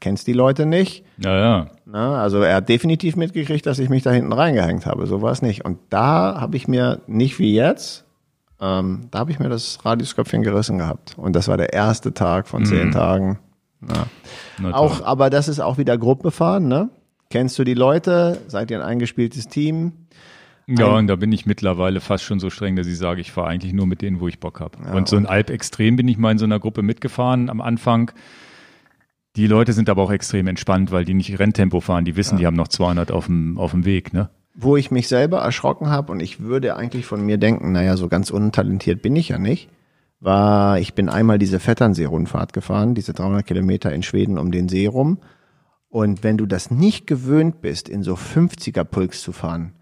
Kennst die Leute nicht? Ja, ja. Na, ne? also er hat definitiv mitgekriegt, dass ich mich da hinten reingehängt habe. So war es nicht. Und da habe ich mir nicht wie jetzt, ähm, da habe ich mir das Radiusköpfchen gerissen gehabt. Und das war der erste Tag von zehn mhm. Tagen. Na. Auch, aber das ist auch wieder Gruppefahren, ne? Kennst du die Leute? Seid ihr ein eingespieltes Team? Ja, und da bin ich mittlerweile fast schon so streng, dass ich sage, ich fahre eigentlich nur mit denen, wo ich Bock habe. Ja, und so ein Alp Extrem bin ich mal in so einer Gruppe mitgefahren am Anfang. Die Leute sind aber auch extrem entspannt, weil die nicht Renntempo fahren. Die wissen, ja. die haben noch 200 auf dem, auf dem Weg, ne? Wo ich mich selber erschrocken habe und ich würde eigentlich von mir denken, naja, so ganz untalentiert bin ich ja nicht, war, ich bin einmal diese Vetternsee-Rundfahrt gefahren, diese 300 Kilometer in Schweden um den See rum. Und wenn du das nicht gewöhnt bist, in so 50er Pulks zu fahren,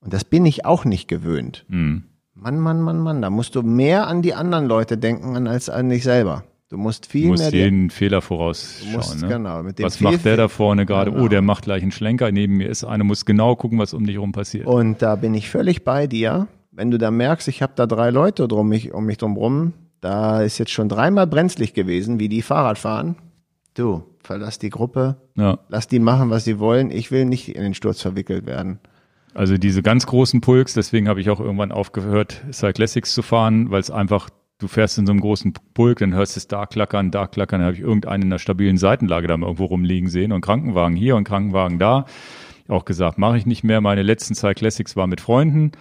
und das bin ich auch nicht gewöhnt, mhm. Mann, Mann, Mann, Mann, da musst du mehr an die anderen Leute denken als an dich selber. Du musst viel du musst mehr jeden Fehler vorausschauen. Musst, ne? genau, mit dem was macht der da vorne gerade? Genau. Oh, der macht gleich einen Schlenker. Neben mir ist einer, muss genau gucken, was um dich rum passiert. Und da bin ich völlig bei dir. Wenn du da merkst, ich habe da drei Leute drum mich, um mich drum rum, da ist jetzt schon dreimal brenzlig gewesen, wie die Fahrrad fahren. Du, verlass die Gruppe, ja. lass die machen, was sie wollen. Ich will nicht in den Sturz verwickelt werden. Also diese ganz großen Pulks, deswegen habe ich auch irgendwann aufgehört, Cyclassics zu fahren, weil es einfach, du fährst in so einem großen Pulk, dann hörst du es da klackern, da klackern, dann habe ich irgendeinen in einer stabilen Seitenlage da mal irgendwo rumliegen sehen und Krankenwagen hier und Krankenwagen da. Auch gesagt, mache ich nicht mehr. Meine letzten Cyclassics war mit Freunden,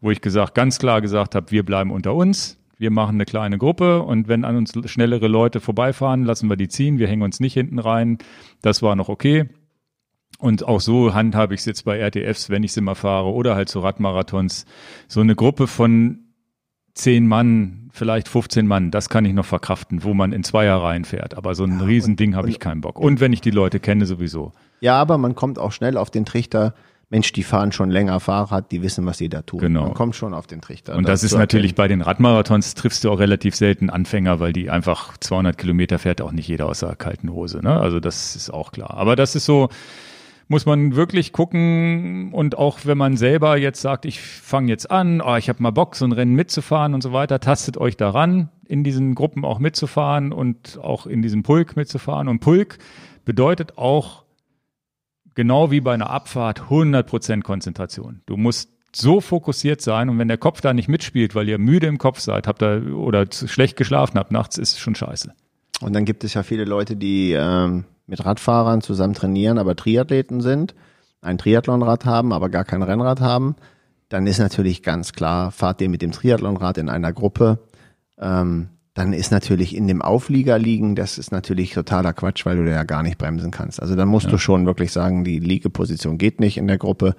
wo ich gesagt, ganz klar gesagt habe, wir bleiben unter uns wir machen eine kleine Gruppe und wenn an uns schnellere Leute vorbeifahren, lassen wir die ziehen, wir hängen uns nicht hinten rein. Das war noch okay. Und auch so handhabe ich es jetzt bei RTFs, wenn ich sie mal fahre oder halt zu Radmarathons. So eine Gruppe von zehn Mann, vielleicht 15 Mann, das kann ich noch verkraften, wo man in Zweierreihen fährt. Aber so ein ja, Riesending habe ich keinen Bock. Und wenn ich die Leute kenne, sowieso. Ja, aber man kommt auch schnell auf den Trichter, Mensch, die fahren schon länger Fahrrad, die wissen, was sie da tun. Genau. Man kommt schon auf den Trichter. Und das, das ist natürlich bei den Radmarathons triffst du auch relativ selten Anfänger, weil die einfach 200 Kilometer fährt auch nicht jeder aus der kalten Hose. Ne? Also das ist auch klar. Aber das ist so, muss man wirklich gucken und auch wenn man selber jetzt sagt, ich fange jetzt an, oh, ich habe mal Bock, so ein Rennen mitzufahren und so weiter, tastet euch daran, in diesen Gruppen auch mitzufahren und auch in diesem Pulk mitzufahren. Und Pulk bedeutet auch genau wie bei einer Abfahrt 100% Konzentration. Du musst so fokussiert sein und wenn der Kopf da nicht mitspielt, weil ihr müde im Kopf seid, habt ihr oder schlecht geschlafen habt nachts, ist schon scheiße. Und dann gibt es ja viele Leute, die ähm, mit Radfahrern zusammen trainieren, aber Triathleten sind, ein Triathlonrad haben, aber gar kein Rennrad haben. Dann ist natürlich ganz klar, fahrt ihr mit dem Triathlonrad in einer Gruppe, ähm, dann ist natürlich in dem Auflieger liegen, das ist natürlich totaler Quatsch, weil du da ja gar nicht bremsen kannst. Also dann musst ja. du schon wirklich sagen, die Liegeposition geht nicht in der Gruppe.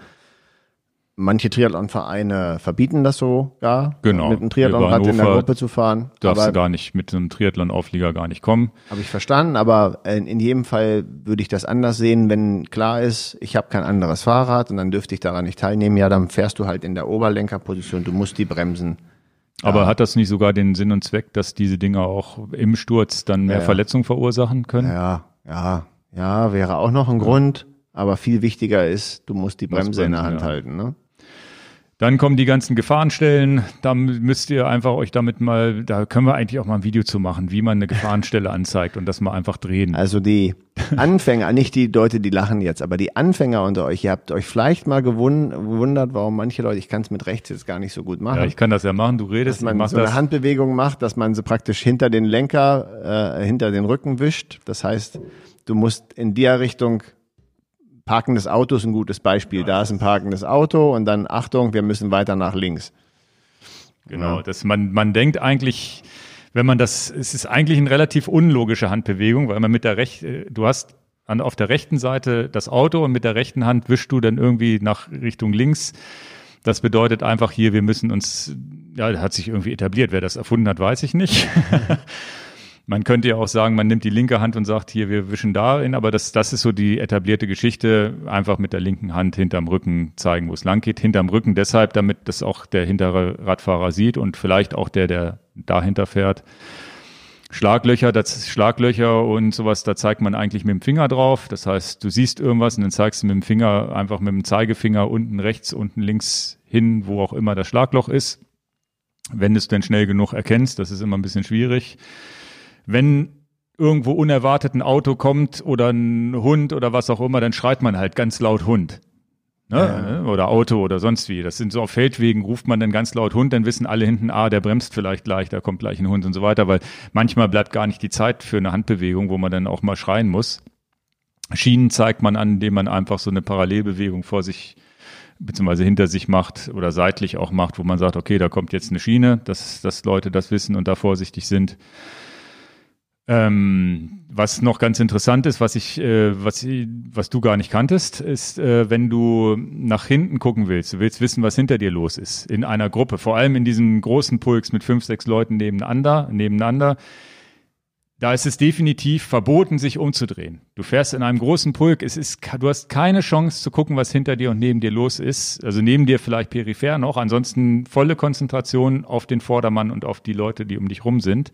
Manche Triathlonvereine verbieten das so, ja, genau. mit einem Triathlonrad in der Gruppe zu fahren. Darfst aber, du gar nicht mit einem Triathlon-Auflieger gar nicht kommen. Habe ich verstanden, aber in, in jedem Fall würde ich das anders sehen, wenn klar ist, ich habe kein anderes Fahrrad und dann dürfte ich daran nicht teilnehmen. Ja, dann fährst du halt in der Oberlenkerposition, du musst die bremsen aber ja. hat das nicht sogar den Sinn und Zweck, dass diese Dinger auch im Sturz dann mehr ja, Verletzungen verursachen können? Ja, ja, ja, wäre auch noch ein Grund. Aber viel wichtiger ist, du musst die Bremse in der Hand halten. Ne? Dann kommen die ganzen Gefahrenstellen. Da müsst ihr einfach euch damit mal, da können wir eigentlich auch mal ein Video zu machen, wie man eine Gefahrenstelle anzeigt und das mal einfach drehen. Also die Anfänger, nicht die Leute, die lachen jetzt, aber die Anfänger unter euch, ihr habt euch vielleicht mal gewundert, warum manche Leute, ich kann es mit rechts jetzt gar nicht so gut machen. Ja, ich kann das ja machen, du redest, dass man so eine Handbewegung macht, dass man so praktisch hinter den Lenker, äh, hinter den Rücken wischt. Das heißt, du musst in der Richtung parkendes Auto ist ein gutes Beispiel. Da ist ein parkendes Auto und dann Achtung, wir müssen weiter nach links. Genau, ja. das, man, man denkt eigentlich, wenn man das, es ist eigentlich eine relativ unlogische Handbewegung, weil man mit der rechten, äh, du hast an, auf der rechten Seite das Auto und mit der rechten Hand wischst du dann irgendwie nach Richtung links. Das bedeutet einfach hier, wir müssen uns, ja, hat sich irgendwie etabliert. Wer das erfunden hat, weiß ich nicht. Man könnte ja auch sagen, man nimmt die linke Hand und sagt, hier, wir wischen dahin, aber das, das ist so die etablierte Geschichte, einfach mit der linken Hand hinterm Rücken zeigen, wo es lang geht. Hinterm Rücken deshalb, damit das auch der hintere Radfahrer sieht und vielleicht auch der, der dahinter fährt. Schlaglöcher, das Schlaglöcher und sowas, da zeigt man eigentlich mit dem Finger drauf. Das heißt, du siehst irgendwas und dann zeigst du mit dem Finger einfach mit dem Zeigefinger unten rechts, unten links hin, wo auch immer das Schlagloch ist. Wenn du es denn schnell genug erkennst, das ist immer ein bisschen schwierig wenn irgendwo unerwartet ein Auto kommt oder ein Hund oder was auch immer, dann schreit man halt ganz laut Hund. Ne? Ja. Oder Auto oder sonst wie. Das sind so auf Feldwegen, ruft man dann ganz laut Hund, dann wissen alle hinten, ah, der bremst vielleicht gleich, da kommt gleich ein Hund und so weiter, weil manchmal bleibt gar nicht die Zeit für eine Handbewegung, wo man dann auch mal schreien muss. Schienen zeigt man an, indem man einfach so eine Parallelbewegung vor sich beziehungsweise hinter sich macht oder seitlich auch macht, wo man sagt, okay, da kommt jetzt eine Schiene, dass, dass Leute das wissen und da vorsichtig sind. Ähm, was noch ganz interessant ist, was ich, äh, was, was du gar nicht kanntest, ist, äh, wenn du nach hinten gucken willst, du willst wissen, was hinter dir los ist in einer Gruppe, vor allem in diesen großen Pulks mit fünf, sechs Leuten nebeneinander, nebeneinander da ist es definitiv verboten, sich umzudrehen. Du fährst in einem großen Pulk, es ist, du hast keine Chance zu gucken, was hinter dir und neben dir los ist. Also neben dir vielleicht peripher noch, ansonsten volle Konzentration auf den Vordermann und auf die Leute, die um dich rum sind.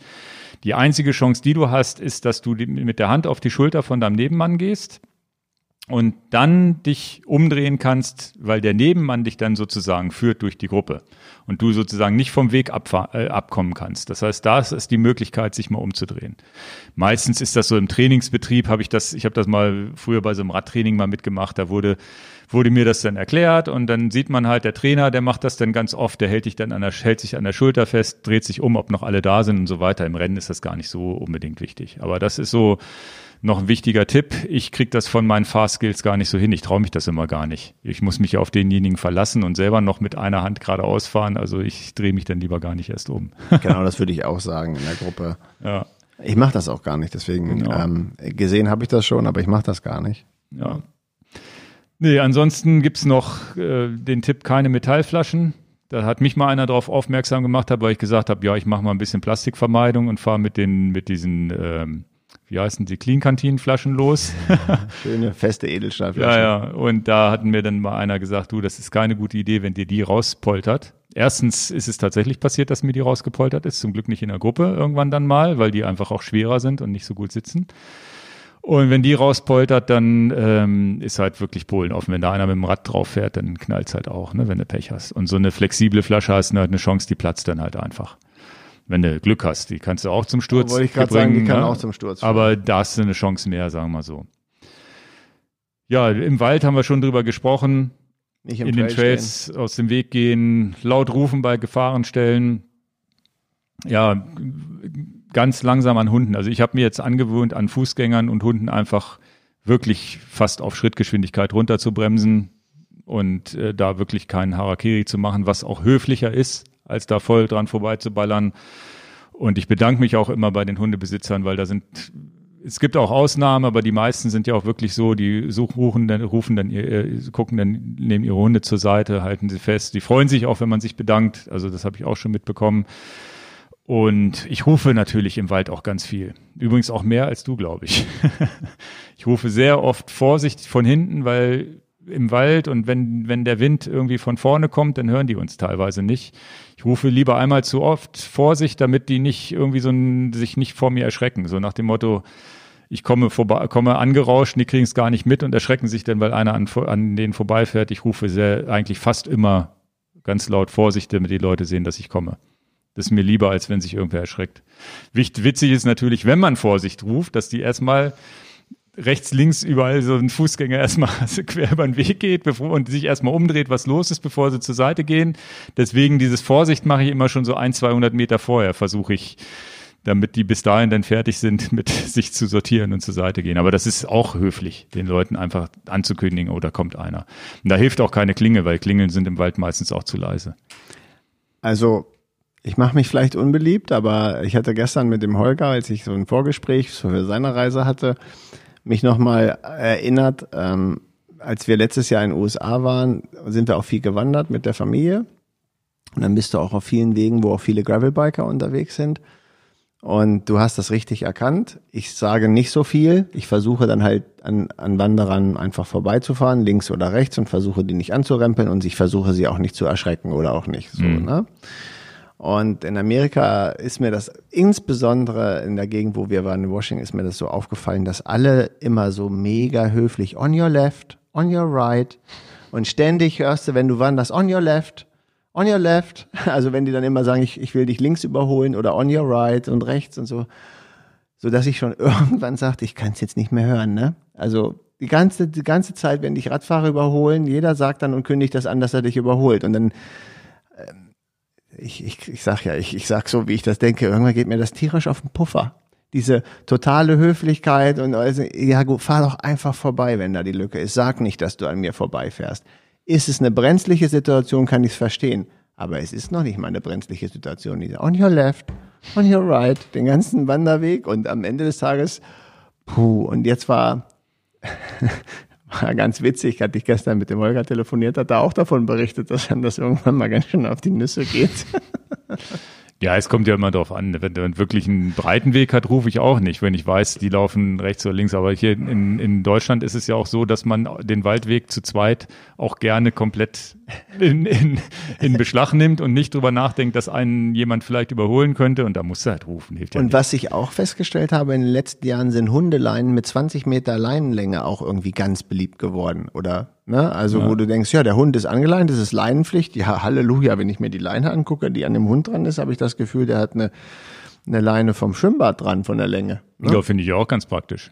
Die einzige Chance, die du hast, ist, dass du mit der Hand auf die Schulter von deinem Nebenmann gehst und dann dich umdrehen kannst, weil der Nebenmann dich dann sozusagen führt durch die Gruppe und du sozusagen nicht vom Weg äh, abkommen kannst. Das heißt, da ist die Möglichkeit, sich mal umzudrehen. Meistens ist das so im Trainingsbetrieb, habe ich das, ich habe das mal früher bei so einem Radtraining mal mitgemacht, da wurde wurde mir das dann erklärt und dann sieht man halt, der Trainer, der macht das dann ganz oft, der hält dich dann an der, hält sich an der Schulter fest, dreht sich um, ob noch alle da sind und so weiter. Im Rennen ist das gar nicht so unbedingt wichtig. Aber das ist so, noch ein wichtiger Tipp. Ich kriege das von meinen Fahrskills gar nicht so hin. Ich traue mich das immer gar nicht. Ich muss mich auf denjenigen verlassen und selber noch mit einer Hand geradeaus fahren. Also ich drehe mich dann lieber gar nicht erst um. genau, das würde ich auch sagen in der Gruppe. Ja. Ich mache das auch gar nicht. Deswegen genau. ähm, gesehen habe ich das schon, aber ich mache das gar nicht. Ja. Nee, ansonsten gibt's noch äh, den Tipp, keine Metallflaschen. Da hat mich mal einer darauf aufmerksam gemacht, weil ich gesagt habe, ja, ich mache mal ein bisschen Plastikvermeidung und fahre mit den mit diesen ähm, wie heißen die, Clean-Kantinenflaschen los. Schöne, feste Edelstahlflaschen. Ja, ja. Und da hatten mir dann mal einer gesagt, du, das ist keine gute Idee, wenn dir die rauspoltert. Erstens ist es tatsächlich passiert, dass mir die rausgepoltert ist. Zum Glück nicht in der Gruppe irgendwann dann mal, weil die einfach auch schwerer sind und nicht so gut sitzen. Und wenn die rauspoltert, dann ähm, ist halt wirklich Polen offen. Wenn da einer mit dem Rad drauf fährt, dann knallt's halt auch, ne, wenn du Pech hast. Und so eine flexible Flasche hast du halt eine Chance, die platzt dann halt einfach wenn du Glück hast. Die kannst du auch zum Sturz Wollte ich gerade sagen, die kann ne? auch zum Sturz. Fahren. Aber da hast du eine Chance mehr, sagen wir so. Ja, im Wald haben wir schon drüber gesprochen. Nicht im in Trail den Trails stehen. aus dem Weg gehen, laut rufen bei Gefahrenstellen. Ja, ganz langsam an Hunden. Also ich habe mir jetzt angewöhnt, an Fußgängern und Hunden einfach wirklich fast auf Schrittgeschwindigkeit runterzubremsen und äh, da wirklich keinen Harakiri zu machen, was auch höflicher ist, als da voll dran vorbeizuballern. Und ich bedanke mich auch immer bei den Hundebesitzern, weil da sind, es gibt auch Ausnahmen, aber die meisten sind ja auch wirklich so, die suchen dann, rufen dann, ihr, gucken dann, nehmen ihre Hunde zur Seite, halten sie fest. Die freuen sich auch, wenn man sich bedankt. Also das habe ich auch schon mitbekommen. Und ich rufe natürlich im Wald auch ganz viel. Übrigens auch mehr als du, glaube ich. ich rufe sehr oft Vorsicht von hinten, weil im Wald und wenn, wenn der Wind irgendwie von vorne kommt, dann hören die uns teilweise nicht. Ich rufe lieber einmal zu oft Vorsicht, damit die nicht irgendwie so ein, sich nicht vor mir erschrecken. So nach dem Motto, ich komme vorbei, komme angerauscht, die kriegen es gar nicht mit und erschrecken sich dann, weil einer an, an denen vorbeifährt. Ich rufe sehr, eigentlich fast immer ganz laut Vorsicht, damit die Leute sehen, dass ich komme. Das ist mir lieber, als wenn sich irgendwer erschreckt. Wichtig ist natürlich, wenn man Vorsicht ruft, dass die erstmal rechts, links überall so ein Fußgänger erstmal quer über den Weg geht bevor, und sich erstmal umdreht, was los ist, bevor sie zur Seite gehen. Deswegen dieses Vorsicht mache ich immer schon so ein, 200 Meter vorher, versuche ich, damit die bis dahin dann fertig sind, mit sich zu sortieren und zur Seite gehen. Aber das ist auch höflich, den Leuten einfach anzukündigen, oh, kommt einer. Und da hilft auch keine Klinge, weil Klingeln sind im Wald meistens auch zu leise. Also ich mache mich vielleicht unbeliebt, aber ich hatte gestern mit dem Holger, als ich so ein Vorgespräch für seine Reise hatte, mich nochmal erinnert, ähm, als wir letztes Jahr in den USA waren, sind wir auch viel gewandert mit der Familie. Und dann bist du auch auf vielen Wegen, wo auch viele Gravelbiker unterwegs sind. Und du hast das richtig erkannt. Ich sage nicht so viel. Ich versuche dann halt an, an Wanderern einfach vorbeizufahren, links oder rechts, und versuche die nicht anzurempeln und ich versuche sie auch nicht zu erschrecken oder auch nicht. So, mhm. ne? Und in Amerika ist mir das insbesondere in der Gegend, wo wir waren, in Washington, ist mir das so aufgefallen, dass alle immer so mega höflich on your left, on your right und ständig hörst du, wenn du wanderst, on your left, on your left. Also wenn die dann immer sagen, ich, ich will dich links überholen oder on your right und rechts und so, so dass ich schon irgendwann sagte, ich kann es jetzt nicht mehr hören, ne? Also die ganze, die ganze Zeit, wenn dich Radfahrer überholen, jeder sagt dann und kündigt das an, dass er dich überholt und dann ich, ich, ich sag ja, ich, ich sag so, wie ich das denke, irgendwann geht mir das tierisch auf den Puffer. Diese totale Höflichkeit und also, ja gut, fahr doch einfach vorbei, wenn da die Lücke ist. Sag nicht, dass du an mir vorbeifährst. Ist es eine brenzliche Situation, kann ich es verstehen. Aber es ist noch nicht mal eine brenzliche Situation. On your left, on your right, den ganzen Wanderweg und am Ende des Tages, puh, und jetzt war, war ganz witzig, hatte ich gestern mit dem Holger telefoniert, hat er auch davon berichtet, dass dann das irgendwann mal ganz schön auf die Nüsse geht. Ja, es kommt ja immer darauf an. Wenn man wirklich einen breiten Weg hat, rufe ich auch nicht, wenn ich weiß, die laufen rechts oder links. Aber hier in, in Deutschland ist es ja auch so, dass man den Waldweg zu zweit auch gerne komplett in, in, in Beschlag nimmt und nicht drüber nachdenkt, dass einen jemand vielleicht überholen könnte. Und da muss er halt rufen. Hilft ja und nicht. was ich auch festgestellt habe in den letzten Jahren, sind Hundeleinen mit 20 Meter Leinenlänge auch irgendwie ganz beliebt geworden. Oder Ne? Also ja. wo du denkst, ja, der Hund ist angeleint, das ist Leinenpflicht. Ja, Halleluja, wenn ich mir die Leine angucke, die an dem Hund dran ist, habe ich das Gefühl, der hat eine, eine Leine vom Schwimmbad dran, von der Länge. Ne? Ja, finde ich auch ganz praktisch.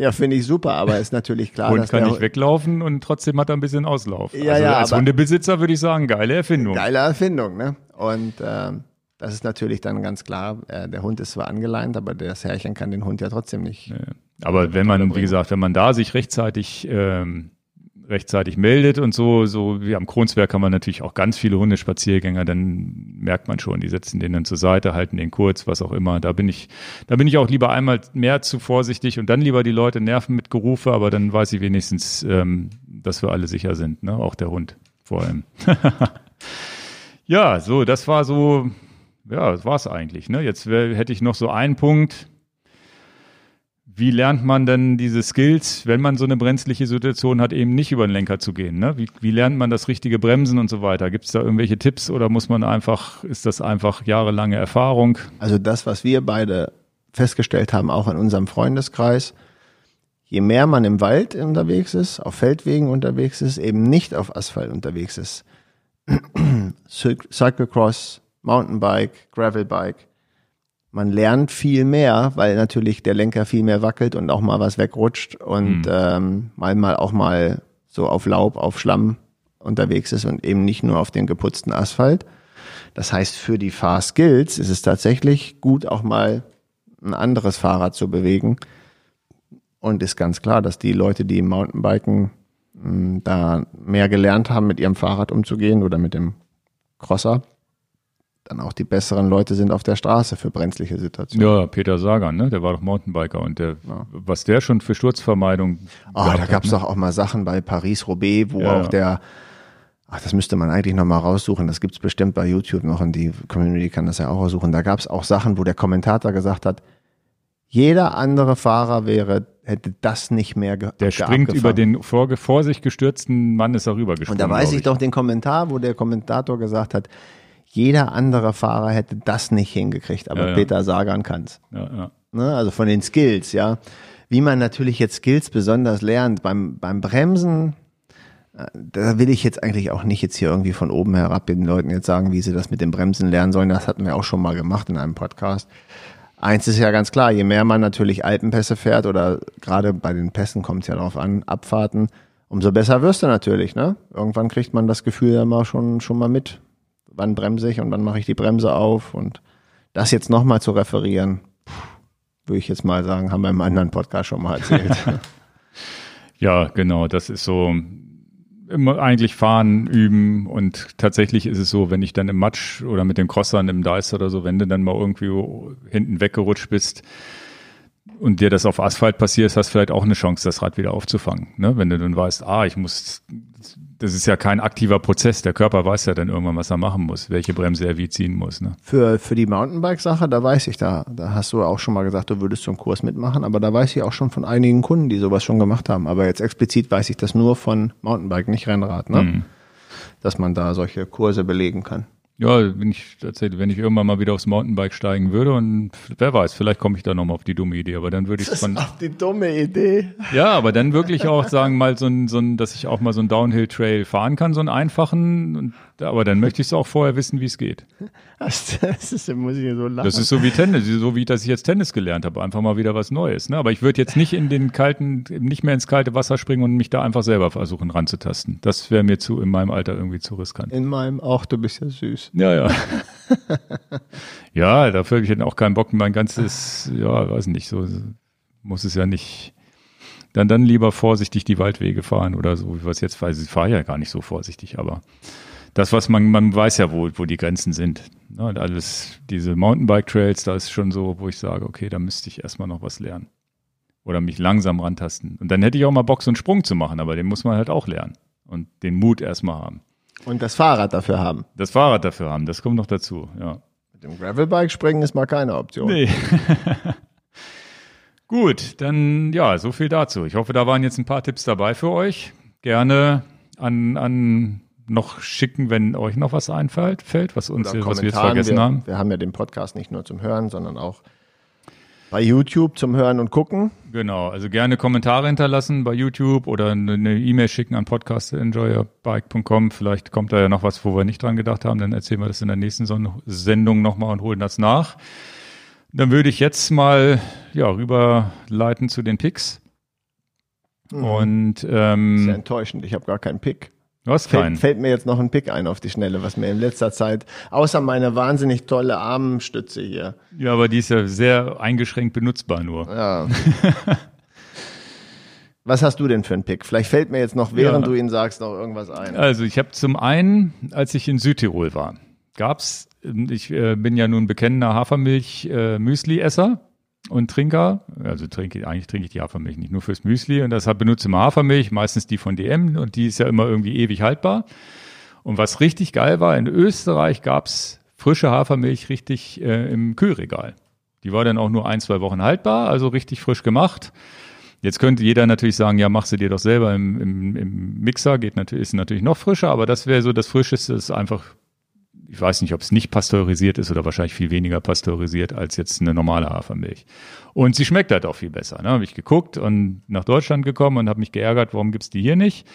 Ja, finde ich super, aber ist natürlich klar, Hund dass kann nicht weglaufen und trotzdem hat er ein bisschen Auslauf. Ja, also ja, als Hundebesitzer würde ich sagen, geile Erfindung. Geile Erfindung, ne? Und äh, das ist natürlich dann ganz klar, äh, der Hund ist zwar angeleint, aber das Herrchen kann den Hund ja trotzdem nicht. Ja. Aber wenn man, wie gesagt, wenn man da sich rechtzeitig ähm, rechtzeitig meldet und so, so wie am Kronsberg haben wir natürlich auch ganz viele Hundespaziergänger, dann merkt man schon, die setzen den dann zur Seite, halten den kurz, was auch immer. Da bin ich, da bin ich auch lieber einmal mehr zu vorsichtig und dann lieber die Leute nerven mit Gerufe, aber dann weiß ich wenigstens, ähm, dass wir alle sicher sind, ne? Auch der Hund vor allem. ja, so, das war so, ja, das war's eigentlich. Ne? Jetzt wär, hätte ich noch so einen Punkt wie lernt man denn diese Skills, wenn man so eine brenzliche Situation hat, eben nicht über den Lenker zu gehen? Ne? Wie, wie lernt man das richtige Bremsen und so weiter? Gibt es da irgendwelche Tipps oder muss man einfach, ist das einfach jahrelange Erfahrung? Also das, was wir beide festgestellt haben, auch in unserem Freundeskreis, je mehr man im Wald unterwegs ist, auf Feldwegen unterwegs ist, eben nicht auf Asphalt unterwegs ist, Cyclocross, Mountainbike, Gravelbike, man lernt viel mehr, weil natürlich der Lenker viel mehr wackelt und auch mal was wegrutscht und mhm. ähm, mal, mal auch mal so auf Laub, auf Schlamm unterwegs ist und eben nicht nur auf den geputzten Asphalt. Das heißt, für die Fahrskills ist es tatsächlich gut, auch mal ein anderes Fahrrad zu bewegen. Und ist ganz klar, dass die Leute, die im Mountainbiken mh, hm, da mehr gelernt haben, mit ihrem Fahrrad umzugehen oder mit dem Crosser, dann auch die besseren Leute sind auf der Straße für brenzliche Situationen. Ja, Peter Sagan, ne? der war doch Mountainbiker und der, ja. was der schon für Sturzvermeidung. Oh, da gab es ne? doch auch mal Sachen bei Paris-Roubaix, wo ja. auch der, ach, das müsste man eigentlich nochmal raussuchen, das gibt's bestimmt bei YouTube noch und die Community kann das ja auch raussuchen. Da gab es auch Sachen, wo der Kommentator gesagt hat, jeder andere Fahrer wäre hätte das nicht mehr ge Der springt über den vor, vor sich gestürzten Mann ist darüber gesprungen. Und da weiß ich, ich doch den Kommentar, wo der Kommentator gesagt hat, jeder andere Fahrer hätte das nicht hingekriegt, aber ja, ja. Peter Sagan kann's. Ja, ne? Also von den Skills, ja. Wie man natürlich jetzt Skills besonders lernt beim, beim Bremsen, äh, da will ich jetzt eigentlich auch nicht jetzt hier irgendwie von oben herab den Leuten jetzt sagen, wie sie das mit dem Bremsen lernen sollen. Das hatten wir auch schon mal gemacht in einem Podcast. Eins ist ja ganz klar, je mehr man natürlich Alpenpässe fährt oder gerade bei den Pässen kommt es ja darauf an, Abfahrten, umso besser wirst du natürlich. Ne? Irgendwann kriegt man das Gefühl ja mal schon, schon mal mit, wann bremse ich und wann mache ich die Bremse auf und das jetzt nochmal zu referieren, würde ich jetzt mal sagen, haben wir im anderen Podcast schon mal erzählt. ja, genau, das ist so immer eigentlich fahren, üben und tatsächlich ist es so, wenn ich dann im Matsch oder mit den Crossern im Dice oder so, wenn du dann mal irgendwie hinten weggerutscht bist, und dir das auf Asphalt passiert, hast du vielleicht auch eine Chance, das Rad wieder aufzufangen. Ne? Wenn du dann weißt, ah, ich muss das ist ja kein aktiver Prozess. Der Körper weiß ja dann irgendwann, was er machen muss, welche Bremse er wie ziehen muss. Ne? Für, für die Mountainbike-Sache, da weiß ich, da, da hast du auch schon mal gesagt, du würdest so einen Kurs mitmachen, aber da weiß ich auch schon von einigen Kunden, die sowas schon gemacht haben. Aber jetzt explizit weiß ich das nur von Mountainbike, nicht Rennrad, ne? Mhm. Dass man da solche Kurse belegen kann. Ja, wenn ich tatsächlich, wenn ich irgendwann mal wieder aufs Mountainbike steigen würde und wer weiß, vielleicht komme ich da nochmal auf die dumme Idee, aber dann würde ich von. Auf die dumme Idee. Ja, aber dann wirklich auch sagen, mal so ein, so ein, dass ich auch mal so einen Downhill-Trail fahren kann, so einen einfachen. Und, aber dann möchte ich es auch vorher wissen, wie es geht. Das ist, muss ich so lachen. Das ist so wie Tennis, so wie dass ich jetzt Tennis gelernt habe, einfach mal wieder was Neues. Ne? Aber ich würde jetzt nicht in den kalten, nicht mehr ins kalte Wasser springen und mich da einfach selber versuchen ranzutasten. Das wäre mir zu in meinem Alter irgendwie zu riskant. In meinem auch, du bist ja süß. Ja, ja. ja, dafür habe ich dann auch keinen Bock, mein ganzes, ja, weiß nicht, so muss es ja nicht. Dann, dann lieber vorsichtig die Waldwege fahren oder so, wie was jetzt weiß. Ich fahre ja gar nicht so vorsichtig, aber das, was man, man weiß ja, wo, wo die Grenzen sind. Ne? Und alles, diese Mountainbike-Trails, da ist schon so, wo ich sage, okay, da müsste ich erstmal noch was lernen. Oder mich langsam rantasten. Und dann hätte ich auch mal Bock, so einen Sprung zu machen, aber den muss man halt auch lernen. Und den Mut erstmal haben. Und das Fahrrad dafür haben. Das Fahrrad dafür haben, das kommt noch dazu, ja. Mit dem Gravelbike springen ist mal keine Option. Nee. Gut, dann ja, so viel dazu. Ich hoffe, da waren jetzt ein paar Tipps dabei für euch. Gerne an, an noch schicken, wenn euch noch was einfällt, fällt, was uns, was wir jetzt vergessen wir, haben. Wir haben ja den Podcast nicht nur zum Hören, sondern auch bei YouTube zum Hören und Gucken. Genau, also gerne Kommentare hinterlassen bei YouTube oder eine E-Mail schicken an podcast.enjoyerbike.com. Vielleicht kommt da ja noch was, wo wir nicht dran gedacht haben. Dann erzählen wir das in der nächsten Sendung nochmal und holen das nach. Dann würde ich jetzt mal ja, rüberleiten zu den Picks. Mhm. Und ähm, Sehr enttäuschend, ich habe gar keinen Pick. Du hast keinen. Fällt, fällt mir jetzt noch ein Pick ein auf die Schnelle, was mir in letzter Zeit, außer meine wahnsinnig tolle Armstütze hier. Ja, aber die ist ja sehr eingeschränkt benutzbar nur. Ja. was hast du denn für einen Pick? Vielleicht fällt mir jetzt noch, während ja. du ihn sagst, noch irgendwas ein. Also ich habe zum einen, als ich in Südtirol war, gab's, ich äh, bin ja nun bekennender Hafermilch-Müsli-Esser. Und Trinker, also trinke, eigentlich trinke ich die Hafermilch nicht nur fürs Müsli und deshalb benutze ich Hafermilch, meistens die von DM und die ist ja immer irgendwie ewig haltbar. Und was richtig geil war, in Österreich gab's frische Hafermilch richtig äh, im Kühlregal. Die war dann auch nur ein, zwei Wochen haltbar, also richtig frisch gemacht. Jetzt könnte jeder natürlich sagen, ja, mach sie dir doch selber im, im, im Mixer, geht natürlich, ist natürlich noch frischer, aber das wäre so das Frischeste, ist einfach ich weiß nicht, ob es nicht pasteurisiert ist oder wahrscheinlich viel weniger pasteurisiert als jetzt eine normale Hafermilch. Und sie schmeckt halt auch viel besser. Ne? Habe ich geguckt und nach Deutschland gekommen und habe mich geärgert, warum gibt's die hier nicht?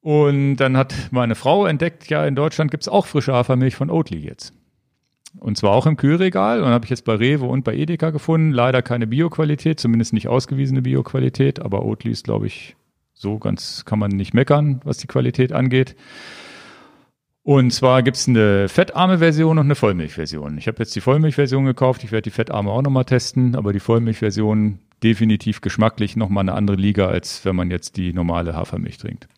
Und dann hat meine Frau entdeckt, ja, in Deutschland gibt's auch frische Hafermilch von Oatly jetzt. Und zwar auch im Kühlregal. Und habe ich jetzt bei Rewe und bei Edeka gefunden. Leider keine Bioqualität, zumindest nicht ausgewiesene Bioqualität. Aber Oatly ist, glaube ich, so ganz kann man nicht meckern, was die Qualität angeht. Und zwar gibt's eine fettarme Version und eine Vollmilchversion. Ich habe jetzt die Vollmilchversion gekauft, ich werde die fettarme auch nochmal testen, aber die Vollmilchversion definitiv geschmacklich nochmal eine andere Liga, als wenn man jetzt die normale Hafermilch trinkt.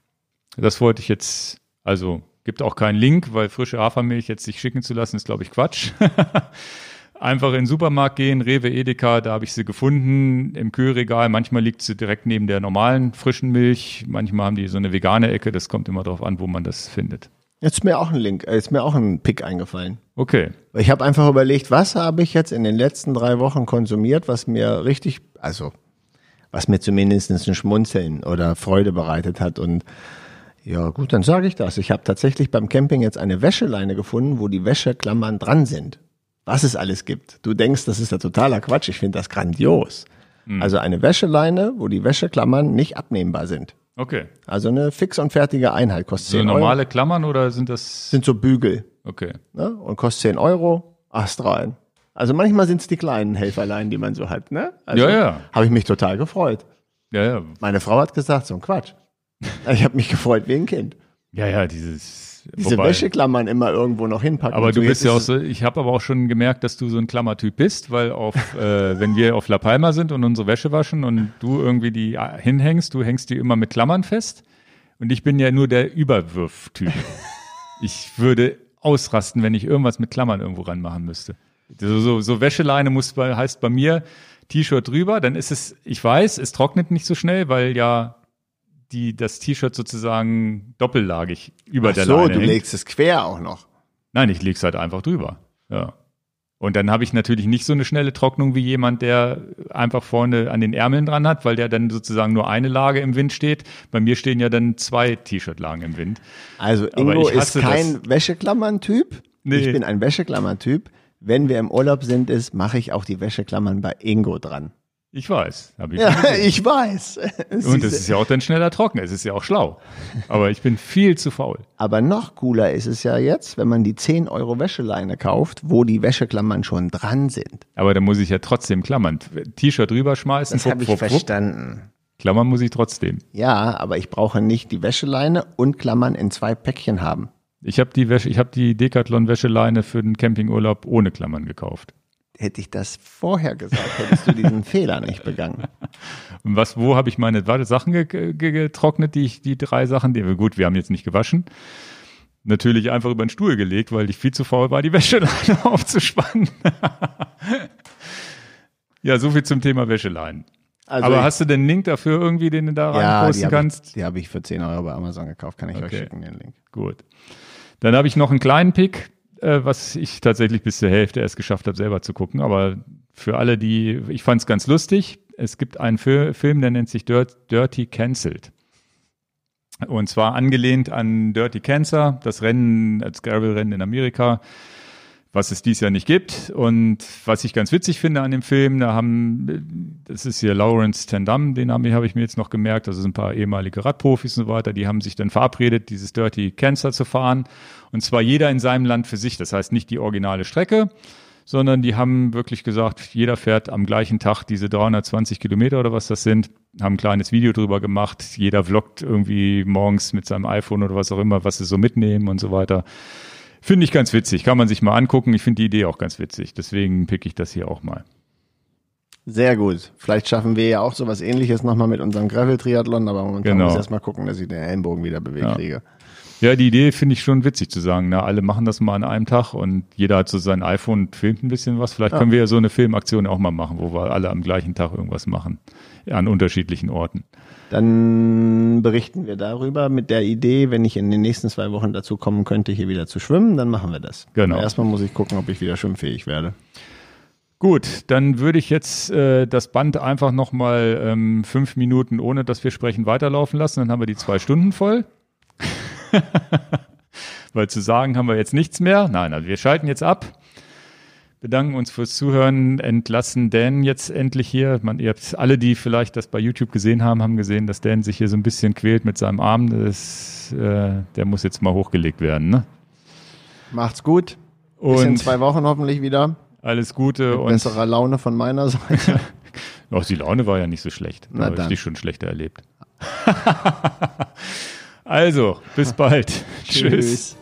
Das wollte ich jetzt, also gibt auch keinen Link, weil frische Hafermilch jetzt sich schicken zu lassen, ist glaube ich Quatsch. Einfach in den Supermarkt gehen, Rewe, Edeka, da habe ich sie gefunden im Kühlregal. Manchmal liegt sie direkt neben der normalen frischen Milch, manchmal haben die so eine vegane Ecke, das kommt immer darauf an, wo man das findet. Jetzt ist mir auch ein Link, äh, ist mir auch ein Pick eingefallen. Okay. Ich habe einfach überlegt, was habe ich jetzt in den letzten drei Wochen konsumiert, was mir richtig, also was mir zumindest ein Schmunzeln oder Freude bereitet hat. Und ja, gut, dann sage ich das. Ich habe tatsächlich beim Camping jetzt eine Wäscheleine gefunden, wo die Wäscheklammern dran sind. Was es alles gibt. Du denkst, das ist ja totaler Quatsch. Ich finde das grandios. Mhm. Also eine Wäscheleine, wo die Wäscheklammern nicht abnehmbar sind. Okay. Also eine fix und fertige Einheit kostet so 10 Euro. normale Klammern oder sind das? Sind so Bügel. Okay. Ne? Und kostet 10 Euro, Ast rein. Also manchmal sind es die kleinen Helferlein, die man so hat, ne? Also ja, ja. Habe ich mich total gefreut. Ja, ja. Meine Frau hat gesagt, so ein Quatsch. Ich habe mich gefreut wie ein Kind. Ja, ja, dieses diese Wobei, Wäscheklammern immer irgendwo noch hinpacken. Aber du bist ja auch so, ich habe aber auch schon gemerkt, dass du so ein Klammertyp bist, weil auf, äh, wenn wir auf La Palma sind und unsere Wäsche waschen und du irgendwie die hinhängst, du hängst die immer mit Klammern fest. Und ich bin ja nur der Überwürftyp. ich würde ausrasten, wenn ich irgendwas mit Klammern irgendwo ranmachen müsste. So, so, so Wäscheleine muss bei, heißt bei mir T-Shirt drüber, dann ist es, ich weiß, es trocknet nicht so schnell, weil ja die, das T-Shirt sozusagen doppellagig über Ach der so, Leine du hängt. legst es quer auch noch. Nein, ich leg's halt einfach drüber. Ja. Und dann habe ich natürlich nicht so eine schnelle Trocknung wie jemand, der einfach vorne an den Ärmeln dran hat, weil der dann sozusagen nur eine Lage im Wind steht. Bei mir stehen ja dann zwei T-Shirt-Lagen im Wind. Also Ingo ist kein Wäscheklammern-Typ. Nee. Ich bin ein Wäscheklammern-Typ. Wenn wir im Urlaub sind, ist, mache ich auch die Wäscheklammern bei Ingo dran. Ich weiß. Ich ja, ich weiß. Und es ist ja auch dann schneller trocken. Es ist ja auch schlau. Aber ich bin viel zu faul. Aber noch cooler ist es ja jetzt, wenn man die 10 Euro Wäscheleine kauft, wo die Wäscheklammern schon dran sind. Aber da muss ich ja trotzdem Klammern. T-Shirt drüber schmeißen. Das habe ich verstanden. Klammern muss ich trotzdem. Ja, aber ich brauche nicht die Wäscheleine und Klammern in zwei Päckchen haben. Ich habe die Wäsche, ich habe die Decathlon Wäscheleine für den Campingurlaub ohne Klammern gekauft hätte ich das vorher gesagt, hättest du diesen Fehler nicht begangen. Und was, wo habe ich meine Sachen ge ge getrocknet, die ich, die drei Sachen, die, gut, wir haben jetzt nicht gewaschen. natürlich einfach über den Stuhl gelegt, weil ich viel zu faul war, die Wäscheleine aufzuspannen. ja, so viel zum Thema Wäscheleinen. Also Aber hast du den Link dafür irgendwie, den du da ja, reinposten kannst? Ich, die habe ich für 10 Euro bei Amazon gekauft, kann ich okay. euch schicken, den Link. Gut. Dann habe ich noch einen kleinen Pick, äh, was ich tatsächlich bis zur Hälfte erst geschafft habe, selber zu gucken. Aber für alle, die, ich fand es ganz lustig. Es gibt einen Film, der nennt sich Dirty Cancelled. Und zwar angelehnt an Dirty Cancer, das Rennen, als Gravel-Rennen in Amerika, was es dies Jahr nicht gibt. Und was ich ganz witzig finde an dem Film, da haben, das ist hier Lawrence Tendam, den habe hab ich mir jetzt noch gemerkt, sind ein paar ehemalige Radprofis und so weiter, die haben sich dann verabredet, dieses Dirty Cancer zu fahren. Und zwar jeder in seinem Land für sich. Das heißt nicht die originale Strecke, sondern die haben wirklich gesagt, jeder fährt am gleichen Tag diese 320 Kilometer oder was das sind, haben ein kleines Video drüber gemacht, jeder vloggt irgendwie morgens mit seinem iPhone oder was auch immer, was sie so mitnehmen und so weiter. Finde ich ganz witzig, kann man sich mal angucken. Ich finde die Idee auch ganz witzig, deswegen pick ich das hier auch mal. Sehr gut. Vielleicht schaffen wir ja auch sowas ähnliches nochmal mit unserem Gravel-Triathlon, aber momentan genau. muss erstmal gucken, dass ich den Ellenbogen wieder bewegt ja. kriege. Ja, die Idee finde ich schon witzig zu sagen. Na, alle machen das mal an einem Tag und jeder hat so sein iPhone und filmt ein bisschen was. Vielleicht ja. können wir ja so eine Filmaktion auch mal machen, wo wir alle am gleichen Tag irgendwas machen. An unterschiedlichen Orten. Dann berichten wir darüber mit der Idee, wenn ich in den nächsten zwei Wochen dazu kommen könnte, hier wieder zu schwimmen, dann machen wir das. Genau. Aber erstmal muss ich gucken, ob ich wieder schwimmfähig werde. Gut, dann würde ich jetzt äh, das Band einfach nochmal ähm, fünf Minuten, ohne dass wir sprechen, weiterlaufen lassen. Dann haben wir die zwei Stunden voll. Weil zu sagen haben wir jetzt nichts mehr. Nein, also wir schalten jetzt ab. Bedanken uns fürs Zuhören, entlassen Dan jetzt endlich hier. Man, ihr habt alle, die vielleicht das bei YouTube gesehen haben, haben gesehen, dass Dan sich hier so ein bisschen quält mit seinem Arm. Das, äh, der muss jetzt mal hochgelegt werden. Ne? Macht's gut. Bis und in zwei Wochen hoffentlich wieder. Alles Gute mit und besserer Laune von meiner Seite. Auch die Laune war ja nicht so schlecht. Da habe ich dich schon schlechter erlebt. Also, bis bald. Tschüss.